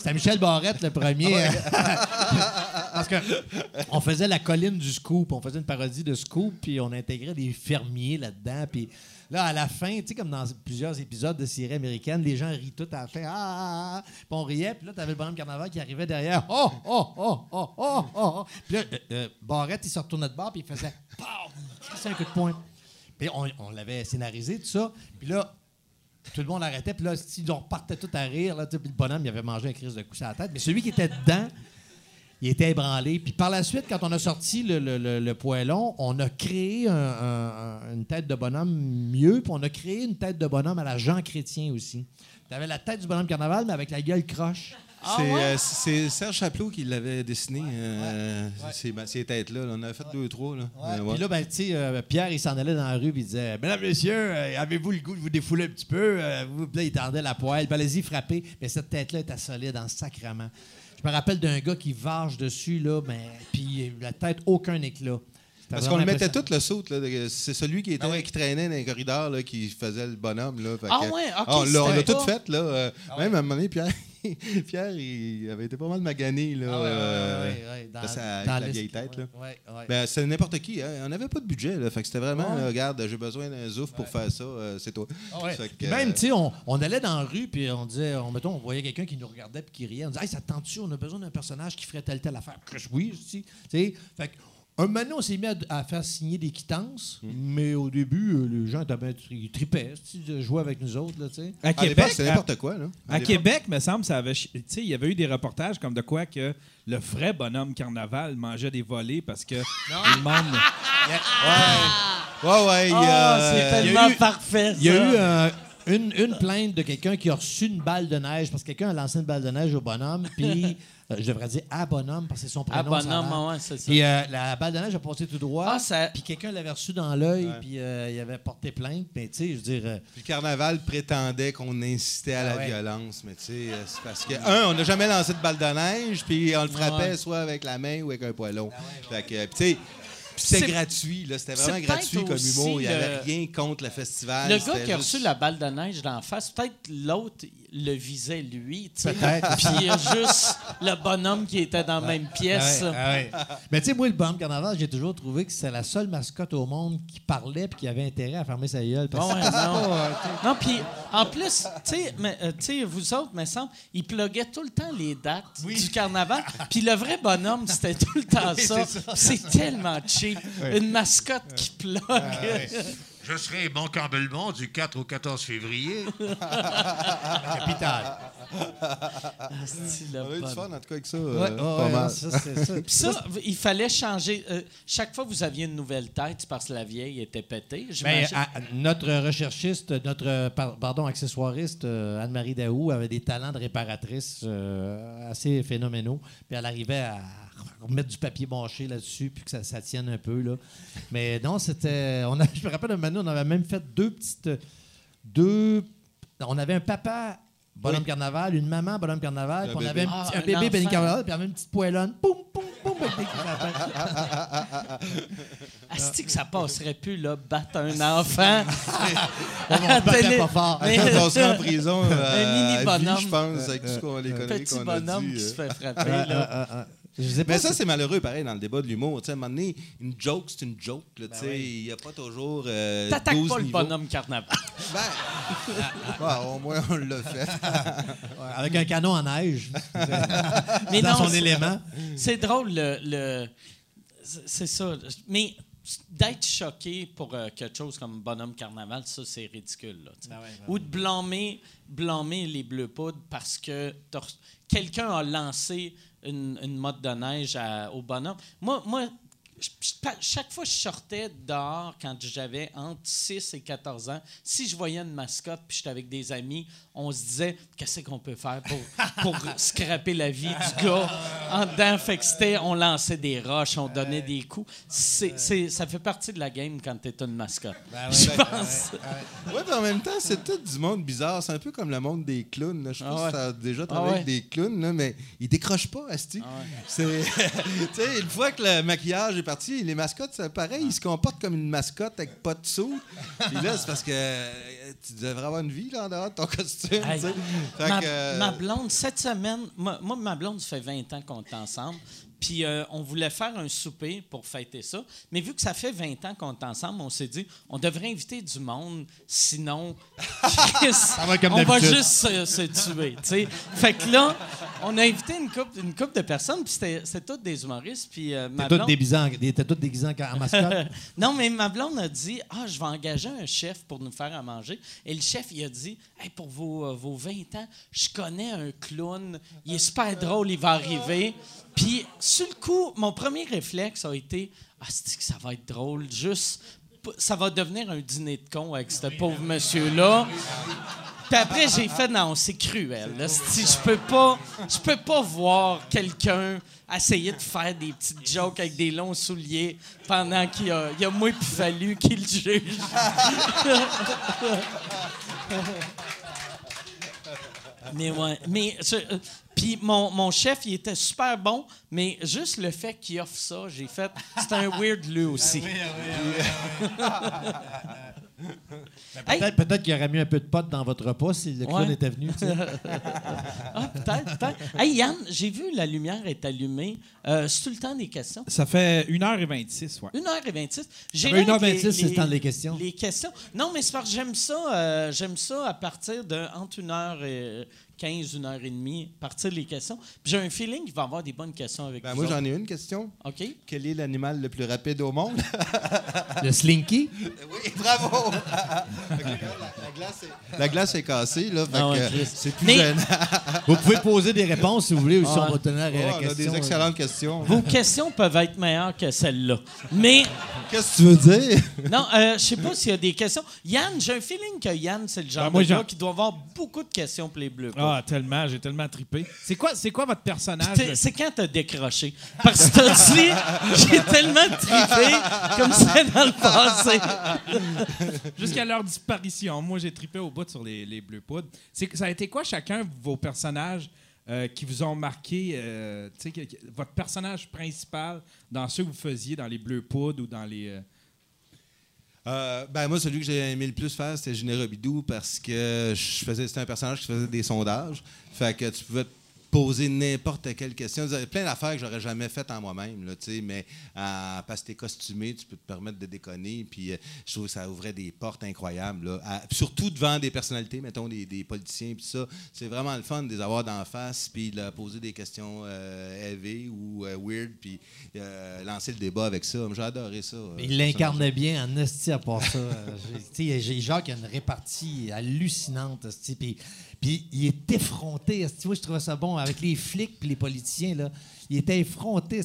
c'était Michel Barrette le premier. parce que on faisait la colline du scoop, on faisait une parodie de scoop, puis on intégrait des fermiers là-dedans, puis là, à la fin, tu sais, comme dans plusieurs épisodes de séries américaines, les gens rient tout à la fin, ah, ah, ah, puis on riait, puis là, t'avais le bonhomme carnaval qui arrivait derrière, oh, oh, oh, oh, oh, oh, puis là, euh, euh, Barrette, il se retournait de bord, puis il faisait, pow, c'est un coup de poing. Puis on, on l'avait scénarisé, tout ça. Puis là, tout le monde arrêtait. Puis là, si on repartait tout à rire, là, puis le bonhomme, il avait mangé un crise de coup sur la tête. Mais celui qui était dedans, il était ébranlé. Puis par la suite, quand on a sorti le, le, le- poêlon, on a créé un- un- un- une tête de bonhomme mieux. Puis on a créé une tête de bonhomme à la Jean Chrétien aussi. Tu avais la tête du bonhomme carnaval, mais avec la gueule croche. Ah C'est euh, c'est Serge Chaplot qui l'avait dessiné, euh, Ces, ben, ces têtes-là. là. On avait fait deux, trois. Là. Euh. Puis là, ben, tu sais, euh, Pierre, il s'en allait dans la rue, puis il disait Mesdames, Messieurs, avez-vous le goût de vous défouler un petit peu? Vous- là, il tendait la poêle. Puis allez-y, frappez. Mais cette tête-là était solide en sacrement. Je me rappelle d'un gars qui varge dessus, là, ben, puis la tête, aucun éclat. Parce qu'on le mettait tout le saut. là, C'est celui qui, était, qui traînait dans les corridors là, qui faisait le bonhomme. Là, Ah que- ouais, ok, on l'a- on l'a tout fait. Là, euh, Même à un moment donné, Pierre, Pierre il avait été pas mal magané. Là, Ah ouais, ouais, euh, dans- dans la le- vieille tête. Là. Ouais, ouais. Ben, c'est n'importe qui. Hein. On n'avait pas de budget. Là. Fait que c'était vraiment, là, regarde, j'ai besoin d'un zouf pour faire ça. euh, c'est toi. Ah que, même, tu sais, on, on allait dans la rue, puis on disait, on, mettons, on voyait quelqu'un qui nous regardait puis qui riait. On disait, hey, ça te tente-tu? On a besoin d'un personnage qui ferait telle, telle affaire. Oui, tu sais. Fait que, un moment donné, on s'est mis à, à faire signer des quittances, mais au début, euh, les gens étaient bien, ils tripaient, tu sais, de jouer avec nous autres, là, tu sais. À à Québec, c'était n'importe quoi. Là. À l'époque. Québec, me semble, ça avait. chi- Tu sais, il y avait eu des reportages comme de quoi que le vrai bonhomme carnaval mangeait des volets parce que le monde. Ouais, ouais. Ah, a- c'est il y a tellement eu- parfait. Il y a eu euh, une, une plainte de quelqu'un qui a reçu une balle de neige parce que quelqu'un a lancé une balle de neige au bonhomme, puis euh, je devrais dire à bonhomme parce que c'est son Ah, prénom. a bonhomme, ouais, c'est ça. Puis euh, la balle de neige a passé tout droit. Ah, ça- Puis quelqu'un l'avait reçu dans l'œil, puis euh, il avait porté plainte. Mais tu sais, je veux dire. euh, Puis le carnaval prétendait qu'on incitait à Ah la ouais. violence, mais tu sais, euh, c'est parce que, un, on n'a jamais lancé de balle de neige, puis on le frappait Ouais. soit avec la main ou avec un poêlon. Fait que, puis tu sais, c'était C'est- gratuit, là, c'était vraiment gratuit comme humour. Il n'y avait le- rien contre le festival. Le gars qui a reçu la balle de neige d'en face, peut-être l'autre le visait lui, tu sais. Puis il y a juste le bonhomme qui était dans la même pièce. Ah ouais, ah ouais. Mais tu sais, moi, le bonhomme carnaval, j'ai toujours trouvé que c'est la seule mascotte au monde qui parlait puis qui avait intérêt à fermer sa gueule. parce Bon, que ouais, non. non, puis en plus, tu sais, mais, euh, tu sais, vous autres, me semble, ils pluguaient tout le temps les dates du carnaval. Puis le vrai bonhomme, c'était tout le temps ça. C'est tellement cheap. Une mascotte qui plug. Je serai Banque Belmont du 4 au 14 février. capital. Asti, le On a eu du fun, en tout cas, avec ça. Ouais, euh, ouais, pas ouais, mal. ça, c'est ça. Puis ça, il fallait changer. euh, chaque fois que vous aviez une nouvelle tête, c'est parce que la vieille était pétée. Ben, à- notre recherchiste, notre par- pardon, accessoiriste, euh, Anne-Marie Daou, avait des talents de réparatrice euh, assez phénoménaux. Puis elle arrivait à remettre du papier bâché là-dessus, puis que ça, ça tienne un peu. Là. Mais non, c'était. On a, je me rappelle un moment donné, on avait même fait deux petites. Deux. On avait un papa. Bonhomme Oui. carnaval, une maman bonhomme carnaval, Un puis on avait un, Ah, petit- un un bébé carnaval, puis on avait une petite poêlonne, poum, poum, poum. Asti que ça passerait plus, là, battre un enfant. on battait pas fort. Mais- On en prison. euh, mini vie, bonhomme. Je pense, avec tout ce qu'on les conneries Petit bonhomme dit, qui euh. se fait frapper, là. Je sais pas Mais ça, c'est malheureux, pareil, dans le débat de l'humour. Tu sais, à un moment donné, une joke, c'est une joke. là, tu sais. oui. Il n'y a pas toujours. Euh, T'attaques 12 pas le bonhomme carnaval. Ben, ouais, au moins, on l'a fait. Ouais, avec un canon en neige, Mais dans non, son c'est- élément. C'est drôle, le. le- c'est- ça. Mais d'être choqué pour euh, quelque chose comme Bonhomme Carnaval, ça, c'est ridicule. Là, tu sais. Ou de blâmer, blâmer les Bleus Poudres parce que quelqu'un a lancé une, une mode de neige au bonhomme. Moi, moi chaque fois que je sortais dehors, quand j'avais entre 6 et 14 ans, si je voyais une mascotte puis j'étais avec des amis, on se disait qu'est-ce qu'on peut faire pour, pour scraper la vie du gars? En dedans. Fait que c'était, on lançait des roches, on donnait des coups. C'est, c'est- ça fait partie de la game quand tu es une mascotte. je pense. Ouais, mais en même temps, c'est tout du monde bizarre. C'est un peu comme le monde des clowns. là. Je Ah ouais. si t'as déjà Ah travaillé ouais. avec des clowns, là, mais ils décrochent pas, Asti. Ah une fois que le maquillage est parti, les mascottes, c'est pareil. Ils se comportent comme une mascotte avec pas de sous. Puis là, c'est parce que tu devrais avoir une vie là, en dehors de ton costume. Hey, ma, que, euh, ma blonde, cette semaine, moi, moi, ma blonde, ça fait 20 ans qu'on est ensemble. Puis euh, on voulait faire un souper pour fêter ça. Mais vu que ça fait 20 ans qu'on est ensemble, on s'est dit, on devrait inviter du monde, sinon, Chris, va comme on va juste se, se tuer. tu sais. Fait que là, on a invité une couple, une couple de personnes, puis c'était tous des humoristes. Puis euh, ma blonde- t'étais tous déguisés en en mascotte? non, mais ma blonde a dit Ah, je vais engager un chef pour nous faire à manger. Et le chef, il a dit Hey, pour vos, euh, vos 20 ans, je connais un clown. Il est super drôle, il va arriver. Puis, sur le coup, mon premier réflexe a été Ah, c'est que ça va être drôle. Juste, ça va devenir un dîner de con avec ce pauvre monsieur-là. Puis après, j'ai fait non, c'est cruel. je peux pas, peux pas voir quelqu'un essayer de faire des petites jokes avec des longs souliers pendant qu'il y a, il y a moi puis fallu qu'il juge. mais ouais, mais euh, puis mon, mon chef, il était super bon, mais juste le fait qu'il offre ça, j'ai fait, c'est un weird lui aussi. Hey, Peut-être peut qu'il y aurait mis un peu de pote dans votre repas si le clown Ouais. était venu. tu sais. Ah, peut-être, peut-être. Hey, Yann, j'ai vu la lumière est allumée. Euh, c'est tout le temps des questions? Ça fait 1h26, ouais. 1h26. J'ai Ça fait l'air que 1h26, c'est le temps des questions. Les questions. Non, mais c'est parce que j'aime ça. euh, j'aime ça à partir de entre 1h15, 1h30, partir les questions. J'ai un feeling qu'il va y avoir des bonnes questions avec ben, vous moi, j'en ai une question. OK? Quel est l'animal le plus rapide au monde? Le slinky? oui, bravo! La, la glace est, la glace est cassée, là. Fait Ah c'est plus Mais-. Vous pouvez poser des réponses si vous voulez, ou si Ah. on va tenir à Oh, la on a question. des excellentes questions. Vos questions peuvent être meilleures que celles-là. Mais, Qu'est-ce que tu veux dire? non, euh, je sais pas s'il y a des questions. Yann, j'ai un feeling que Yann, c'est le genre Ben, moi, de gars qui doit avoir beaucoup de questions pour les bleus. Ah, tellement, j'ai tellement trippé. C'est quoi, c'est quoi votre personnage? C'est quand t'as décroché? Parce que t'as dit, j'ai tellement trippé comme ça dans le passé. Jusqu'à leur disparition. Moi, j'ai trippé au bout sur les, les Bleus Poudres. C'est que ça a été quoi chacun vos personnages euh, qui vous ont marqué, euh, que- votre personnage principal dans ceux que vous faisiez dans les Bleus Poudres ou dans les. euh, Euh, ben moi, celui que j'ai aimé le plus faire, c'était Généreux Bidou parce que je faisais, c'était un personnage qui faisait des sondages. Fait que tu pouvais poser n'importe quelle question. Plein d'affaires que j'aurais jamais faites en moi-même, là, tu mais euh, parce que t'es costumé, tu peux te permettre de déconner. Puis euh, je trouve que ça ouvrait des portes incroyables. là. À- surtout devant des personnalités, mettons des, des politiciens, puis ça. C'est vraiment le fun de les avoir d'en face, puis de poser des questions euh, élevées ou euh, weird, puis lancer le débat avec ça. J'ai adoré ça. Il l'incarnait bien en esti à part ça. Tu Jacques qui a une répartie hallucinante. Puis, puis il est effronté. esti. Moi, je trouvais ça bon avec les flics puis les politiciens. Là, il était effronté.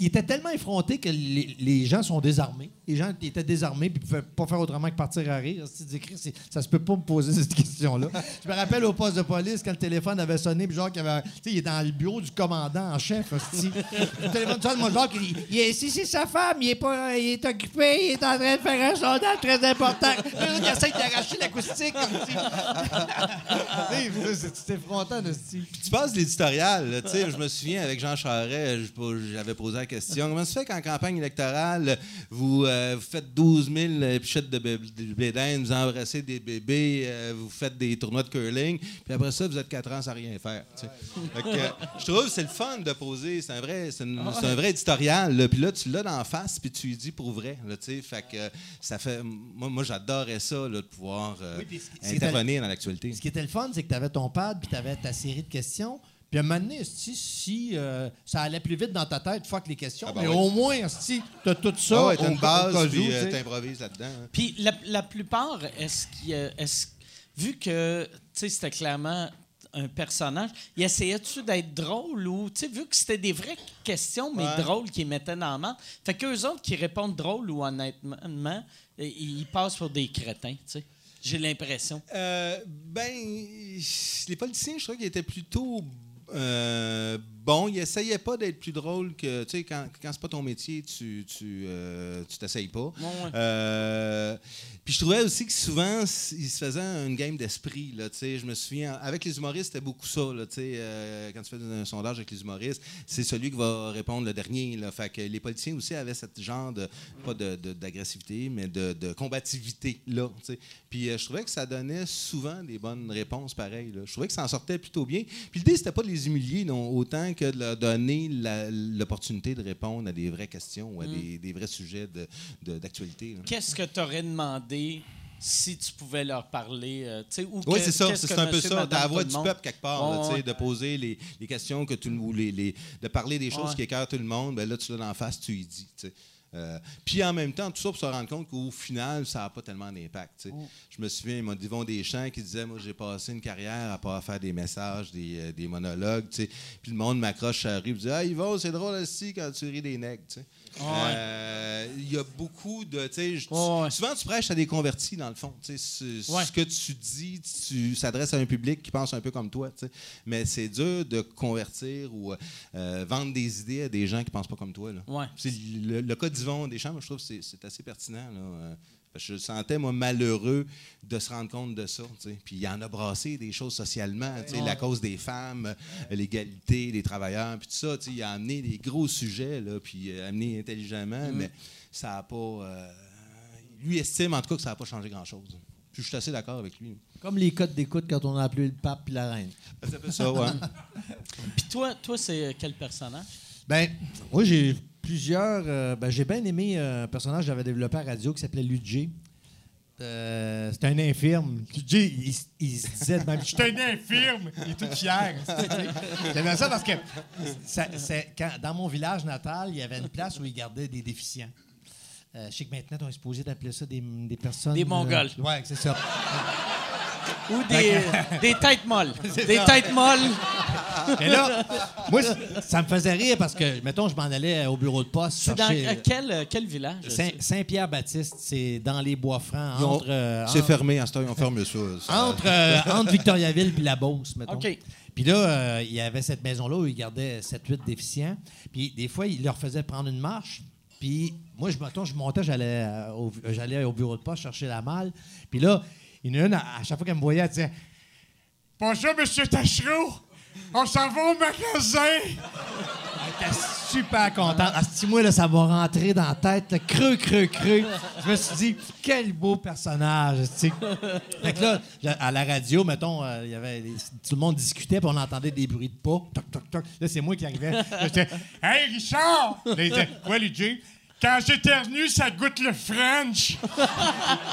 il était tellement effronté que les gens sont désarmés. Les gens étaient désarmés puis pouvaient pas faire autrement que partir à rire. C'est- ça se peut pas me poser cette question-là. Je me rappelle au poste de police quand le téléphone avait sonné, puis genre, qu'il y avait, tu sais, il est dans le bureau du commandant en chef. Le téléphone sonne, moi, genre, il dit il est, c'est sa femme, il est, pas, il est occupé, il est en train de faire un sondage très important. Il essaie d'arracher l'acoustique. c'est- C'est effrontant, hostie. Tu passes l'éditorial, tu sais, je me souviens avec Jean Charest, j'avais posé la question comment se fait qu'en campagne électorale, vous, euh, vous faites 12 000 pichettes de bé- de blé d'Inde, vous embrassez des bébés, euh, vous faites des tournois de curling, puis après ça, vous êtes 4 ans sans rien faire. que, euh, je trouve que c'est le fun de poser, c'est un vrai, c'est une- c'est un vrai éditorial, là, puis là, tu l'as d'en face, puis tu lui dis pour vrai. Là, fait que euh, ça fait, moi, moi j'adorais ça, là, de pouvoir euh, Oui, intervenir dans l'actualité. Ce qui était le fun, c'est que tu avais ton pad, puis tu avais ta série de questions. Puis à un moment donné, esti, si euh, ça allait plus vite dans ta tête, fuck les questions. Ah ben mais oui. au moins, si tu as tout ça. Ah ouais, t'as une au base, cas puis tu euh, t'improvises là-dedans. hein. Puis la, la plupart, est-ce qu'il est vu que tu sais c'était clairement un personnage, il essayait-tu d'être drôle ou tu sais vu que c'était des vraies questions mais Ouais. drôles qu'ils mettaient dans la main. Fait qu'eux autres qui répondent drôle ou honnêtement, ils passent pour des crétins, tu sais. J'ai l'impression. Euh, ben, les politiciens, je trouve qu'ils étaient plutôt euh, bons. Ils essayaient pas d'être plus drôles que. Tu sais, quand, quand c'est pas ton métier, tu tu euh, tu t'essayes pas. Ouais. Euh, puis je trouvais aussi que souvent, ils se faisaient une game d'esprit. Là, tu sais. je me souviens, avec les humoristes, c'était beaucoup ça. Là, tu sais, euh, quand tu fais un sondage avec les humoristes, c'est celui qui va répondre le dernier. Là. Fait que les politiciens aussi avaient ce genre de, pas de- de- d'agressivité, mais de, de combativité. Là, tu sais. Puis je trouvais que ça donnait souvent des bonnes réponses pareilles. là. Je trouvais que ça en sortait plutôt bien. Puis l'idée, c'était pas de les humilier non, autant que de leur donner l'opportunité de répondre à des vraies questions ou à des, des vrais sujets de- de- d'actualité. Qu'est-ce que tu aurais demandé si tu pouvais leur parler euh, ou Oui, c'est ça. C'est un peu ça. T'as la voix du peuple quelque part, là, Ouais, de poser les, les questions que tout ou les, les- de parler des choses Ouais. qui écœurent tout le monde. Ben là, tu l'as en face, tu y dis. Euh, puis en même temps, tout ça pour se rendre compte qu'au final, ça n'a pas tellement d'impact. sais. Je me souviens, il m'a dit Yvon Deschamps qui disait Moi, j'ai passé une carrière à pas faire des messages, des, euh, des monologues. Puis le monde m'accroche à la rue et dit Ah, Yvon, c'est drôle aussi quand tu ris des nègres. Euh, Il y a beaucoup de. tu Ouais. Souvent, tu prêches à des convertis, dans le fond. Ce, Ouais. ce que tu dis, tu s'adresses à un public qui pense un peu comme toi. tu sais. Mais c'est dur de convertir ou euh, vendre des idées à des gens qui pensent pas comme toi. là. Le, le cas d'Yvon Deschamps, je trouve que c'est- c'est assez pertinent. Là. Euh, je le sentais, moi, malheureux de se rendre compte de ça. Puis il en a brassé des choses socialement. La cause des femmes, euh, l'égalité des travailleurs, puis tout ça. Il a amené des gros sujets, là, puis euh, amené intelligemment, mais ça n'a pas. euh, lui estime, en tout cas, que ça n'a pas changé grand-chose. Puis je suis assez d'accord avec lui. Comme les codes d'écoute quand on a appelé le pape puis la reine. C'est un peu ça, ouais. Puis toi, toi c'est quel personnage? Ben, moi, j'ai plusieurs. euh, ben, j'ai bien aimé euh, un personnage que j'avais développé à radio qui s'appelait Ludger. Euh, C'était un infirme. Ludger, il, il se disait de même Je suis un infirme Il est tout fier. J'aimais ça parce que ça- c'est- quand- dans mon village natal, il y avait une place où ils gardaient des déficients. Euh, je sais que maintenant, on est supposé d'appeler ça des, des personnes. Des Mongols. Oui, ouais, c'est ça. Ou des, des têtes molles. Des ça. têtes molles. Mais là, moi, ça me faisait rire parce que, mettons, je m'en allais au bureau de poste. C'est dans euh, quel, euh, quel village? Saint- Saint-Pierre-Baptiste, c'est dans les Bois-Francs, entre, euh, C'est fermé, en ce temps, ils ont fermé ça. ça. entre, euh, entre Victoriaville et la Beauce, mettons. OK. Puis là, euh, il y avait cette maison-là où ils gardaient 7-8 déficients. Puis des fois, ils leur faisaient prendre une marche. Puis moi, je, mettons, je montais, j'allais euh, au, j'allais au bureau de poste chercher la malle. Puis là, il y en a une, à, à chaque fois qu'elle me voyait, elle disait Bonjour, monsieur Tachereau! On s'en va au magasin! Elle était super contente. À ce moi, là, ça m'a rentré dans la tête, là, creux, creux, creux. Je me suis dit, quel beau personnage, tu. Fait que là, à la radio, mettons, euh, il y avait tout le monde discutait, puis on entendait des bruits de pas. Toc, toc, toc. Là, c'est moi qui arrivais. J'étais, Hey, Richard! Là, il disait, Quoi, Luigi? Quand j'éternue, ça goûte le French.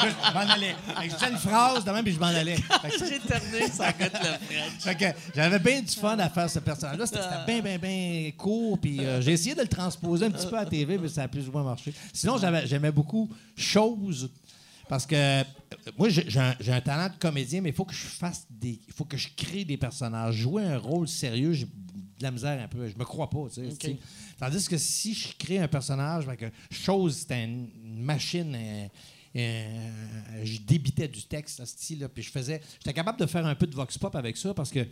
Je m'en allais. Fait que Je disais une phrase, de même, puis je m'en allais. Fait que ça, Éternué, ça goûte le French. fait que j'avais bien du fun à faire ce personnage-là. C'était c'était bien, bien, bien court. Puis euh, j'ai essayé de le transposer un petit peu à la TV, mais ça a plus ou moins marché. Sinon, j'avais- j'aimais beaucoup Chose. Parce que euh, moi, j'ai j'ai un, j'ai un talent de comédien, mais il faut que je fasse des. Il faut que je crée des personnages. Jouer un rôle sérieux, j'ai de la misère un peu. Je me crois pas, tu sais. Tandis que si je crée un personnage, fait que chose, c'était une une machine. euh, euh, je débitais du texte, style, là, puis je faisais. J'étais capable de faire un peu de vox pop avec ça parce que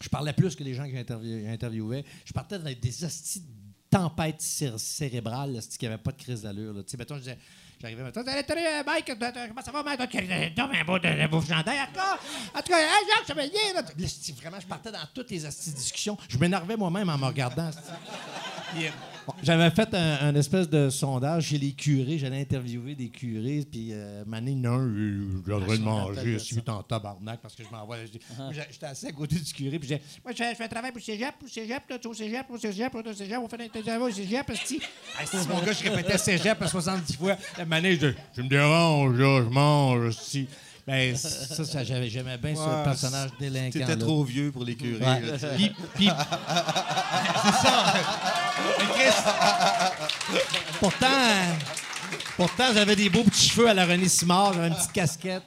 je parlais plus que les gens que j'intervie- j'interviewais. Je partais dans des hosties de tempêtes cé- cérébrales, hosties qui n'avaient pas de crise d'allure. Tu sais, mettons, je disais. J'arrivais, mettons, Salut, Mike, comment ça va, Mike? Tu as un beau de bouffe chandail, en tout cas. Hey, Jacques là? Là, c'est- vraiment, je partais dans toutes les discussions. Je m'énervais moi-même en me regardant. J'avais fait un, un espèce de sondage chez les curés. J'allais interviewer des curés. Puis, euh, Mané, non, j'ai en train de manger. Je suis en tabarnak parce que je m'envoie. je J'étais assis à côté du curé. Puis, j'ai Moi, je fais, je un travail pour le cégep, pour le cégep, là, au cégep, au cégep, au cégep, on fait un travail au cégep. Ah, si, mon gars, je répétais cégep 70 fois. Mané, je me déranges, là, je mange, esti. Ben, ça, ça j'avais- j'aimais bien ce personnage délinquant. T'étais trop vieux pour les curés. Ouais. Puis, puis- c'est ça. Mais pourtant, pourtant j'avais des beaux petits cheveux à la René Simard, j'avais une petite casquette.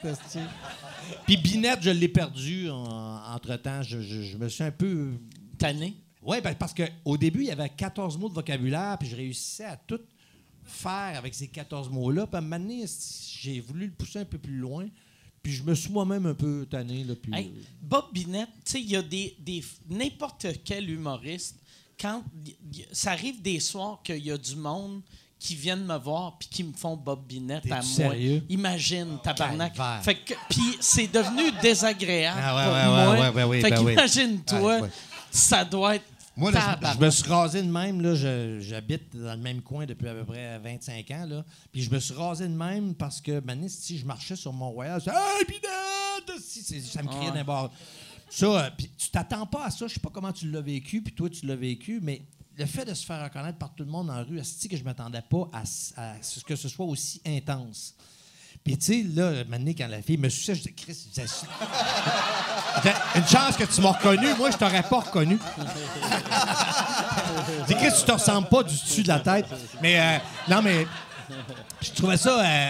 Puis Binette, je l'ai perdu en- entre-temps. Je, je- je me suis un peu... Tanné. Oui, parce qu'au début, il y avait 14 mots de vocabulaire, puis je réussissais à tout faire avec ces 14 mots-là. Puis à un moment donné, esti, j'ai voulu le pousser un peu plus loin. Puis je me suis moi-même un peu tanné. Là, puis, Hey, Bob Binette, tu sais, il y a des, des n'importe quel humoriste, quand y- y- ça arrive des soirs qu'il y a du monde qui viennent me voir puis qui me font Bob Binette à moi. Sérieux? Imagine, tabarnak. Calvaire. Fait que, puis c'est devenu désagréable Ah ouais, pour ouais, moi. ouais, ouais, ouais, ouais, fait ben qu'imagine-toi, ouais. ça doit être Moi, là, je- me suis rasé de même. Là, je- j'habite dans le même coin depuis à peu près 25 ans. Là, puis je me suis rasé de même parce que, maintenant, si je marchais sur Mont-Royal, je disais Hey, c'est- Ça me criait Ouais. d'un bord. Ça, euh, puis tu t'attends pas à ça. Je sais pas comment tu l'as vécu, puis toi, tu l'as vécu, mais le fait de se faire reconnaître par tout le monde la rue, c'est que je m'attendais pas à ce que ce soit aussi intense? Puis, tu sais, là, maintenant, quand la fille me suçait, je disais, Chris, je J'ai une chance que tu m'as reconnu. Moi, je t'aurais pas reconnu. Je dis, Chris, tu te ressembles pas du dessus de la tête. Mais, euh, non, mais, je trouvais ça. euh,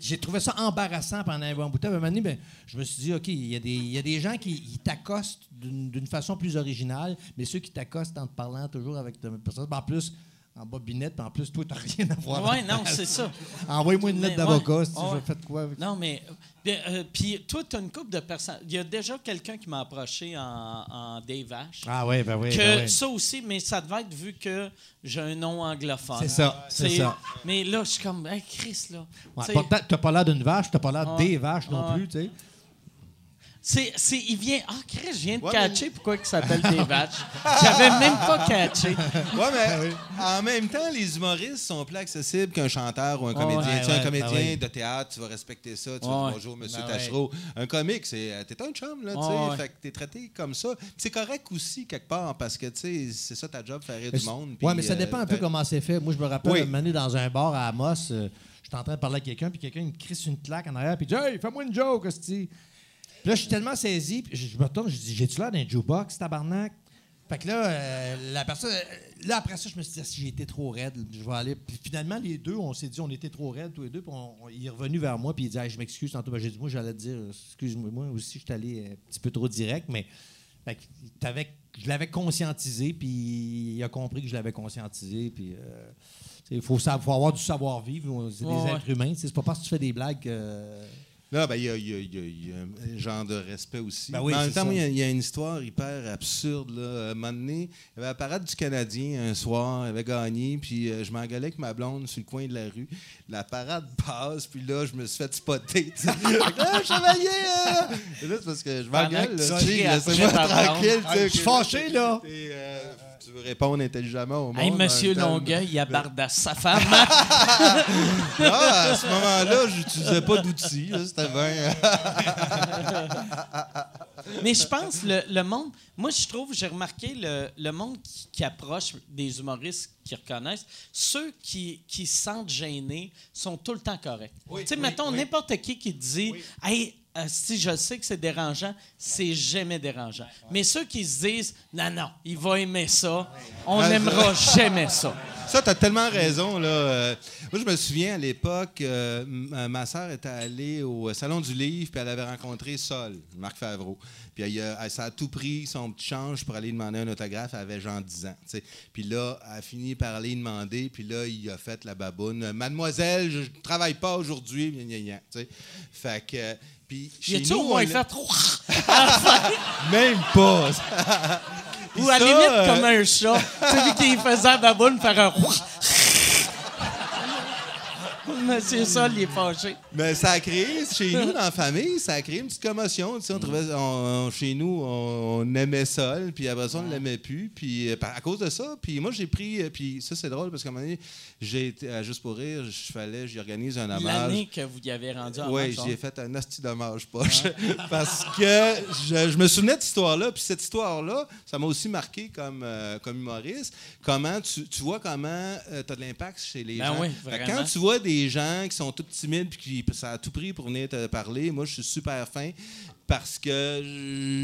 j'ai, trouvé ça embarrassant pendant un bon bout de temps. À un moment donné, ben, je me suis dit, OK, il y, a des- il y a des gens qui t'accostent d'une, d'une façon plus originale, mais ceux qui t'accostent en te parlant toujours avec ta personne, en plus, en bobinette, puis en plus, toi, t'as rien à voir. Ouais, non, c'est ça. Envoie-moi une lettre d'avocat ouais, si tu ouais. veux faire de quoi. avec- Non, mais. euh, Puis toi, tu as une couple de personnes. Il y a déjà quelqu'un qui m'a approché en, en Dave Ash. Ah ouais, ben oui. que ben oui. ça aussi, mais ça devait être vu que j'ai un nom anglophone. C'est ça, c'est ça. Mais là, je suis comme, hey, Chris, là. Ouais, t'as pas l'air d'une vache, t'as pas l'air des vaches non plus, tu sais. C'est, c'est- il vient. Ah, Chris, je viens de Ouais, catcher pourquoi il s'appelle des vaches. J'avais même pas catché. Ouais, mais en même temps, les humoristes sont plus accessibles qu'un chanteur ou un comédien. ouais, tu sais, un comédien ben de théâtre, tu vas respecter ça. Tu vas dire bonjour, monsieur Ben Tachereau. Un comique, c'est. euh, T'es un chum, là, tu sais. Fait que t'es traité comme ça. C'est correct aussi, quelque part, parce que, tu sais, c'est ça ta job, faire rire Mais du monde. ouais, mais ça euh, dépend un peu fait- comment c'est fait. Moi, je me rappelle, Oui. année dans un bar à Amos, euh, j'étais en train de parler à quelqu'un, puis quelqu'un me crisse une claque en arrière, puis dit Hey, fais-moi une joke, hostie. Puis là, je suis tellement saisi, puis je, me retourne, je dis J'ai-tu l'air d'un jukebox, tabarnak? Fait que là, euh, la personne. euh, Là, après ça, je me suis dit, Ah, si j'ai été trop raide, je vais aller. Puis finalement, les deux, on s'est dit, on était trop raides, tous les deux. Puis on- on- il est revenu vers moi, puis il dit, Hey, je m'excuse. Tantôt, Ben, j'ai dit, moi, j'allais te dire, excuse-moi, moi aussi, je suis allé euh, un petit peu trop direct, mais fait que t'avais- je l'avais conscientisé, puis il a compris que je l'avais conscientisé, puis euh, il faut, faut avoir du savoir-vivre. C'est des Ouais, ouais. êtres humains. C'est pas parce que tu fais des blagues que. Là, ben, il y a, il y a- il y a- il y a un genre de respect aussi. Ben oui, Mais en même temps, il y a- il y, a une histoire hyper absurde. Là. À un moment donné, il y avait la parade du Canadien un soir, il avait gagné, puis euh, je m'engueulais avec ma blonde sur le coin de la rue. La parade passe, puis là, je me suis fait spotter. chevalier! Et là, c'est parce que je m'engueule. Laissez-moi tranquille. je suis fâché, là. Tu veux répondre intelligemment au monde. Hey, monsieur. Longueuil, il abardasse sa femme. Ah, à ce moment-là, j'utilisais pas d'outils. C'était bien. Mais je pense le, le monde. Moi, je trouve, j'ai remarqué le, le monde qui, qui approche des humoristes qui reconnaissent, ceux qui, qui se sentent gênés sont tout le temps corrects. tu sais, mettons, n'importe qui qui dit Hey, si je sais que c'est dérangeant, c'est jamais dérangeant. Mais ceux qui se disent Non, non, il va aimer ça, on n'aimera jamais ça. Ça, t'as tellement raison. Là. Euh, moi, je me souviens à l'époque, euh, euh, ma sœur était allée au Salon du Livre, puis elle avait rencontré Sol, Marc Favreau. Puis elle, a- elle- ça a tout pris son petit change pour aller demander un autographe. Elle avait genre 10 ans. Puis là, elle a fini par aller demander, puis là, il a fait la baboune. Mademoiselle, je ne travaille pas aujourd'hui. Fait que. Puis chez nous, au moins on l'a- fait Même pas. Ou à la limite euh, comme un chat. Celui qui faisait à baboune faire un. Monsieur Sol, il est fâché. Mais ça a créé, chez nous, dans la famille, ça a créé une petite commotion. Tu sais, on trouvait, on- on- chez nous, on, on aimait Sol, puis après ça, on ne l'aimait plus. Puis euh, à cause de ça, puis moi, j'ai pris, euh, puis ça, c'est drôle, parce qu'à un moment donné, j'ai été, à Juste pour rire, je fallait, j'organise un hommage. L'année que vous y avez rendu en Oui, marche, j'ai fait un hostie d'hommage poche. Parce que je, je me souvenais de cette histoire-là. Puis cette histoire-là, ça m'a aussi marqué comme, euh, comme humoriste. Comment tu, tu vois comment tu as de l'impact chez les Ben gens? oui, vraiment. quand tu vois des gens qui sont tous timides puis qui ça a tout pris pour venir te parler, moi, je suis super fin. Parce que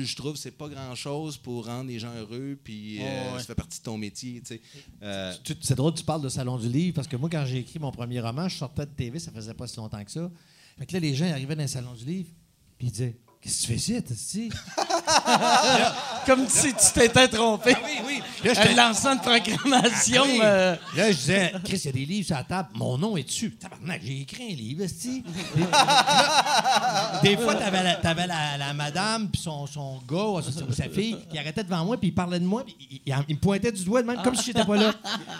je, trouve que c'est pas grand-chose pour rendre les gens heureux, puis euh, ouais. ça fait partie de ton métier. tu sais. Euh, C'est drôle que tu parles de Salon du Livre parce que moi, quand j'ai écrit mon premier roman, je sortais de TV, ça faisait pas si longtemps que ça. Fait que là, les gens ils arrivaient dans le Salon du Livre, puis ils disaient Qu'est-ce que tu fais ici? Comme si tu t'étais trompé. Oui, oui. Là, Un lancement de programmation. Oui. euh, Là, je disais, Chris, il y a des livres sur la table. Mon nom est dessus. Tabarnak, j'ai écrit un livre, esti. Des fois, t'avais la, t'avais la, la madame puis son, son gars ou sa, fille qui arrêtait devant moi puis il parlait de moi puis il, il- il me pointait du doigt de même comme si j'étais pas là.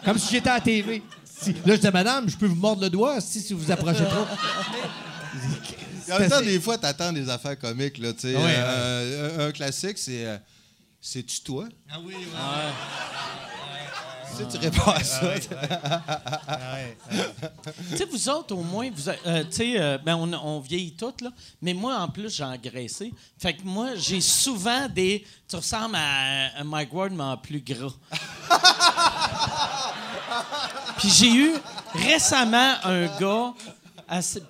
Comme si j'étais à la TV. Là, je disais, madame, je peux vous mordre le doigt si, si vous vous approchez trop. En même temps, des fois, tu attends des affaires comiques. Là, tu sais. Ouais, Euh, un, un classique, c'est euh, C'est-tu toi? Ah oui, oui. Tu sais, tu réponds à ça. Tu sais, vous autres, au moins, vous, a- euh, euh, ben, on, on vieillit toutes, là. Mais moi, en plus, j'ai engraissé. Fait que moi, j'ai souvent des. Tu ressembles à, à Mike Ward, mais en plus gras. Puis j'ai eu récemment un gars.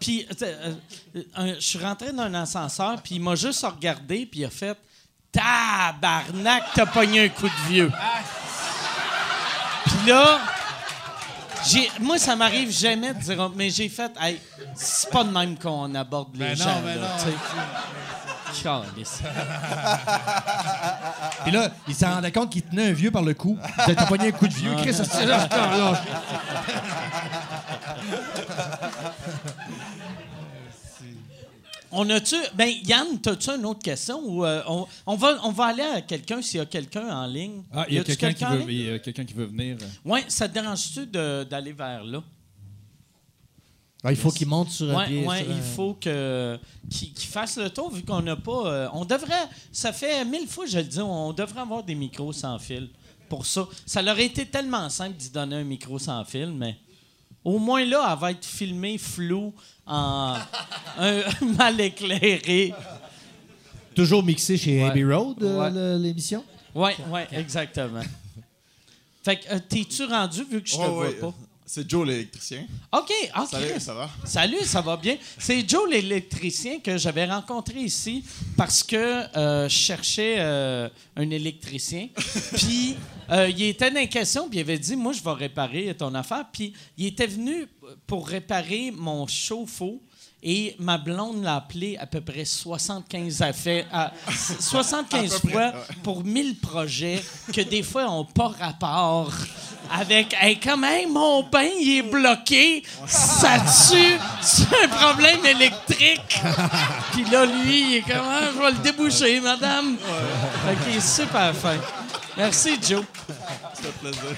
Puis, euh, un- je suis rentré dans un ascenseur, puis il m'a juste regardé, puis il a fait Tabarnak, t'as pogné un coup de vieux. Puis là. Moi, ça m'arrive jamais de dire, mais j'ai fait, hey, c'est pas de même qu'on aborde les Ben non, gens. ben là, non, Calisse. Puis là, il s'en rendait compte qu'il tenait un vieux par le cou. T'as t'as pogné un coup de vieux. Chris, ça, c'est là, là. On a-tu. Ben, Yann, as-tu une autre question? Ou, euh, on, on va, on va aller à quelqu'un s'il y a quelqu'un en ligne. Ah, il y a quelqu'un qui, il a qui veut venir. Oui, ça te dérange-tu d'aller vers là? Ah, il faut qu'il monte sur un Oui, pied. ouais, sur il faut que qu'il fasse le tour vu qu'on n'a pas. euh, on devrait. Ça fait mille fois, je le dis, on devrait avoir des micros sans fil pour ça. Ça leur aurait été tellement simple d'y donner un micro sans fil, mais au moins là, elle va être filmée floue, en un- mal éclairée. Toujours mixé chez Ouais. Abbey Road, euh, Ouais. l'émission? Oui, oui, exactement. Fait que, euh, t'es-tu rendu vu que je te Oh, vois oui. pas? C'est Joe l'électricien. OK, OK. Salut, ça va? Salut, ça va bien. C'est Joe l'électricien que j'avais rencontré ici parce que euh, je cherchais euh, un électricien. Puis euh, il était dans la question, puis il avait dit Moi, je vais réparer ton affaire. Puis il était venu pour réparer mon chauffe-eau. Et ma blonde l'a appelé à peu près 75 affaires, à- 75 fois pour 1000 projets que des fois n'ont pas rapport avec hey, quand même mon bain il est bloqué, ça tue, c'est un problème électrique. Puis là lui il est comment je vais le déboucher madame. Fait qu'il est super fin. Merci Joe. Ça fait plaisir.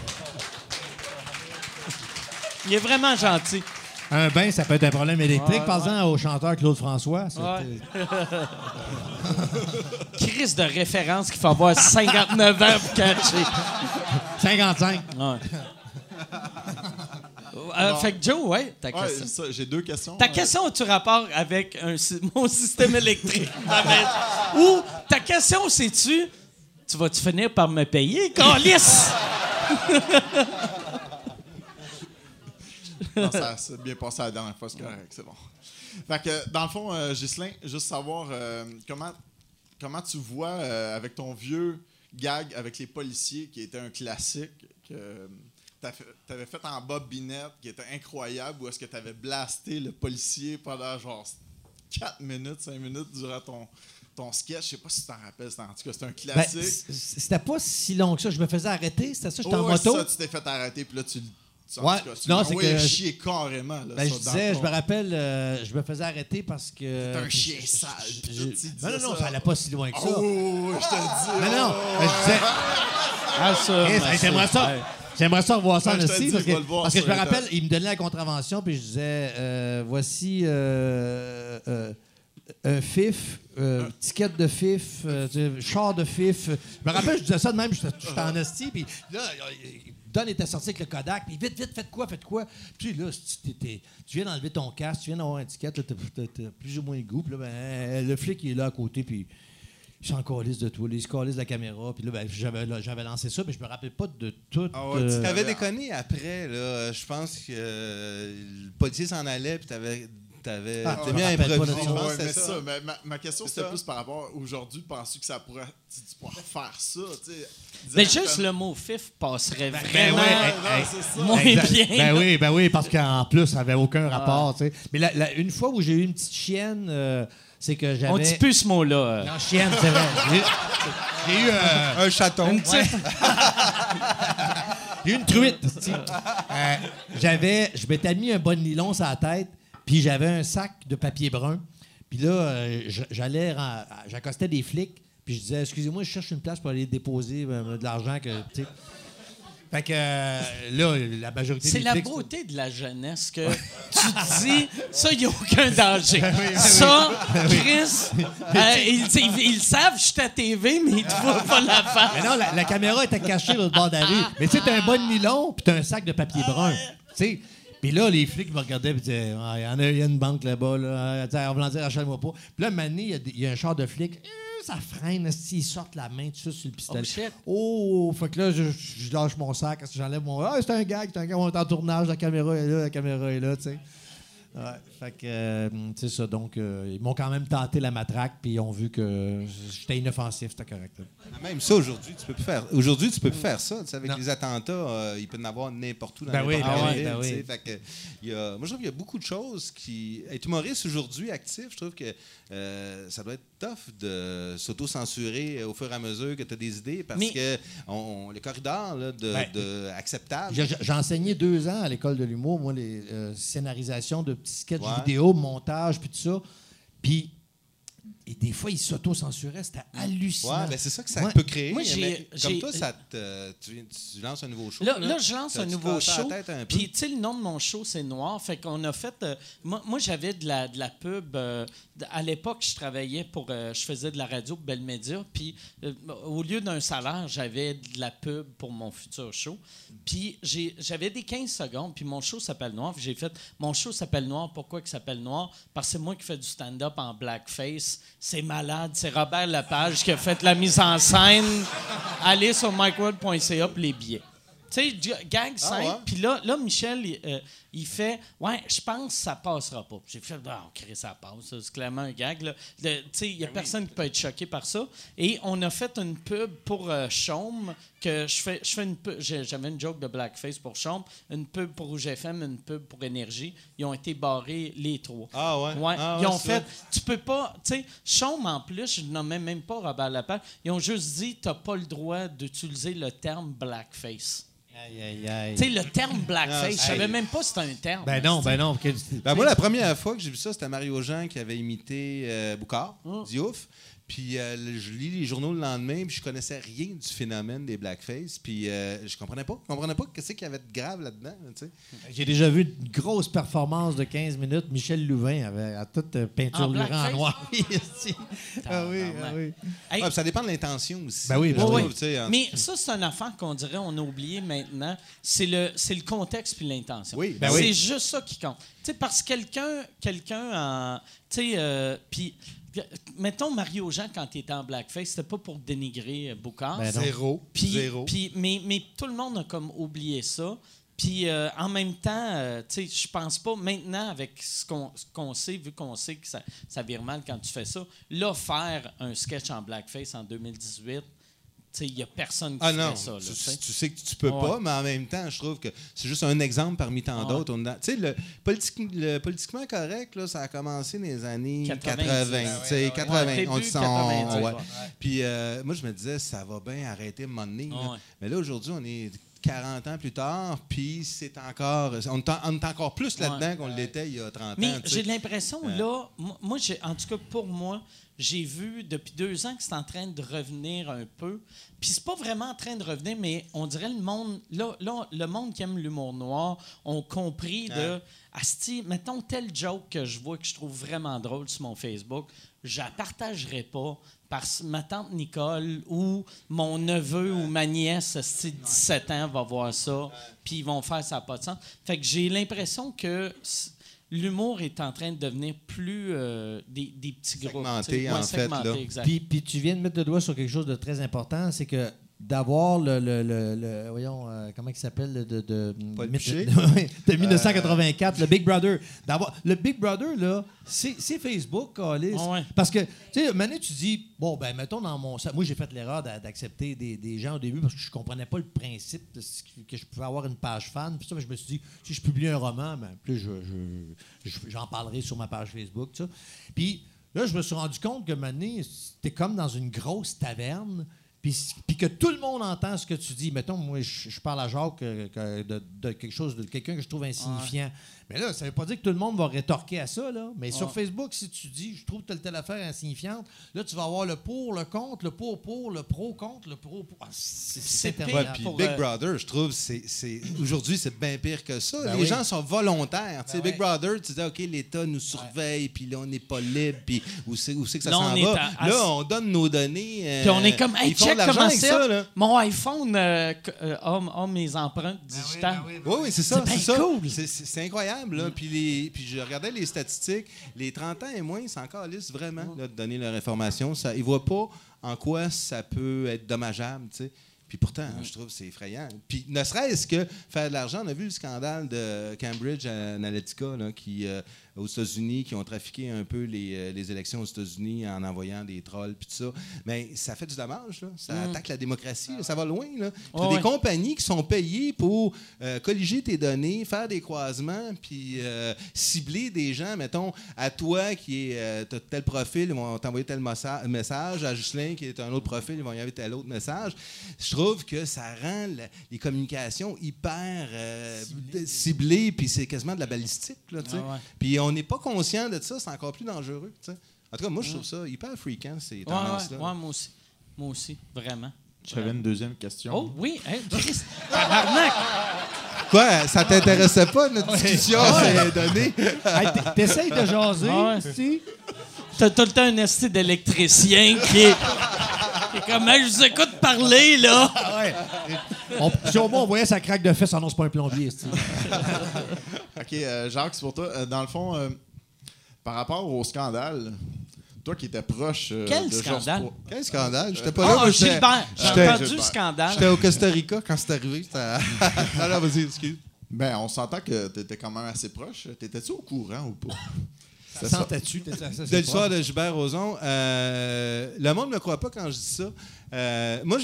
Il est vraiment gentil. Un bain, ça peut être un problème électrique. Parle-en au chanteur Claude François. c'est- Ouais. Crise de référence qu'il faut avoir 59 ans pour catcher. 55. Ouais. Euh, fait que Joe, ouais, ta Ouais, question. ça, j'ai deux questions. Ta Euh, question a-tu rapport avec un mon système électrique? Ou ta question, c'est-tu, tu vas-tu finir par me payer, Calice? non, ça s'est bien passé la dernière fois, c'est correct, c'est bon. Fait que, dans le fond, euh, Ghislain, juste savoir euh, comment, comment tu vois euh, avec ton vieux gag avec les policiers qui était un classique que tu avais fait en Bob Binette qui était incroyable ou est-ce que tu avais blasté le policier pendant genre 4 minutes, 5 minutes durant ton, ton sketch? Je sais pas si tu t'en rappelles. c'était- En tout cas, c'était un Ben, classique. c'était pas si long que ça. Je me faisais arrêter. C'était ça, j'étais Oh, en moto. Ça, tu t'es fait arrêter, puis là, tu, tu, en Ouais. tout cas, tu Non, c'est que- chier carrément. Là, Ben, je disais, ton- je me rappelle, euh, je me faisais arrêter parce que. T'es un chien je- sale, Non, non, non, ça. ça allait pas si loin que ça. Oh, je te le dis. Non, non, oh. mais je disais. Ah, ça. Hey, ben, J'aimerais ça. ouais. J'aimerais ça revoir ça Ouais, dis, parce que, parce que je me rappelle, il me donnait la contravention, puis je disais euh, voici euh, euh, un FIF, euh, ticket de FIF, euh, char de FIF. Je me rappelle, je disais ça de même, j'étais en esti, puis là, euh, Don était sorti avec le Kodak, puis vite, vite, faites quoi, faites quoi? Puis là, t'es- tu viens d'enlever ton casque, tu viens d'avoir un ticket, là, t'as plus ou moins le goût, puis là, ben, le flic il est là à côté, puis il s'en calisse de toi, il se calisse de la caméra, puis là, ben, j'avais lancé ça, mais je me rappelle pas de tout. Ah ouais, euh, tu T'avais déconné après, là. Je pense que euh, le policier s'en allait, puis t'avais. T'avais Ah, je bien improvisé. ça. Je pense Ouais, que mais ça, ça. mais ma, ma question, c'était plus par rapport aujourd'hui. Penses-tu que ça pourrait, tu, tu pourrais faire ça? tu sais, Mais juste comme- le mot fif passerait Ben vraiment ouais, Non, hey, c'est ça. moins Exact. bien. Ben oui, ben oui, parce qu'en plus, ça n'avait aucun rapport. tu sais. Mais la- la- une fois où j'ai eu une petite chienne, euh, c'est que j'avais. On dit plus ce mot-là. euh. Non, chienne, c'est vrai. J'ai- eu, euh, Un chaton. Une petite- j'ai eu une truite. Euh, j'avais, je m'étais mis un bon nylon sur la tête, puis j'avais un sac de papier brun. Puis là, euh, j'allais, j'accostais des flics, puis je disais, excusez-moi, je cherche une place pour aller déposer euh, de l'argent que, tu sais. Fait que euh, là, la majorité C'est la beauté de la jeunesse que tu te dis, ça, il n'y a aucun danger. Ça, Chris, euh, ils, ils- ils savent, je suis à TV, mais ils te voient pas la face. Mais non, la, la caméra était cachée l'autre bord de la rue. Mais tu sais, t'as un bon nylon, puis t'as un sac de papier brun. Tu sais. Puis là, les flics me regardaient et disaient Ah, il y en a, y a une banque là-bas, là. Sais, En voulant dire, achète-moi pas. Puis là, Mané, il y a y, un char de flics. Euh, Ça freine, s'ils sortent la main tout de suite sur le pistolet? Oh, shit. Oh, fait que là, je, je lâche mon sac, j'enlève mon. Ah, c'est un gag, c'est un gag, on est en tournage, la caméra est là, la caméra est là, tu sais. Ouais, fait que, euh, c'est ça. Donc, euh, ils m'ont quand même tenté la matraque, puis ils ont vu que j'étais inoffensif, c'était correct. là. Même ça, aujourd'hui, tu peux plus faire. Aujourd'hui, tu peux plus faire ça. Avec Non. les attentats, euh, il peut y en avoir n'importe où dans Ben oui, ben oui, ben oui. Fait que, il y a, moi, je trouve qu'il y a beaucoup de choses qui. Être humoriste aujourd'hui, actif, je trouve que euh, ça doit être tough de s'auto-censurer au fur et à mesure que tu as des idées parce Mais- que on, le corridor là, de, Ben, de acceptable. J'ai enseigné deux ans à l'école de l'humour, moi, les scénarisations de petits sketchs. Vidéo, montage, puis tout ça. Puis, et des fois, ils s'auto-censuraient, c'était hallucinant. Ouais, ben c'est ça que ça Ouais. peut créer. Moi, j'ai- mais comme toi, ça te- tu, tu lances un nouveau show. Là, là, je lance un nouveau show. un. Puis, tu sais, le nom de mon show, c'est Noir. Fait qu'on a fait. euh, moi, moi, j'avais de la, de la pub. euh, à l'époque, je travaillais pour. euh, je faisais de la radio pour Bell Media. Puis, au lieu d'un salaire, j'avais de la pub pour mon futur show. Puis, j'ai- j'avais des 15 secondes. Puis, mon show s'appelle Noir. Puis, j'ai fait. Mon show s'appelle Noir. Pourquoi il s'appelle Noir? Parce que c'est moi qui fais du stand-up en blackface. C'est malade. C'est Robert Lepage qui a fait la mise en scène. Allez sur micworld.ca pour les billets. Tu sais, gag simple. ouais? Puis là, là, Michel, il, euh, il fait Ouais, je pense que ça passera pas. J'ai fait Ah, ok, ça passe. C'est clairement un gag. Tu sais, il n'y a personne qui peut être choqué par ça. Et on a fait une pub pour euh, Chaume, que je fais, je fais une J'avais une joke de blackface pour Chaume, une pub pour Rouge FM, une pub pour Énergie. Ils ont été barrés les trois. Ah ouais? Ouais, Ah ils ouais, ont c'est fait. vrai. Tu peux pas. Tu sais, en plus, je nommais même pas Robert Lepage. Ils ont juste dit tu n'as pas le droit d'utiliser le terme blackface. Aïe, aïe, aïe. Tu sais, le terme blackface, je Ah, savais hey. même pas si c'était un terme. Ben non, ben non. Ben moi, la première fois que j'ai vu ça, c'était Mario Jean qui avait imité euh, Boucard. Diouf. Puis euh, je lis les journaux le lendemain, puis je connaissais rien du phénomène des blackface. Puis euh, je comprenais pas. Je comprenais pas qu'est-ce qu'il y avait de grave là-dedans. tu sais. J'ai déjà vu une grosse performance de 15 minutes. Michel Louvain avait à toute peinture En lurée en blackface? noir. Ah oui, ah oui. Hey, Ouais, puis ça dépend de l'intention aussi. Ben oui, ben oui. trouve, en- Mais ça, c'est une affaire qu'on dirait on a oublié maintenant. C'est le, c'est le contexte puis l'intention. Oui, ben c'est oui. juste ça qui compte. Tu sais, parce que quelqu'un, quelqu'un en. Tu sais, euh, puis. Mettons Mario Jean, quand il était en blackface, c'était pas pour dénigrer euh, Boucard. Ben. Zéro. Zéro. puis- mais, mais tout le monde a comme oublié ça. Puis euh, en même temps, euh, tu sais, je pense pas maintenant avec ce qu'on sait, vu qu'on sait que ça, ça vire mal quand tu fais ça, là faire un sketch en blackface en 2018, sais, il y a personne qui Ah non, ça. là, tu, sais. tu sais que tu peux Ouais. pas, mais en même temps, je trouve que c'est juste un exemple parmi tant Ouais. d'autres. Tu sais, le, politique- le politiquement correct, là, ça a commencé dans les années 90. 80. tu sais, 80. Ouais, on dit ça, 90, on- ouais. ouais. Puis euh, moi, je me disais, ça va bien arrêter là. Ouais. Mais là, aujourd'hui, on est 40 ans plus tard, puis c'est encore. On est, en- on est encore plus là-dedans qu'on l'était il y a 30 Mais ans. tu sais. j'ai l'impression, Euh. là, moi, en tout cas pour moi, j'ai vu depuis deux ans que c'est en train de revenir un peu. Puis c'est pas vraiment en train de revenir, mais on dirait le monde, là, là le monde qui aime l'humour noir ont compris de, Asti, mettons tel joke que je vois que je trouve vraiment drôle sur mon Facebook, je la partagerai pas parce que ma tante Nicole ou mon neveu ou ma nièce, asti, 17 ans, va voir ça, puis ils vont faire ça pas de sens. Fait que j'ai l'impression que l'humour est en train de devenir plus euh, des, des petits groupes. Segmenté, tu sais. en fait, là. Puis, puis tu viens de mettre le doigt sur quelque chose de très important, c'est que d'avoir le, le, le- le- voyons euh, comment il s'appelle le- de de, Paul de, Piché? de- de 1984 le Big Brother d'avoir le Big Brother là c'est c'est Facebook Callis. Ah ouais. parce que tu sais maintenant tu dis bon ben mettons dans mon ça- moi j'ai fait l'erreur d'a- d'accepter des, des gens au début parce que je comprenais pas le principe de ce qui- que je pouvais avoir une page fan puis ça je me suis dit si je publie un roman ben plus je je- je- j'en parlerai sur ma page Facebook tu sais. puis Là, je me suis rendu compte que maintenant, c'était comme dans une grosse taverne, puis, puis que tout le monde entend ce que tu dis. Mettons, moi, je, je parle à Jacques euh, que- de, de quelque chose, de quelqu'un que je trouve insignifiant. Mais là, ça veut pas dire que tout le monde va rétorquer à ça, là. Mais sur Facebook, si tu dis, je trouve telle telle affaire insignifiante, là, tu vas avoir le pour, le contre, le pour, pour, le pro, contre, le pro, pour. Ah, c'est. Ouais, interminable. puis pour, Big euh, Brother, je trouve, c'est, aujourd'hui, c'est bien pire que ça. Ben les oui. gens sont volontaires. tu sais, Ben Big Brother, tu disais, OK, l'État nous surveille, puis là, on n'est pas libre, puis où c'est, que ça Là, s'en va? à- Là, on donne nos données. euh, Puis on est comme, hey, de l'argent avec ça. là? Mon iPhone euh, euh, a, a mes empreintes Ben digitales. Oui, oui, c'est ça. C'est ça. cool. C'est, incroyable. Là. Puis, les, puis je regardais les statistiques. Les 30 ans et moins, c'est encore lisse vraiment là, de donner leur information. Ça, ils ne voient pas en quoi ça peut être dommageable. tu sais. Puis pourtant, je trouve que c'est effrayant. Puis ne serait-ce que faire de l'argent, on a vu le scandale de Cambridge Analytica là, qui, euh, aux États-Unis qui ont trafiqué un peu les, euh, les élections aux États-Unis en envoyant des trolls puis tout ça. Mais ça fait du dommage. Là. Ça attaque la démocratie. là. Ça va loin. Là. Ouais, des ouais. compagnies qui sont payées pour euh, colliger tes données, faire des croisements, puis euh, cibler des gens, mettons, à toi qui est euh, t'as tel profil, ils vont t'envoyer tel message, à Ghislain qui est un autre profil, ils vont y envoyer tel autre message. Je trouve que ça rend la- les communications hyper ciblées, puis c'est quasiment de la balistique. Là. Puis on n'est pas conscient de ça, c'est encore plus dangereux. En tout cas, moi, je trouve ça hyper fréquent, ces ouais, tendances-là. ouais, moi aussi. Moi aussi, vraiment. J'avais une deuxième question. Oh oui, hein, Chris, tabarnak! Quoi, ça t'intéressait pas, notre discussion, ces données? Hey, t- T'essayes de jaser, Ah ouais. tu T'as tout le temps un esti d'électricien qui est, qui est comme, Hey, je vous écoute parler, là. On, si au moins on voyait sa craque de fesses, non, c'est pas un plombier. OK, euh, Jacques, c'est pour toi. Euh, dans le fond, euh, par rapport au scandale, toi qui étais proche euh, Quel de Georges scandale? Pro- Quel scandale? J'étais pas là. Ah, moi, j'étais- Gilbert, j'ai j'étais- entendu le Gilbert. scandale. J'étais au Costa Rica quand c'est arrivé. Non, vas-y, excuse. Ben, on s'entend que tu étais quand même assez proche. T'étais-tu au courant ou pas? Ça sentait-tu? De l'histoire de Gilbert Rozon, euh, le monde ne me croit pas quand je dis ça. Euh, moi,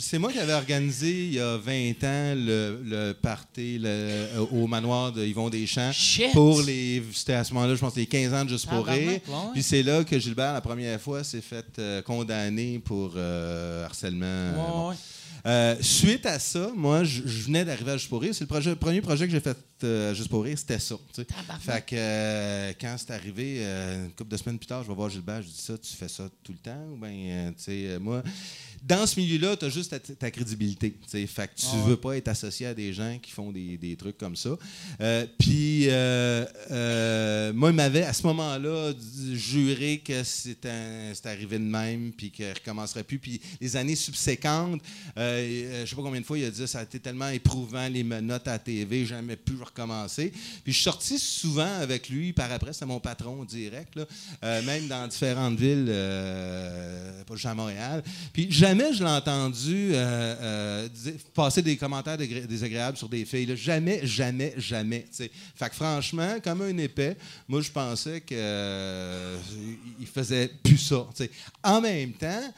c'est moi qui avais organisé il y a 20 ans le, le party le- euh, au manoir de Yvon Deschamps. Shit! Pour les. C'était à ce moment-là, je pense, les 15 ans de Juste pour rire. Puis c'est là que Gilbert, la première fois, s'est fait condamner pour harcèlement. Ouais, Bon. ouais. Euh, suite à ça, moi, je, venais d'arriver à Juste pour rire. C'est le, projet- le premier projet que j'ai fait euh, à Juste pour rire, c'était ça. Fait que euh, quand c'est arrivé, euh, une couple de semaines plus tard, je vais voir Gilbert, je dis ça, tu fais ça tout le temps? Ou bien, tu sais, moi, dans ce milieu-là, tu as juste ta, ta crédibilité. Fait que tu veux pas être associé à des gens qui font des, des trucs comme ça. Euh, Puis, euh, euh, moi, il m'avait, à ce moment-là, juré que c'était arrivé de même, puis qu'il ne recommencerait plus. Puis, les années subséquentes, je sais pas combien de fois il a dit ça a été tellement éprouvant, les menottes à la TV, jamais pu recommencer. Puis, je suis sorti souvent avec lui par après, c'était mon patron direct, là, même dans différentes villes, pas juste à Montréal. Puis, jamais je l'ai entendu euh, euh, passer des commentaires désagréables sur des filles. Jamais, jamais, jamais. tu sais. Fait que franchement, comme un épais, moi, je pensais que euh, faisait plus ça. En même temps,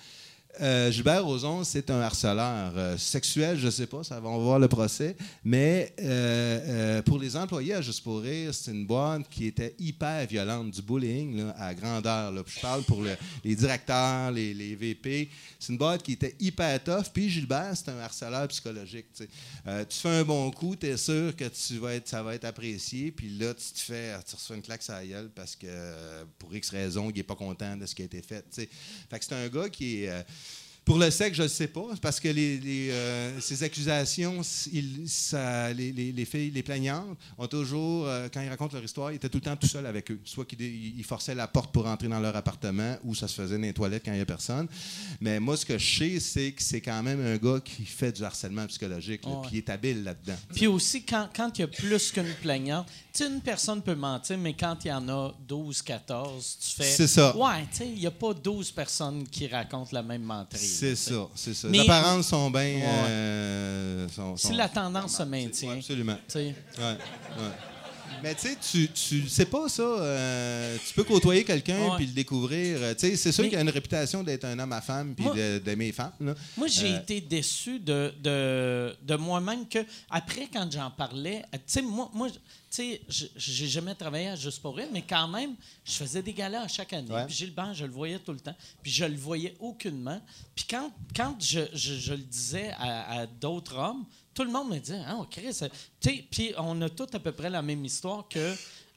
euh, Gilbert Rozon, c'est un harceleur euh, sexuel, je sais pas, ça va on voir le procès, mais euh, pour les employés à Juste pour rire, c'est une boîte qui était hyper violente, du bullying à grandeur. Je parle pour le- les directeurs, les, VP. C'est une boîte qui était hyper tough. Puis Gilbert, c'est un harceleur psychologique. tu fais un bon coup, tu es sûr que tu vas être, ça va être apprécié. Puis là, tu te fais, tu reçois une claque sur la gueule parce que pour X raison, il n'est pas content de ce qui a été fait. Fait c'est un gars qui est. pour le sexe, je ne sais pas, parce que les, les, euh, ces accusations, ça- les, les- les filles, les plaignantes, ont toujours, euh, quand ils racontent leur histoire, ils étaient tout le temps tout seuls avec eux. Soit qu'ils forçaient la porte pour entrer dans leur appartement, ou ça se faisait dans les toilettes quand il n'y a personne. Mais moi, ce que je sais, c'est que c'est quand même un gars qui fait du harcèlement psychologique, puis il est habile là-dedans. Puis aussi, quand, quand il y a plus qu'une plaignante, une personne peut mentir, mais quand il y en a 12, 14, tu fais. C'est ça. Ouais, tu sais, il n'y a pas 12 personnes qui racontent la même menterie. C'est sais. ça, c'est ça. Les apparences sont bien... Ouais. euh, sont- Si la tendance se maintient. Absolument. Ouais, ouais. Mais tu sais, tu, sais pas ça. euh, tu peux côtoyer quelqu'un puis le découvrir. euh, Tu sais, c'est sûr qu'il a une réputation d'être un homme à femme puis d'aimer les femmes. là. Moi, j'ai Euh, été déçu de, de, de moi-même que, après, quand j'en parlais, tu sais, moi, moi tu sais, j'ai jamais travaillé à Juste pour rire, mais quand même, je faisais des galas à chaque année. Ouais. Puis Gilbert, je le voyais tout le temps. Puis je le voyais aucunement. Puis quand, quand je, je- je le disais à, à d'autres hommes, tout le monde me disait, ah, c'est- tu sais, puis on a tous à peu près la même histoire que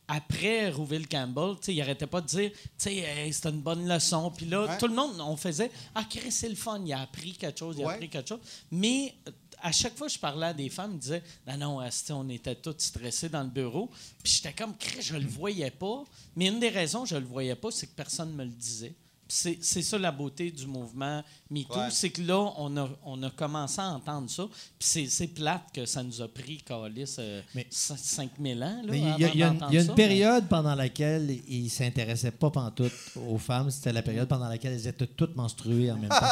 après Rouville Campbell, il arrêtait pas de dire, tu Hey, c'était une bonne leçon. Puis là, Ouais. tout le monde, on faisait, ah, Chris, c'est le fun, il a appris quelque chose, il a appris quelque chose. Mais euh, à chaque fois que je parlais à des femmes, ils disaient, non, non, on était tous stressés dans le bureau. Puis j'étais comme, Chris, je le voyais pas. Mais une des raisons que je le voyais pas, c'est que personne me le disait. C'est c'est ça la beauté du mouvement MeToo, Ouais. c'est que là, on a, on a commencé à entendre ça. Puis c'est- c'est plate que ça nous a pris, Calis, euh, Mais- 5000 ans. Là, Mais il y a, avant il y a une, d'entendre il y a ça, une mais- période pendant laquelle il ne s'intéressait pas pantoute aux femmes. C'était la période pendant laquelle elles étaient toutes menstruées en même temps.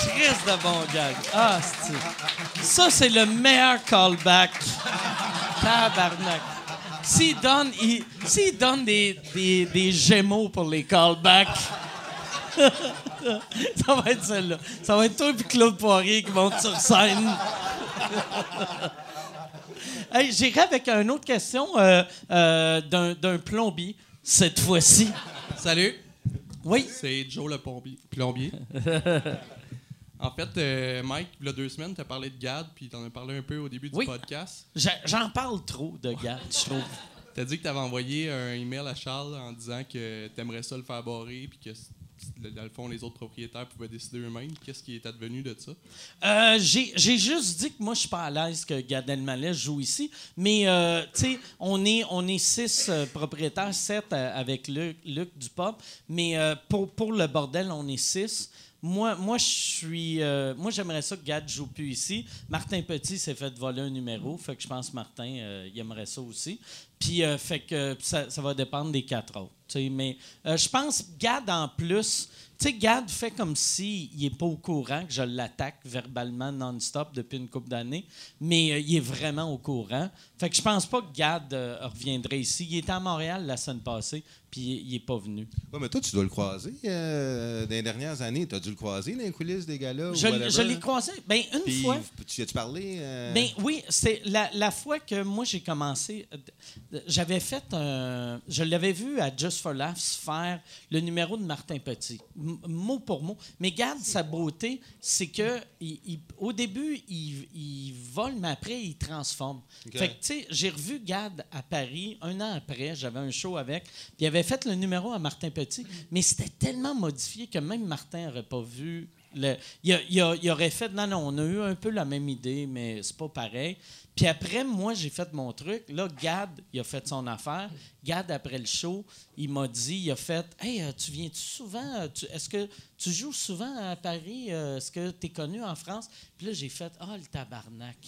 Chris de bon gag. Ah, c'est Ça, c'est le meilleur callback. Tabarnak. S'il donne, il- s'il donne des, des, des gémeaux pour les callbacks, ça va être celle-là. Ça va être toi et Claude Poirier qui montent sur scène. hey, J'irai avec une autre question euh, euh, d'un d'un plombier, cette fois-ci. Salut, Oui. c'est Joe le plombier. plombier. en fait, euh, Mike, il y a deux semaines, tu as parlé de Gad, puis tu en as parlé un peu au début du podcast. J'en parle trop de gars, je trouve. Tu as dit que tu avais envoyé un email à Charles en disant que tu aimerais ça le faire barrer, puis que dans le fond, les autres propriétaires pouvaient décider eux-mêmes. Qu'est-ce qui est advenu de ça? Euh, j'ai juste dit que moi, je suis pas à l'aise que Gad Elmaleh joue ici. Mais, euh, tu sais, on est, on est six euh, propriétaires, sept avec Luc, Luc du pop. Mais pour, pour le bordel, on est six. Moi, moi je suis. euh, moi, j'aimerais ça que Gad joue plus ici. Martin Petit s'est fait voler un numéro. Fait que je pense que Martin, euh, il aimerait ça aussi. Puis, euh, fait que ça, va dépendre des quatre autres. Mais je pense Gad, en plus, tu sais, Gad fait comme s'il n'est pas au courant que je l'attaque verbalement non-stop depuis une couple d'années, mais il est vraiment au courant. Fait que je pense pas que Gad euh, reviendrait ici. Il était à Montréal la semaine passée, puis il n'est pas venu. Ouais, mais toi, tu dois le croiser. euh, dans les dernières années, tu as dû le croiser dans les coulisses des ou Je, je l'ai croisé. Ben, une Puis, fois. tu as-tu parlé? euh, Ben oui, c'est la, la fois que moi j'ai commencé. euh, J'avais fait un. Je l'avais vu à Just for Laughs faire le numéro de Martin Petit, m- mot pour mot. Mais garde sa beauté, c'est que il- il- au début, il, il vole, mais après, il transforme. Ok. Fait que, j'ai revu Gad à Paris un an après, j'avais un show avec, il avait fait le numéro à Martin Petit, mais c'était tellement modifié que même Martin n'aurait pas vu. Le, il, aurait fait, non, non, on a eu un peu la même idée, mais c'est pas pareil. Puis après, moi, j'ai fait mon truc. Là, Gad, il a fait son affaire. Gad, après le show, il m'a dit, il a fait, Hey, euh, tu viens-tu souvent? euh, Est-ce que tu joues souvent à Paris? Euh, Est-ce que tu es connu en France? Puis là, j'ai fait, ah, le tabarnak.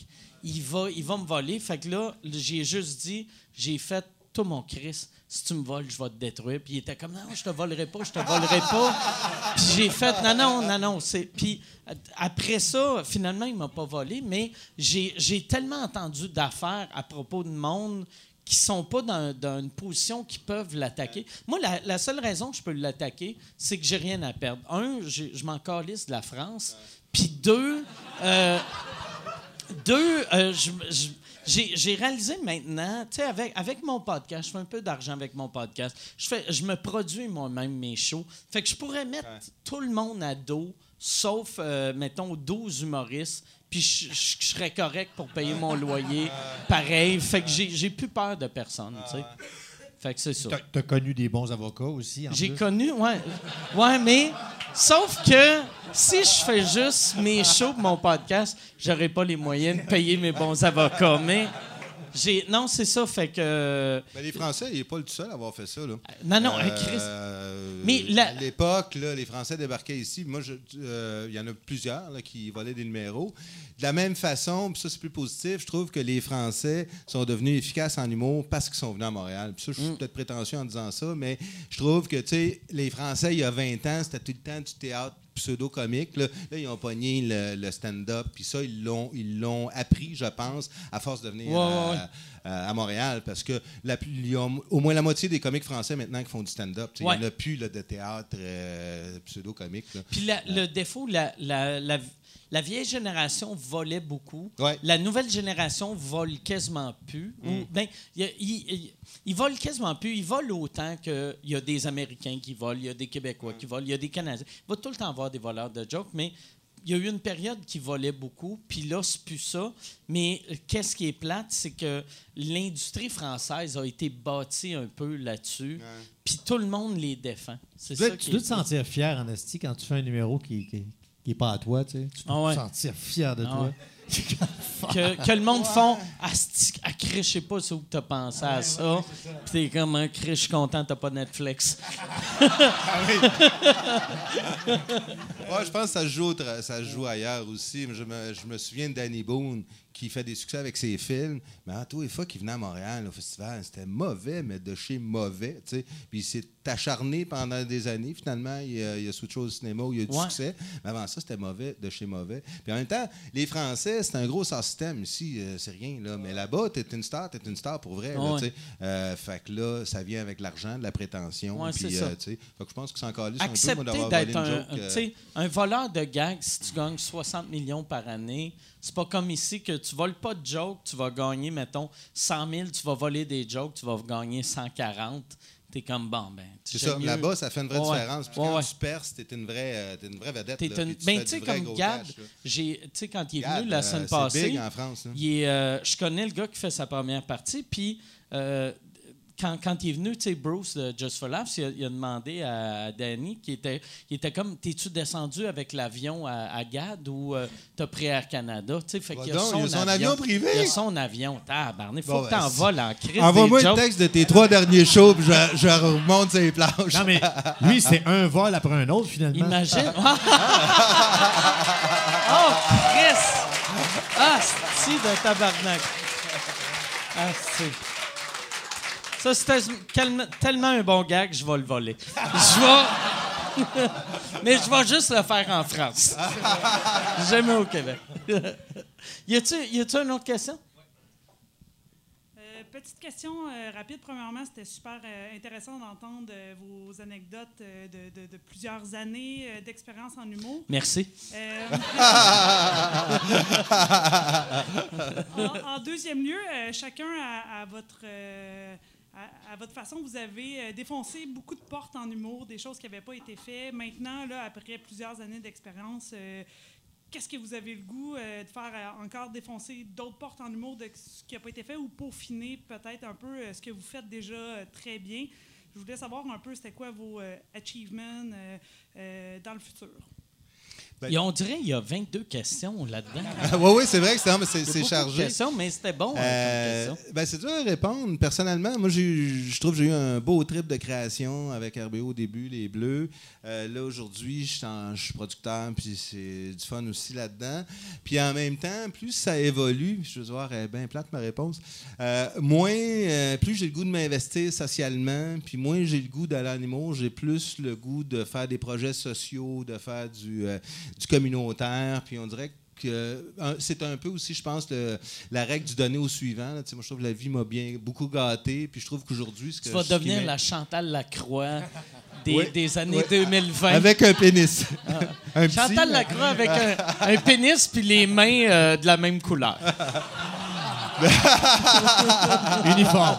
Il va, il va me voler. Fait que là, j'ai juste dit, j'ai fait, toi, mon Chris, si tu me voles, je vais te détruire. Puis il était comme, non, je te volerai pas, je te volerai pas. Puis j'ai fait, non, non, non, non. c'est- Puis après ça, finalement, il m'a pas volé, mais j'ai j'ai tellement entendu d'affaires à propos de monde qui sont pas dans, dans une position qui peuvent l'attaquer. Moi, la, la seule raison que je peux l'attaquer, c'est que j'ai rien à perdre. Un, je m'en calisse de la France. Puis deux, euh, deux, euh, j'ai réalisé maintenant, tu sais, avec, avec mon podcast, je fais un peu d'argent avec mon podcast. Je, fais, je me produis moi-même mes shows. Fait que je pourrais mettre tout le monde à dos, sauf, euh, mettons, 12 humoristes, puis je, je- je serais correct pour payer mon loyer. Pareil. Fait que j'ai plus peur de personne, tu sais. Fait que c'est ça. T'as t'as connu des bons avocats aussi, en J'ai plus? connu, ouais. Ouais, mais sauf que si je fais juste mes shows mon podcast, j'aurais pas les moyens de payer mes bons avocats. Mais j'ai. Non, c'est ça, fait que. Ben, les Français, il n'est pas le seul à avoir fait ça. Là. Non, non, Euh, Chris. Mais la- À l'époque, les Français débarquaient ici. Moi, euh, il y en a plusieurs là, qui volaient des numéros. De la même façon, puis ça, c'est plus positif, je trouve que les Français sont devenus efficaces en humour parce qu'ils sont venus à Montréal. Puis ça, je suis Mm. peut-être prétentieux en disant ça, mais je trouve que, tu sais, les Français, il y a 20 ans, c'était tout le temps du théâtre pseudo-comique. Là. Là, ils ont pogné le, le stand-up, puis ça, ils l'ont, ils l'ont appris, je pense, à force de venir Ouais, à, ouais, ouais. à- à Montréal, parce que la, plus- il y a au moins la moitié des comiques français maintenant qui font du stand-up. Ouais. Il n'y en a plus là, de théâtre euh, pseudo-comique. Puis la- le défaut, la, la, la, la vieille génération volait beaucoup. Ouais. La nouvelle génération vole quasiment plus. Mm. Ou, ben, il, il, il- il vole quasiment plus. Il vole autant qu'il y a des Américains qui volent, il y a des Québécois qui volent, il y a des Canadiens. Il va tout le temps avoir des voleurs de jokes, mais il y a eu une période qui volait beaucoup, puis là, c'est plus ça. Mais euh, qu'est-ce qui est plate, c'est que l'industrie française a été bâtie un peu là-dessus, puis tout le monde les défend. C'est Tu dois, tu te sentir fier en esti quand tu fais un numéro qui, qui est pas à toi. Tu, sais. tu dois Ah ouais. te sentir fier de Ah toi. ouais. que, que le monde font Asti, ah, je sais pas c'est où que t'as pensé à ça. Puis t'es comme un Chris, je suis content, t'as pas Netflix. Ouais, je pense que ça se joue, ça se joue ailleurs aussi. Je me, je me souviens de Danny Boone qui fait des succès avec ses films. Mais à tous les fois qu'il venait à Montréal au festival, c'était mauvais, mais de chez mauvais. Puis il s'est acharné pendant des années. Finalement, il a, il a switché au cinéma où il a eu du Ouais. succès. Mais avant ça, c'était mauvais, de chez mauvais. Puis en même temps, les Français, c'est un gros système ici. euh, c'est rien. Là. Mais là-bas, t'es une star, t'es une star pour vrai. là, Ouais. Euh, fait que là, ça vient avec l'argent, de la prétention. Ouais, puis, euh. Fait que je pense que c'est encore un peu, d'avoir volé d'être un, un- euh, un voleur de gags si tu gagnes 60 millions par année. C'est pas comme ici que tu voles pas de jokes, tu vas gagner, mettons, 100 000, tu vas voler des jokes, tu vas gagner 140. T'es comme bon, ben. C'est ça. Là-bas, ça fait une vraie Ouais, différence. Puis ouais, quand ouais. tu perces, t'es une vraie, euh, une vraie vedette. T'es là, une- puis ben, tu sais, comme Gad, tu sais, quand il est Gad, venu la euh, semaine passée, big en France, hein. il est, euh, je connais le gars qui fait sa première partie, puis euh, quand, quand il est venu, tu sais, Bruce de Just for Laughs, il a, il a demandé à Danny, qui était, il était comme, t'es-tu descendu avec l'avion à, à Gad ou euh, t'as pris Air Canada? Tu sais, fait Va qu'il a son, il a son avion privé? Il a son avion. Tabarnak, faut Bon, que ben, t'envoles en crise Envoie-moi le texte de tes trois derniers shows, puis je, je remonte ces planches. Non, mais lui, c'est un vol après un autre, finalement. Imagine. oh, Chris! Ah, c'est de tabarnak? Ah, c'est. Ça, c'était tellement un bon gag, je vais le voler. Je vais. Mais je vais juste le faire en France. Jamais au Québec. y a-tu y a-tu une autre question? Euh, petite question euh, rapide. Premièrement, c'était super euh, intéressant d'entendre euh, vos anecdotes euh, de, de- de plusieurs années euh, d'expérience en humour. Merci. Euh, en, en deuxième lieu, euh, chacun à, à votre, euh, à, votre façon, vous avez euh, défoncé beaucoup de portes en humour, des choses qui n'avaient pas été faites. Maintenant, là, après plusieurs années d'expérience, euh, qu'est-ce que vous avez le goût euh, de faire encore défoncer d'autres portes en humour de ce qui n'a pas été fait ou peaufiner peut-être un peu ce que vous faites déjà très bien? Je voulais savoir un peu c'était quoi vos achievements dans le futur. Ben- Et on dirait qu'il y a 22 questions là-dedans. oui, oui, c'est vrai que c'est, de chargé. questions, mais c'était bon. hein, Euh, ben, c'est dur à répondre. Personnellement, moi, je trouve que j'ai eu un beau trip de création avec RBO au début, les Bleus. Euh, là, aujourd'hui, je suis producteur, puis c'est du fun aussi là-dedans. Puis en même temps, plus ça évolue, je vais voir, elle est bien plate ma réponse, euh, moins, plus j'ai le goût de m'investir socialement, puis moins j'ai le goût d'aller en j'ai plus le goût de faire des projets sociaux, de faire du, du communautaire. Puis on dirait que c'est un peu aussi, je pense, le- la règle du donner au suivant. là. Moi, je trouve que la vie m'a bien beaucoup gâté. Puis je trouve qu'aujourd'hui, ce que Tu vas devenir la Chantal Lacroix des, Oui. des années Oui. 2020. avec un pénis. un petit, Chantal Lacroix avec un, un pénis puis les mains euh, de la même couleur. Uniforme.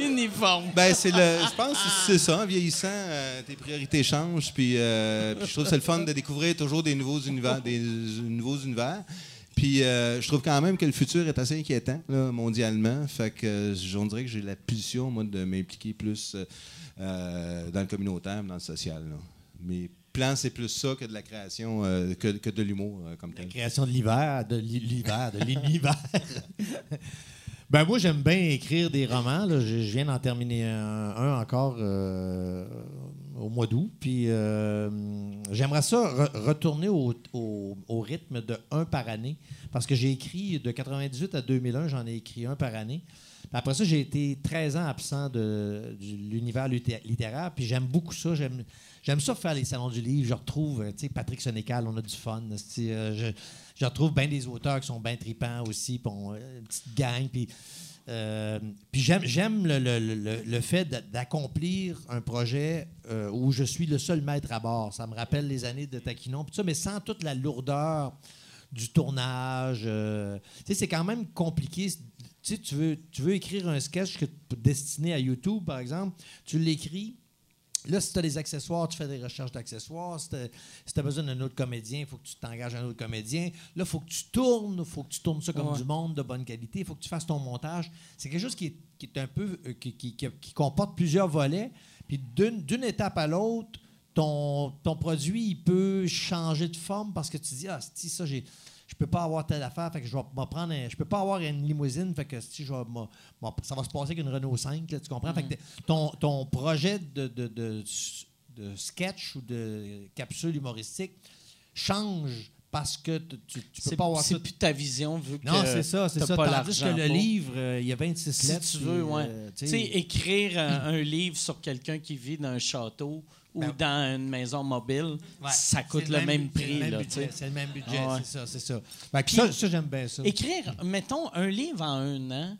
Uniforme. Ben, c'est le. Je pense que c'est ça. En vieillissant, euh, tes priorités changent. Puis, euh, puis je trouve que c'est le fun de découvrir toujours des nouveaux univers. Des, nouveaux univers. Puis euh, je trouve quand même que le futur est assez inquiétant, là, mondialement. Fait que euh, dirait que j'ai la pulsion, moi, de m'impliquer plus euh, dans le communautaire, dans le social. là. Mes plans, c'est plus ça que de la création, euh, que, que de l'humour euh, comme La tel. création de l'hiver, de l'hi- l'hiver, de l'univers. ben moi, j'aime bien écrire des romans. là. Je, je viens d'en terminer un, un encore euh, au mois d'août. Puis euh, j'aimerais ça re- retourner au, au- au rythme de un par année. Parce que j'ai écrit de 98 à 2001, j'en ai écrit un par année. Après ça, j'ai été 13 ans absent de, l'univers litté- littéraire. Puis j'aime beaucoup ça. J'aime, j'aime ça faire les salons du livre. Je retrouve, euh, tu sais, Patrick Sénécal, on a du fun. euh, je, retrouve bien des auteurs qui sont bien tripants aussi. Puis euh, une petite gang. Puis, j'aime, j'aime le, le- le- le fait d'a- d'accomplir un projet où je suis le seul maître à bord. Ça me rappelle les années de Taquinon. Ça, mais sans toute la lourdeur du tournage. euh, tu sais, c'est quand même compliqué. Tu sais, tu veux, tu veux écrire un sketch que, destiné à YouTube, par exemple, tu l'écris. Là, si tu as des accessoires, tu fais des recherches d'accessoires. Si tu as, besoin d'un autre comédien, il faut que tu t'engages un autre comédien. Là, il faut que tu tournes, il faut que tu tournes ça comme Ouais. du monde de bonne qualité, il faut que tu fasses ton montage. C'est quelque chose qui est, qui est un peu. euh, qui, qui- qui- comporte plusieurs volets. Puis d'une d'une étape à l'autre, ton, ton produit, il peut changer de forme parce que tu dis, ah, si ça, j'ai. Je peux pas avoir telle affaire, fait que je vais m'en prendre un- Je peux pas avoir une limousine, fait que si je vais ça va se passer avec une Renault 5, là, tu comprends? Fait que t'es- ton, ton projet de, de, de- de sketch ou de capsule humoristique change parce que tu, tu, tu peux C'est pas avoir c'est tout. plus ta vision vu que Non, c'est ça, c'est ça. pas Tandis que le pour. livre, euh, il y a 26 Si lettres. tu puis, veux, ouais. euh, Tu sais, écrire un, un livre sur quelqu'un qui vit dans un château ou Ben- dans une maison mobile, Ouais, ça coûte le même, prix. C'est le même budget, Ah ouais. c'est ça, c'est ça. Puis- ça, ça, j'aime bien ça. Écrire, mettons, un livre en un an,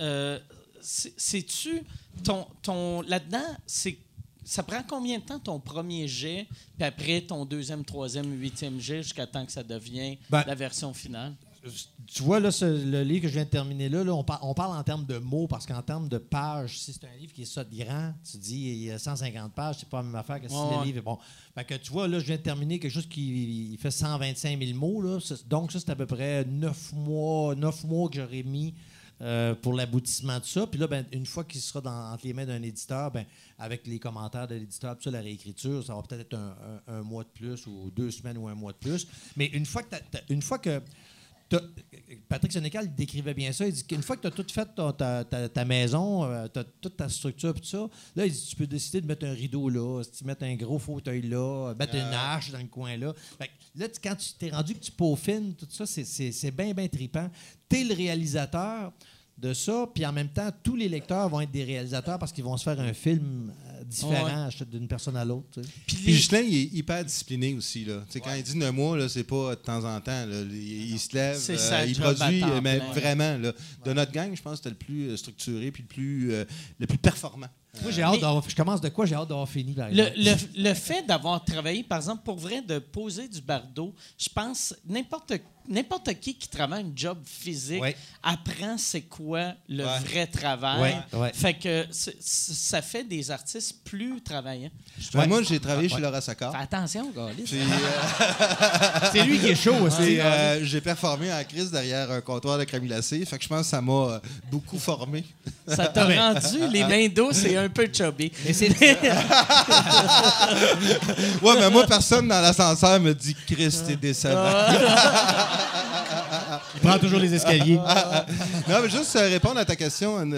euh, c'est- c'est-tu ton, ton là-dedans, c'est ça prend combien de temps ton premier jet, puis après ton deuxième, troisième, huitième jet jusqu'à temps que ça devient Ben- la version finale? Tu vois, là, ce- le livre que je viens de terminer là, là, on, par- on parle en termes de mots, parce qu'en termes de pages, si c'est un livre qui est ça de grand, tu dis il y a 150 pages, c'est pas la même affaire que si Ouais, le livre est bon. Fait que tu vois, là, je viens de terminer quelque chose qui fait 125 000 mots. Là. Donc, ça, c'est à peu près 9 mois, 9 mois que j'aurais mis euh, pour l'aboutissement de ça. Puis là, ben, une fois qu'il sera dans, entre les mains d'un éditeur, ben, avec les commentaires de l'éditeur, puis ça, la réécriture, ça va peut-être être un, un- un mois de plus ou deux semaines ou un mois de plus. Mais une fois que, une fois que Patrick Sénécal décrivait bien ça. Il dit qu'une fois que tu as tout fait ta, ta- ta maison, tu as toute ta structure tout ça, là, il dit, tu peux décider de mettre un rideau là, si tu mettre un gros fauteuil là, mettre une arche dans le coin là. Fait que là, tu- quand tu t'es rendu que tu peaufines tout ça, c'est- bien, bien trippant. Tu es le réalisateur de ça, puis en même temps, tous les lecteurs vont être des réalisateurs parce qu'ils vont se faire un film euh, différent d'une personne à l'autre. tu sais. Puis Puis les- Ghislain, il est hyper discipliné aussi. Là. Tu sais, Quand il dit neuf mois, là, c'est pas de temps en temps. là. Il, il se lève, C'est euh, il produit, mais plein. vraiment. Là, de notre gang, je pense que c'était le plus euh, structuré puis le plus, euh, le plus performant. Moi, j'ai hâte d'avoir. Je commence de quoi j'ai hâte d'avoir fini, par Le, le- le fait d'avoir travaillé, par exemple, pour vrai, de poser du bardeau, je pense n'importe n'importe qui qui travaille un job physique Ouais. apprend c'est quoi le Ouais. vrai travail. Ouais, ouais. Fait que ça fait des artistes plus travaillants. Moi, j'ai travaillé chez Laura Saccard. Fais attention, euh, C'est lui qui est chaud aussi. puis, euh, j'ai performé en crise derrière un comptoir de crème glacée. Fait que je pense que ça m'a euh, beaucoup formé. Ça t'a rendu les mains douces et un peu chubby. Mais c'est Ouais, mais moi, personne dans l'ascenseur me dit Chris, t'es décevant. ah, ah, ah, ah. Il prend toujours les escaliers. Non, mais juste euh, répondre à ta question, une, euh,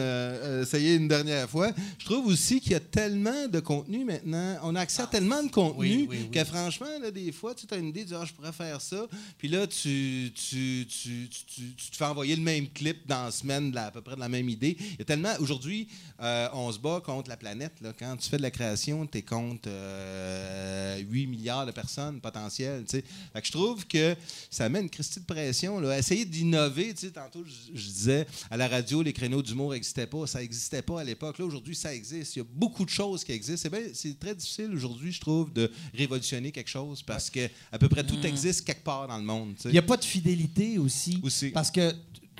euh, essayer une dernière fois. Je trouve aussi qu'il y a tellement de contenu maintenant. On a accès à tellement de contenu oui, oui, oui. que franchement, là, des fois, tu as une idée, tu dis, ah, je pourrais faire ça. Puis là, tu, tu, tu, tu- te fais envoyer le même clip dans la semaine, la- à peu près de la même idée. Il y a tellement. Aujourd'hui, euh, on se bat contre la planète. Là. Quand tu fais de la création, tu es contre euh, 8 milliards de personnes potentielles. Fait que je trouve que ça met une Christie de pression. Là. Essayer d'innover, tu sais, tantôt, je, je disais, à la radio, les créneaux d'humour n'existaient pas. Ça n'existait pas à l'époque. Là, aujourd'hui, ça existe. Il y a beaucoup de choses qui existent. C'est, bien- c'est très difficile aujourd'hui, je trouve, de révolutionner quelque chose parce que à peu près tout existe quelque part dans le monde. tu sais. Il n'y a pas de fidélité aussi. Aussi. Parce que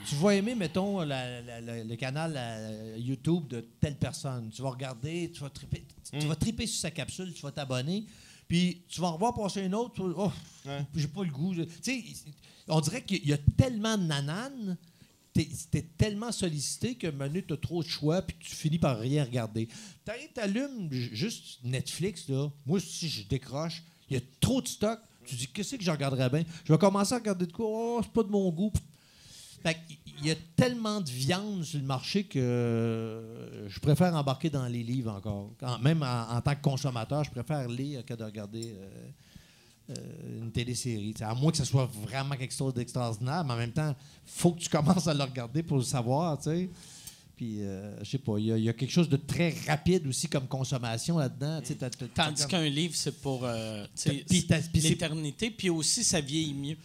tu- vas aimer, mettons, la- la- la- le canal euh, YouTube de telle personne. Tu vas regarder, tu vas triper, tu, tu vas triper sur sa capsule, tu vas t'abonner. Puis tu vas en revoir passer une autre. Oh, Ouais. j'ai pas le goût. Tu sais, on dirait qu'il y a tellement de nananes. T'es es tellement sollicité que menu, tu as trop de choix puis tu finis par rien regarder. T'allumes ju- juste Netflix, là. Moi, si je décroche, il y a trop de stock. Tu dis, qu'est-ce que je regarderais bien? Je vais commencer à regarder de quoi? Oh, c'est pas de mon goût. Qu'il y a tellement de viande sur le marché que euh, je préfère embarquer dans les livres encore. Même en, en tant que consommateur, je préfère lire que de regarder euh, euh, une télésérie. T'sais, à moins que ce soit vraiment quelque chose d'extraordinaire, mais en même temps, faut que tu commences à le regarder pour le savoir. Puis, euh, je sais pas, il y, a- il y a quelque chose de très rapide aussi comme consommation là-dedans. Tandis qu'un livre, c'est pour euh, l'éternité, puis aussi ça vieillit mieux.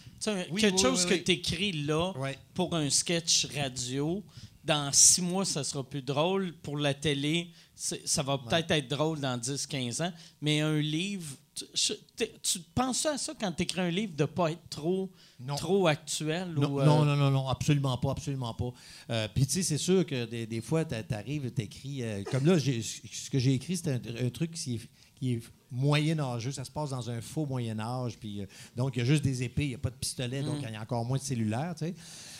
Oui, quelque oui, chose oui, que tu écris là pour un sketch radio, dans six mois, ça sera plus drôle. Pour la télé, ça va peut-être être drôle dans 10-15 ans, mais un livre, tu, je- tu penses à ça quand tu écris un livre de ne pas être trop, Non. trop actuel? Non, ou, euh, non, non, non, non, absolument pas, absolument pas. Euh, Puis, tu sais, c'est sûr que des, des fois, tu arrives, tu écris. comme là, ce que j'ai écrit, c'est un, un truc qui est, qui est moyen-âgeux. Ça se passe dans un faux Moyen-Âge. Puis, euh, donc, il y a juste des épées, il n'y a pas de pistolet, donc il y a encore moins de cellulaire, tu sais.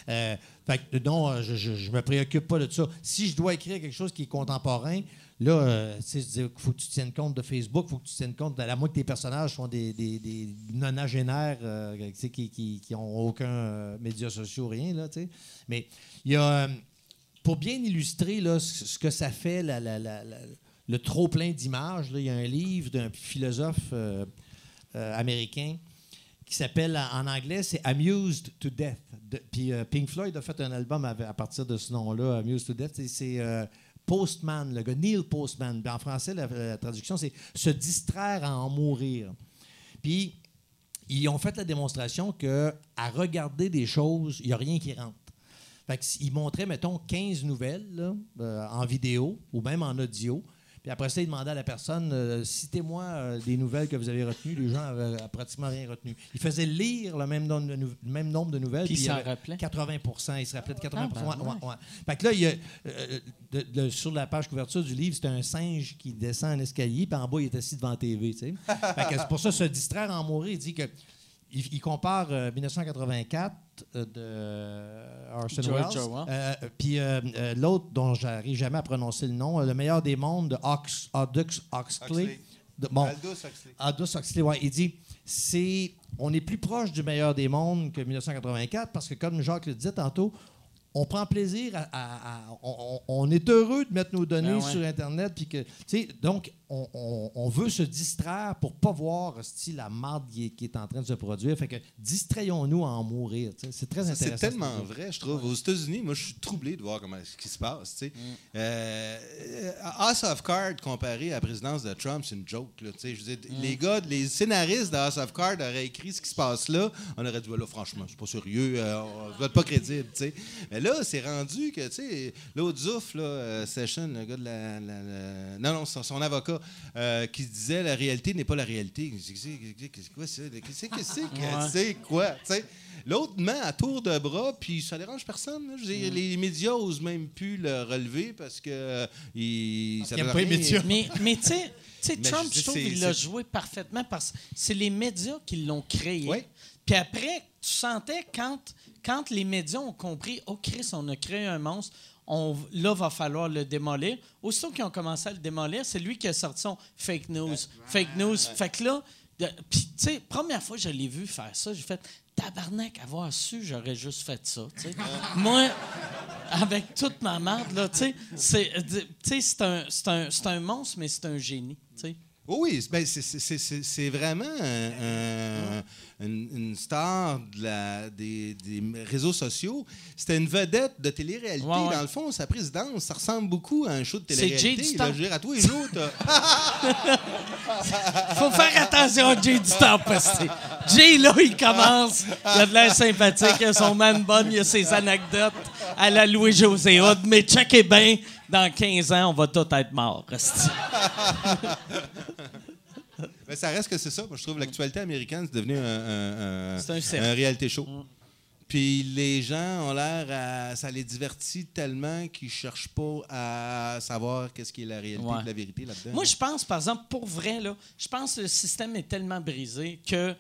Euh, fait que, non, euh, je, je me préoccupe pas de ça. Si je dois écrire quelque chose qui est contemporain, là, euh, dis, faut que tu tiennes compte de Facebook, faut que tu tiennes compte, à moins que tes personnages soient des, des, des nonagénaires euh, qui, qui, qui ont aucun euh, média social, rien, là. Mais il y a, euh, pour bien illustrer là, ce, que ça fait, le trop-plein d'images, il y a un livre d'un philosophe américain qui s'appelle en anglais, c'est Amused to Death. De- puis Pink Floyd a fait un album à, à partir de ce nom-là, Amused to Death. C'est Postman, le gars, Neil Postman. En français, la, traduction, c'est se distraire à en mourir. Puis ils ont fait la démonstration que à regarder des choses, il n'y a rien qui rentre. Fait que s- ils montraient, mettons, 15 nouvelles euh, en vidéo ou même en audio. Puis après ça, ils demandaient à la personne euh, citez-moi euh, des nouvelles que vous avez retenues. Les gens avaient pratiquement rien retenu. Ils faisaient lire le même nombre de, nou- le même nombre de nouvelles. Puis il s'en avait rappelaient? 80% Ils se rappelaient de 80 Ah, ben ouais, ouais, ouais. Fait que là, il y a, euh, de- de- sur la page couverture du livre, c'est un singe qui descend un escalier, puis en bas, il est assis devant la TV. Fait que c'est pour ça, se distraire en mourir, il dit que. Il, il compare euh, 1984 euh, de Orson George Welles, euh, puis euh, euh, l'autre dont j'arrive jamais à prononcer le nom, euh, Le meilleur des mondes de Ox, Aldous Huxley. Huxley. De- bon, Aldous Huxley. Aldous Huxley, ouais, il dit c'est on est plus proche du meilleur des mondes que 1984 parce que comme Jacques le disait tantôt, on prend plaisir à, à- à- on, est heureux de mettre nos données Ah ouais. sur internet puis que tu sais donc on, on- on veut se distraire pour pas voir hostie, la marde qui est, qui est en train de se produire fait que distrayons-nous à en mourir c'est très intéressant C'est tellement ce vrai, je trouve. Aux États-Unis, moi, je suis troublé de voir comment ce qui se passe. tu sais. Euh, euh, House of Cards comparé à la présidence de Trump, c'est une joke. Là, tu sais. je veux dire, Les gars, les scénaristes de House of Cards auraient écrit ce qui se passe là. On aurait dit, là, franchement, c'est pas sérieux, euh, on vous êtes pas crédible. tu sais. Mais là, c'est rendu que, tu sais, l'autre Zouf, là, euh, Session, le gars de la. la- la- non, non, son, son avocat, euh, qui disait la réalité n'est pas la réalité. C'est c'est- c'est quoi ça? Qu'est-ce que c'est que c'est quoi? Tu sais, L'autre ment à tour de bras, puis ça dérange personne. là. Dire, Mm. Les médias osent même plus le relever parce que euh, il, ça pas les médias. Mais, mais tu sais, Trump, je trouve qu'il l'a joué parfaitement parce que c'est les médias qui l'ont créé. Oui. Puis après, tu sentais quand, quand les médias ont compris, oh Chris, on a créé un monstre, on, là, va falloir le démolir. Aussitôt qu'ils ont commencé à le démolir, c'est lui qui a sorti son fake news. Fake news. Fait que là, Puis, tu sais, première fois que je l'ai vu faire ça, j'ai fait tabarnak, avoir su, j'aurais juste fait ça. Moi, avec toute ma marde, là, tu sais, c'est euh, tu sais, c'est un, c'est un, un monstre, mais c'est un génie. tu sais. Oh oui, c'est- ben, c'est- vraiment un- un- une, une star de la- des, des réseaux sociaux. C'était une vedette de télé-réalité. Ouais, ouais. Dans le fond, sa présidence, ça ressemble beaucoup à un show de C'est Jay télé-réalité. du à tous les jours, t'as- Faut faire attention à Jay du temps, parce que Jay, là, il commence, il a de l'air sympathique, il a son man bonne, il a ses anecdotes à la Louis-José Hood, mais checkez bien, dans 15 ans, on va tous être morts. esti. Ben, ça reste que c'est ça. Moi, je trouve que l'actualité américaine, c'est devenu un, un, un- un réalité show. Puis les gens ont l'air. Ça les divertit tellement qu'ils cherchent pas à savoir qu'est-ce qui est la réalité Ouais. la vérité là-dedans. Moi, je pense, par exemple, pour vrai, là, je pense que le système est tellement brisé que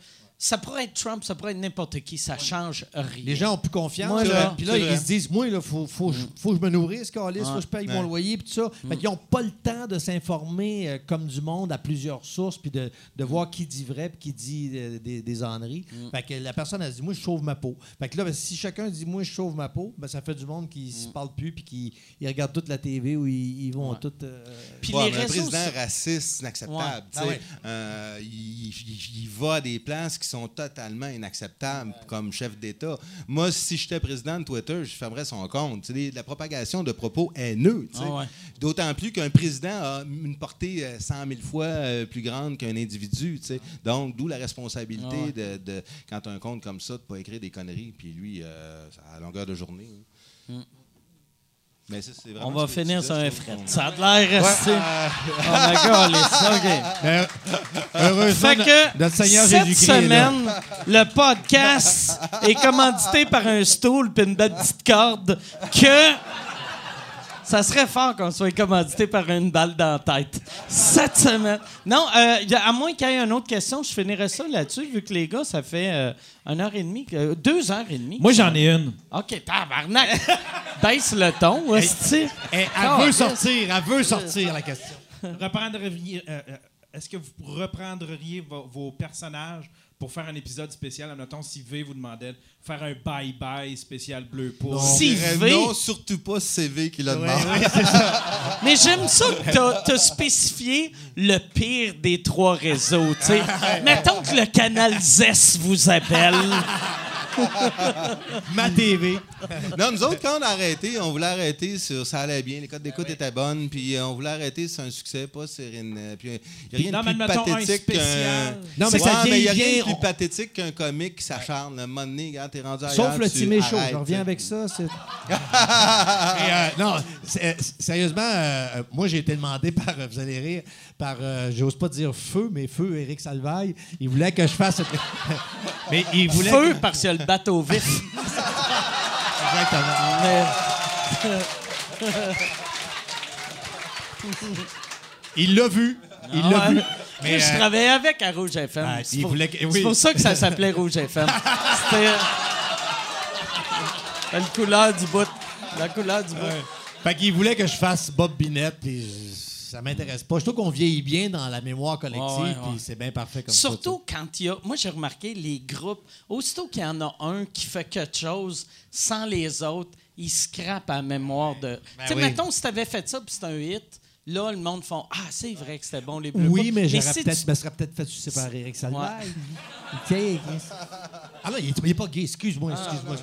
ça pourrait être Trump, ça pourrait être n'importe qui, ça change rien. Les gens ont plus confiance. Moi, là. là, puis là, ils vrai. se disent, moi, il faut, faut, faut que je me nourrisse, Calis, faut que je paye mon loyer, puis tout ça. Fait qu'ils n'ont pas le temps de s'informer euh, comme du monde à plusieurs sources, puis de, de voir qui dit vrai, puis qui dit euh, des, des âneries. Fait que la personne, elle se dit, moi, je sauve ma peau. Fait que là, ben, si chacun dit, moi, je sauve ma peau, ben, ça fait du monde qui se parle plus, puis qui ils regardent toute la TV où ils, ils vont tout. euh, Puis Ouais, les mais un réseaux président raciste, c'est inacceptable. Ouais. tu sais. Ah ouais. Euh, il, il- il va à des places qui sont totalement inacceptables comme chef d'État. Moi, si j'étais président de Twitter, je fermerais son compte. Tu sais, des- la propagation de propos haineux. Ah ouais. D'autant plus qu'un président a une portée euh, 100 000 fois euh, plus grande qu'un individu. Donc, d'où la responsabilité Ah ouais. de, de- quand tu as un compte comme ça, de ne pas écrire des conneries. Puis lui, euh, à longueur de journée. hein. Mais ça, c'est vraiment On va finir sur un fret. Ça a de l'air resté. Oh my God, les OK. Heureusement, Fait que notre Seigneur cette semaine, le podcast est commandité par un stool puis une belle petite corde que ça serait fort qu'on soit commandité par une balle dans la tête. Cette semaine. Non, euh, à moins qu'il y ait une autre question, je finirais ça là-dessus, vu que les gars, ça fait euh, une heure et demie, que- deux heures et demie. Moi, j'en ai une. OK, tabarnak. Baisse le ton, hostie. Elle, Ah, veut sortir, elle veut sortir, la question. Reprendriez, euh, euh, est-ce que vous reprendriez vo- vos personnages pour faire un épisode spécial? Admettons, si V vous demandait de faire un bye-bye spécial bleu pour. Si V- Non, surtout pas CV qui l'a demandé. Mais j'aime ça que t'as- spécifié le pire des trois réseaux. tu sais. Mettons que le canal ZES vous appelle. Ma TV. Non, nous autres, quand on a arrêté, on voulait arrêter sur ça allait bien, les codes d'écoute étaient bonnes, puis euh, on voulait arrêter sur un succès, pas sur une. euh, Puis il n'y a rien Non, de mais plus pathétique qu'un. spécial. Non, mais Ouais, ça mais n'y a rien bien, de plus on- pathétique qu'un comique qui s'acharne. À un moment donné, t'es rendu ailleurs. Sauf le Timé Show, je reviens avec ça. Et, euh, non, sérieusement, euh, moi j'ai été demandé par, vous allez rire, par, euh, j'ose pas dire feu, mais feu Éric Salvaille. Il voulait que je fasse. mais il voulait. Feu parce qu'il y a le bateau vif. Exactement. Mais- Il l'a vu. Il l'a ouais. vu. Mais, je euh, travaillais avec à Rouge FM. Ah, c'est pour, voulait que- c'est oui. pour ça que ça s'appelait Rouge FM. C'était la couleur du bout. La couleur du bout. Fait qu'il voulait que je fasse Bob Binette, puis ça m'intéresse pas. Je trouve qu'on vieillit bien dans la mémoire collective, Ouais, ouais, ouais. puis c'est bien parfait comme Surtout quand il y a. Moi, j'ai remarqué les groupes, aussitôt qu'il y en a un qui fait quelque chose sans les autres, il scrape à la mémoire de. tu sais, oui. mettons, si t'avais fait ça puis c'est un hit, là, le monde font Ah, c'est vrai que c'était bon, les ça. bleus. Oui, mais si peut-être, tu- me serais peut-être fait sucer par Eric Salvaille. OK. Ah non, il est, il est pas gay. Excuse-moi, excuse-moi.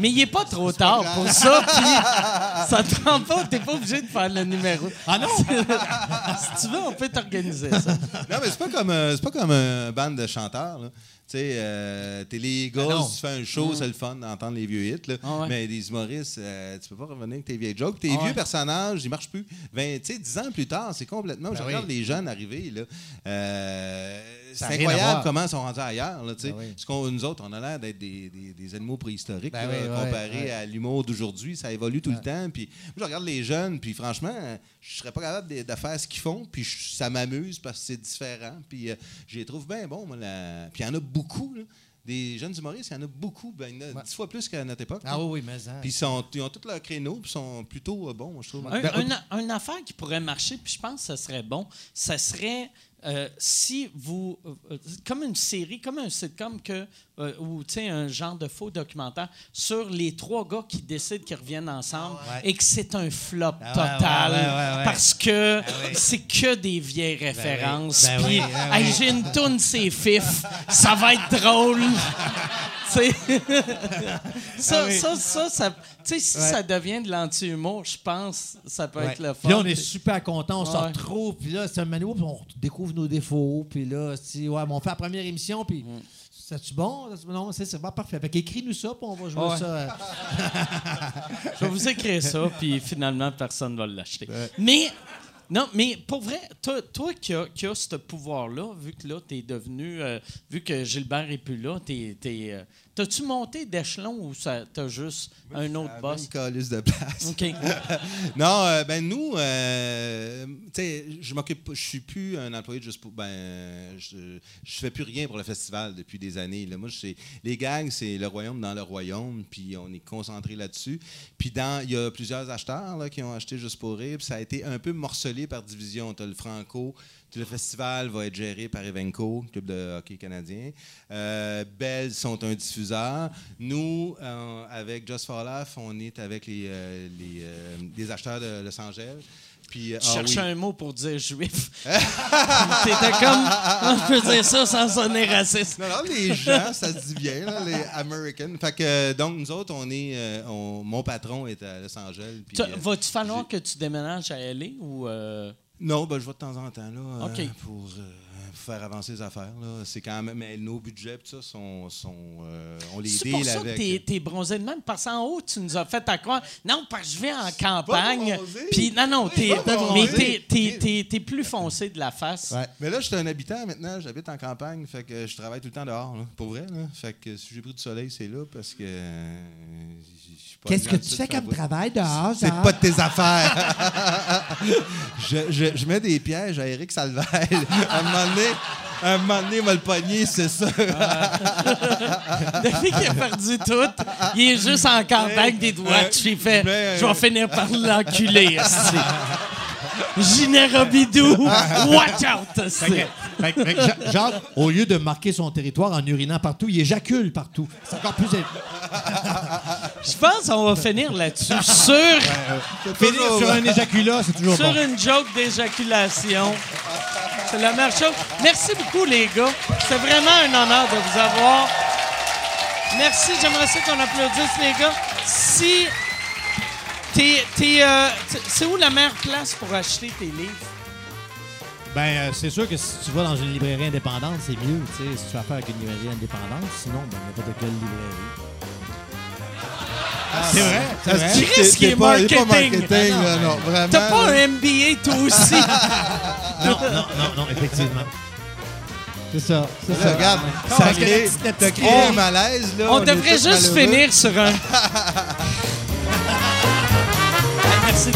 Mais il est pas trop tard pour ça, puis ça te rend pas, t'es pas obligé de faire le numéro. Ah non? si tu veux, on peut t'organiser ça. Non, mais c'est pas comme euh, c'est pas comme un band de chanteurs. Là. Tu sais, euh, t'es les Eagles, Ah tu fais un show, c'est le fun d'entendre les vieux hits. Là. Ah ouais. Mais des humoristes, euh, tu peux pas revenir avec tes vieilles jokes. Tes Ah vieux ouais. personnages, ils marchent plus. 20, tu sais, 10 ans plus tard, c'est complètement. je Ben regarde oui. les jeunes arriver. Là. Euh, c'est incroyable comment ils sont rendus ailleurs. Là, tu sais. Ben oui. Parce qu'on- nous autres, on a l'air d'être des, des- des animaux préhistoriques Ben là, oui, ouais, comparé ouais. à l'humour d'aujourd'hui. Ça évolue tout le temps. Puis, moi, je regarde les jeunes, puis franchement, je serais pas capable de, de faire ce qu'ils font. Puis je- ça m'amuse parce que c'est différent. Puis euh, je les trouve bien bons. moi, la- Puis il y en a beaucoup. là. Des jeunes humoristes, il y en a beaucoup. Ben, il y en a dix fois plus qu'à notre époque. Ah oui, oui, mais ça. Puis ils, sont, ils ont tous leurs créneaux, puis ils sont plutôt euh, bons, je trouve. Un, un- une affaire qui pourrait marcher, puis je pense que ce serait bon, ce serait euh, si vous. euh, comme une série, comme un sitcom que, euh, ou tu sais, un genre de faux documentaire sur les trois gars qui décident qu'ils reviennent ensemble et que c'est un flop Ah total ouais, parce que oui. c'est que des vieilles références. Ben Puis, oui, ben hey, oui. j'ai une toune, c'est fif, ça va être drôle. Ça, Ah ça, ça, ça, tu sais, si ça devient de l'anti-humour, je pense ça peut être le fun. Puis là, on est super content, on se retrouve, puis là, c'est un manuel, puis on découvre nos défauts, puis là, ouais, on fait la première émission, puis Mm. C'est-tu bon? Non, c'est pas parfait. Fait qu'écris-nous ça, puis on va jouer Ouais. ça. euh, Je vais vous écrire ça, puis finalement, personne ne va l'acheter. Mais, non, mais pour vrai, toi, toi qui as qui as ce pouvoir-là, vu que là, tu es devenu. euh, vu que Gilbert est plus là, t'es. t'es, euh, T'as-tu monté d'échelon ou t'as juste un autre boss? Une de place. OK. non, euh, ben nous, euh, tu sais, je m'occupe, je suis plus un employé de juste pour, ben, je, je fais plus rien pour le festival depuis des années. Là. Moi, je les gangs, c'est le royaume dans le royaume, puis on est concentré là-dessus. Puis dans, il y a plusieurs acheteurs là, qui ont acheté juste pour rire, puis ça a été un peu morcelé par division. T'as le Franco. Le festival va être géré par Evenco, club de hockey canadien. Euh, Bell sont un diffuseur. Nous, euh, avec Just for Laugh, on est avec les, euh, les, les acheteurs de Los Angeles. Puis, Je ah cherchais oui. un mot pour dire juif. T'étais comme. Je peux dire ça sans sonner raciste. Non, non, les gens, ça se dit bien, là, les Americans. Fait que, donc, nous autres, on est. on- mon patron est à Los Angeles. puis, Va-tu falloir que tu déménages à LA ou. euh, Non, ben, je vais de temps en temps là, euh, OK. pour euh, faire avancer les affaires. là. C'est quand même. Mais nos budgets, pis ça, sont. sont euh, on les C'est pour ça que avec. t'es, t'es bronzé de même, parce qu'en haut, tu nous as fait à croire. Non, parce que je vais en campagne. bronzé. Puis, non, non, t'es, mais t'es, t'es, t'es- t'es plus foncé de la face. Ouais. Mais là, je suis un habitant maintenant, j'habite en campagne, fait que je travaille tout le temps dehors, là, pour vrai. Là. Fait que si j'ai pris du soleil, c'est là parce que. euh, je suis pas Qu'est-ce que tu fais comme travail dehors, C'est pas de tes affaires. je, je- je mets des pièges à Eric Salvaire. À un moment donné, un moment donné, il m'a le pogné, c'est ça. Depuis qu'il a perdu tout, il est juste en campagne des doigts. J'ai fait, Mais, je vais euh, finir par l'enculer, esti. Ginet Robidou, watch out. Fait que- fait que- fait que Ja- Jacques, au lieu de marquer son territoire en urinant partout, il éjacule partout. C'est encore plus. Je pense qu'on va finir là-dessus sur, Finir sur un éjaculat, c'est toujours sur bon. une joke d'éjaculation. C'est la meilleure chose. Merci beaucoup, les gars. C'est vraiment un honneur de vous avoir. Merci. J'aimerais ça qu'on applaudisse, les gars. Si t'es, t'es, euh, t- c'est où la meilleure place pour acheter tes livres? Ben, euh, c'est sûr que si tu vas dans une librairie indépendante, c'est mieux, tu sais, si tu fais affaire avec une librairie indépendante. Sinon, ben, n'importe quelle librairie. c'est vrai, c'est vrai. Chris T'es- qui est t'es pas- marketing. non, vraiment. T'as pas un MBA, toi aussi? Non, non, non, non, effectivement. C'est ça, c'est ça. regarde, ça crée, un malaise, là. On devrait juste malheureux. finir sur un. Merci.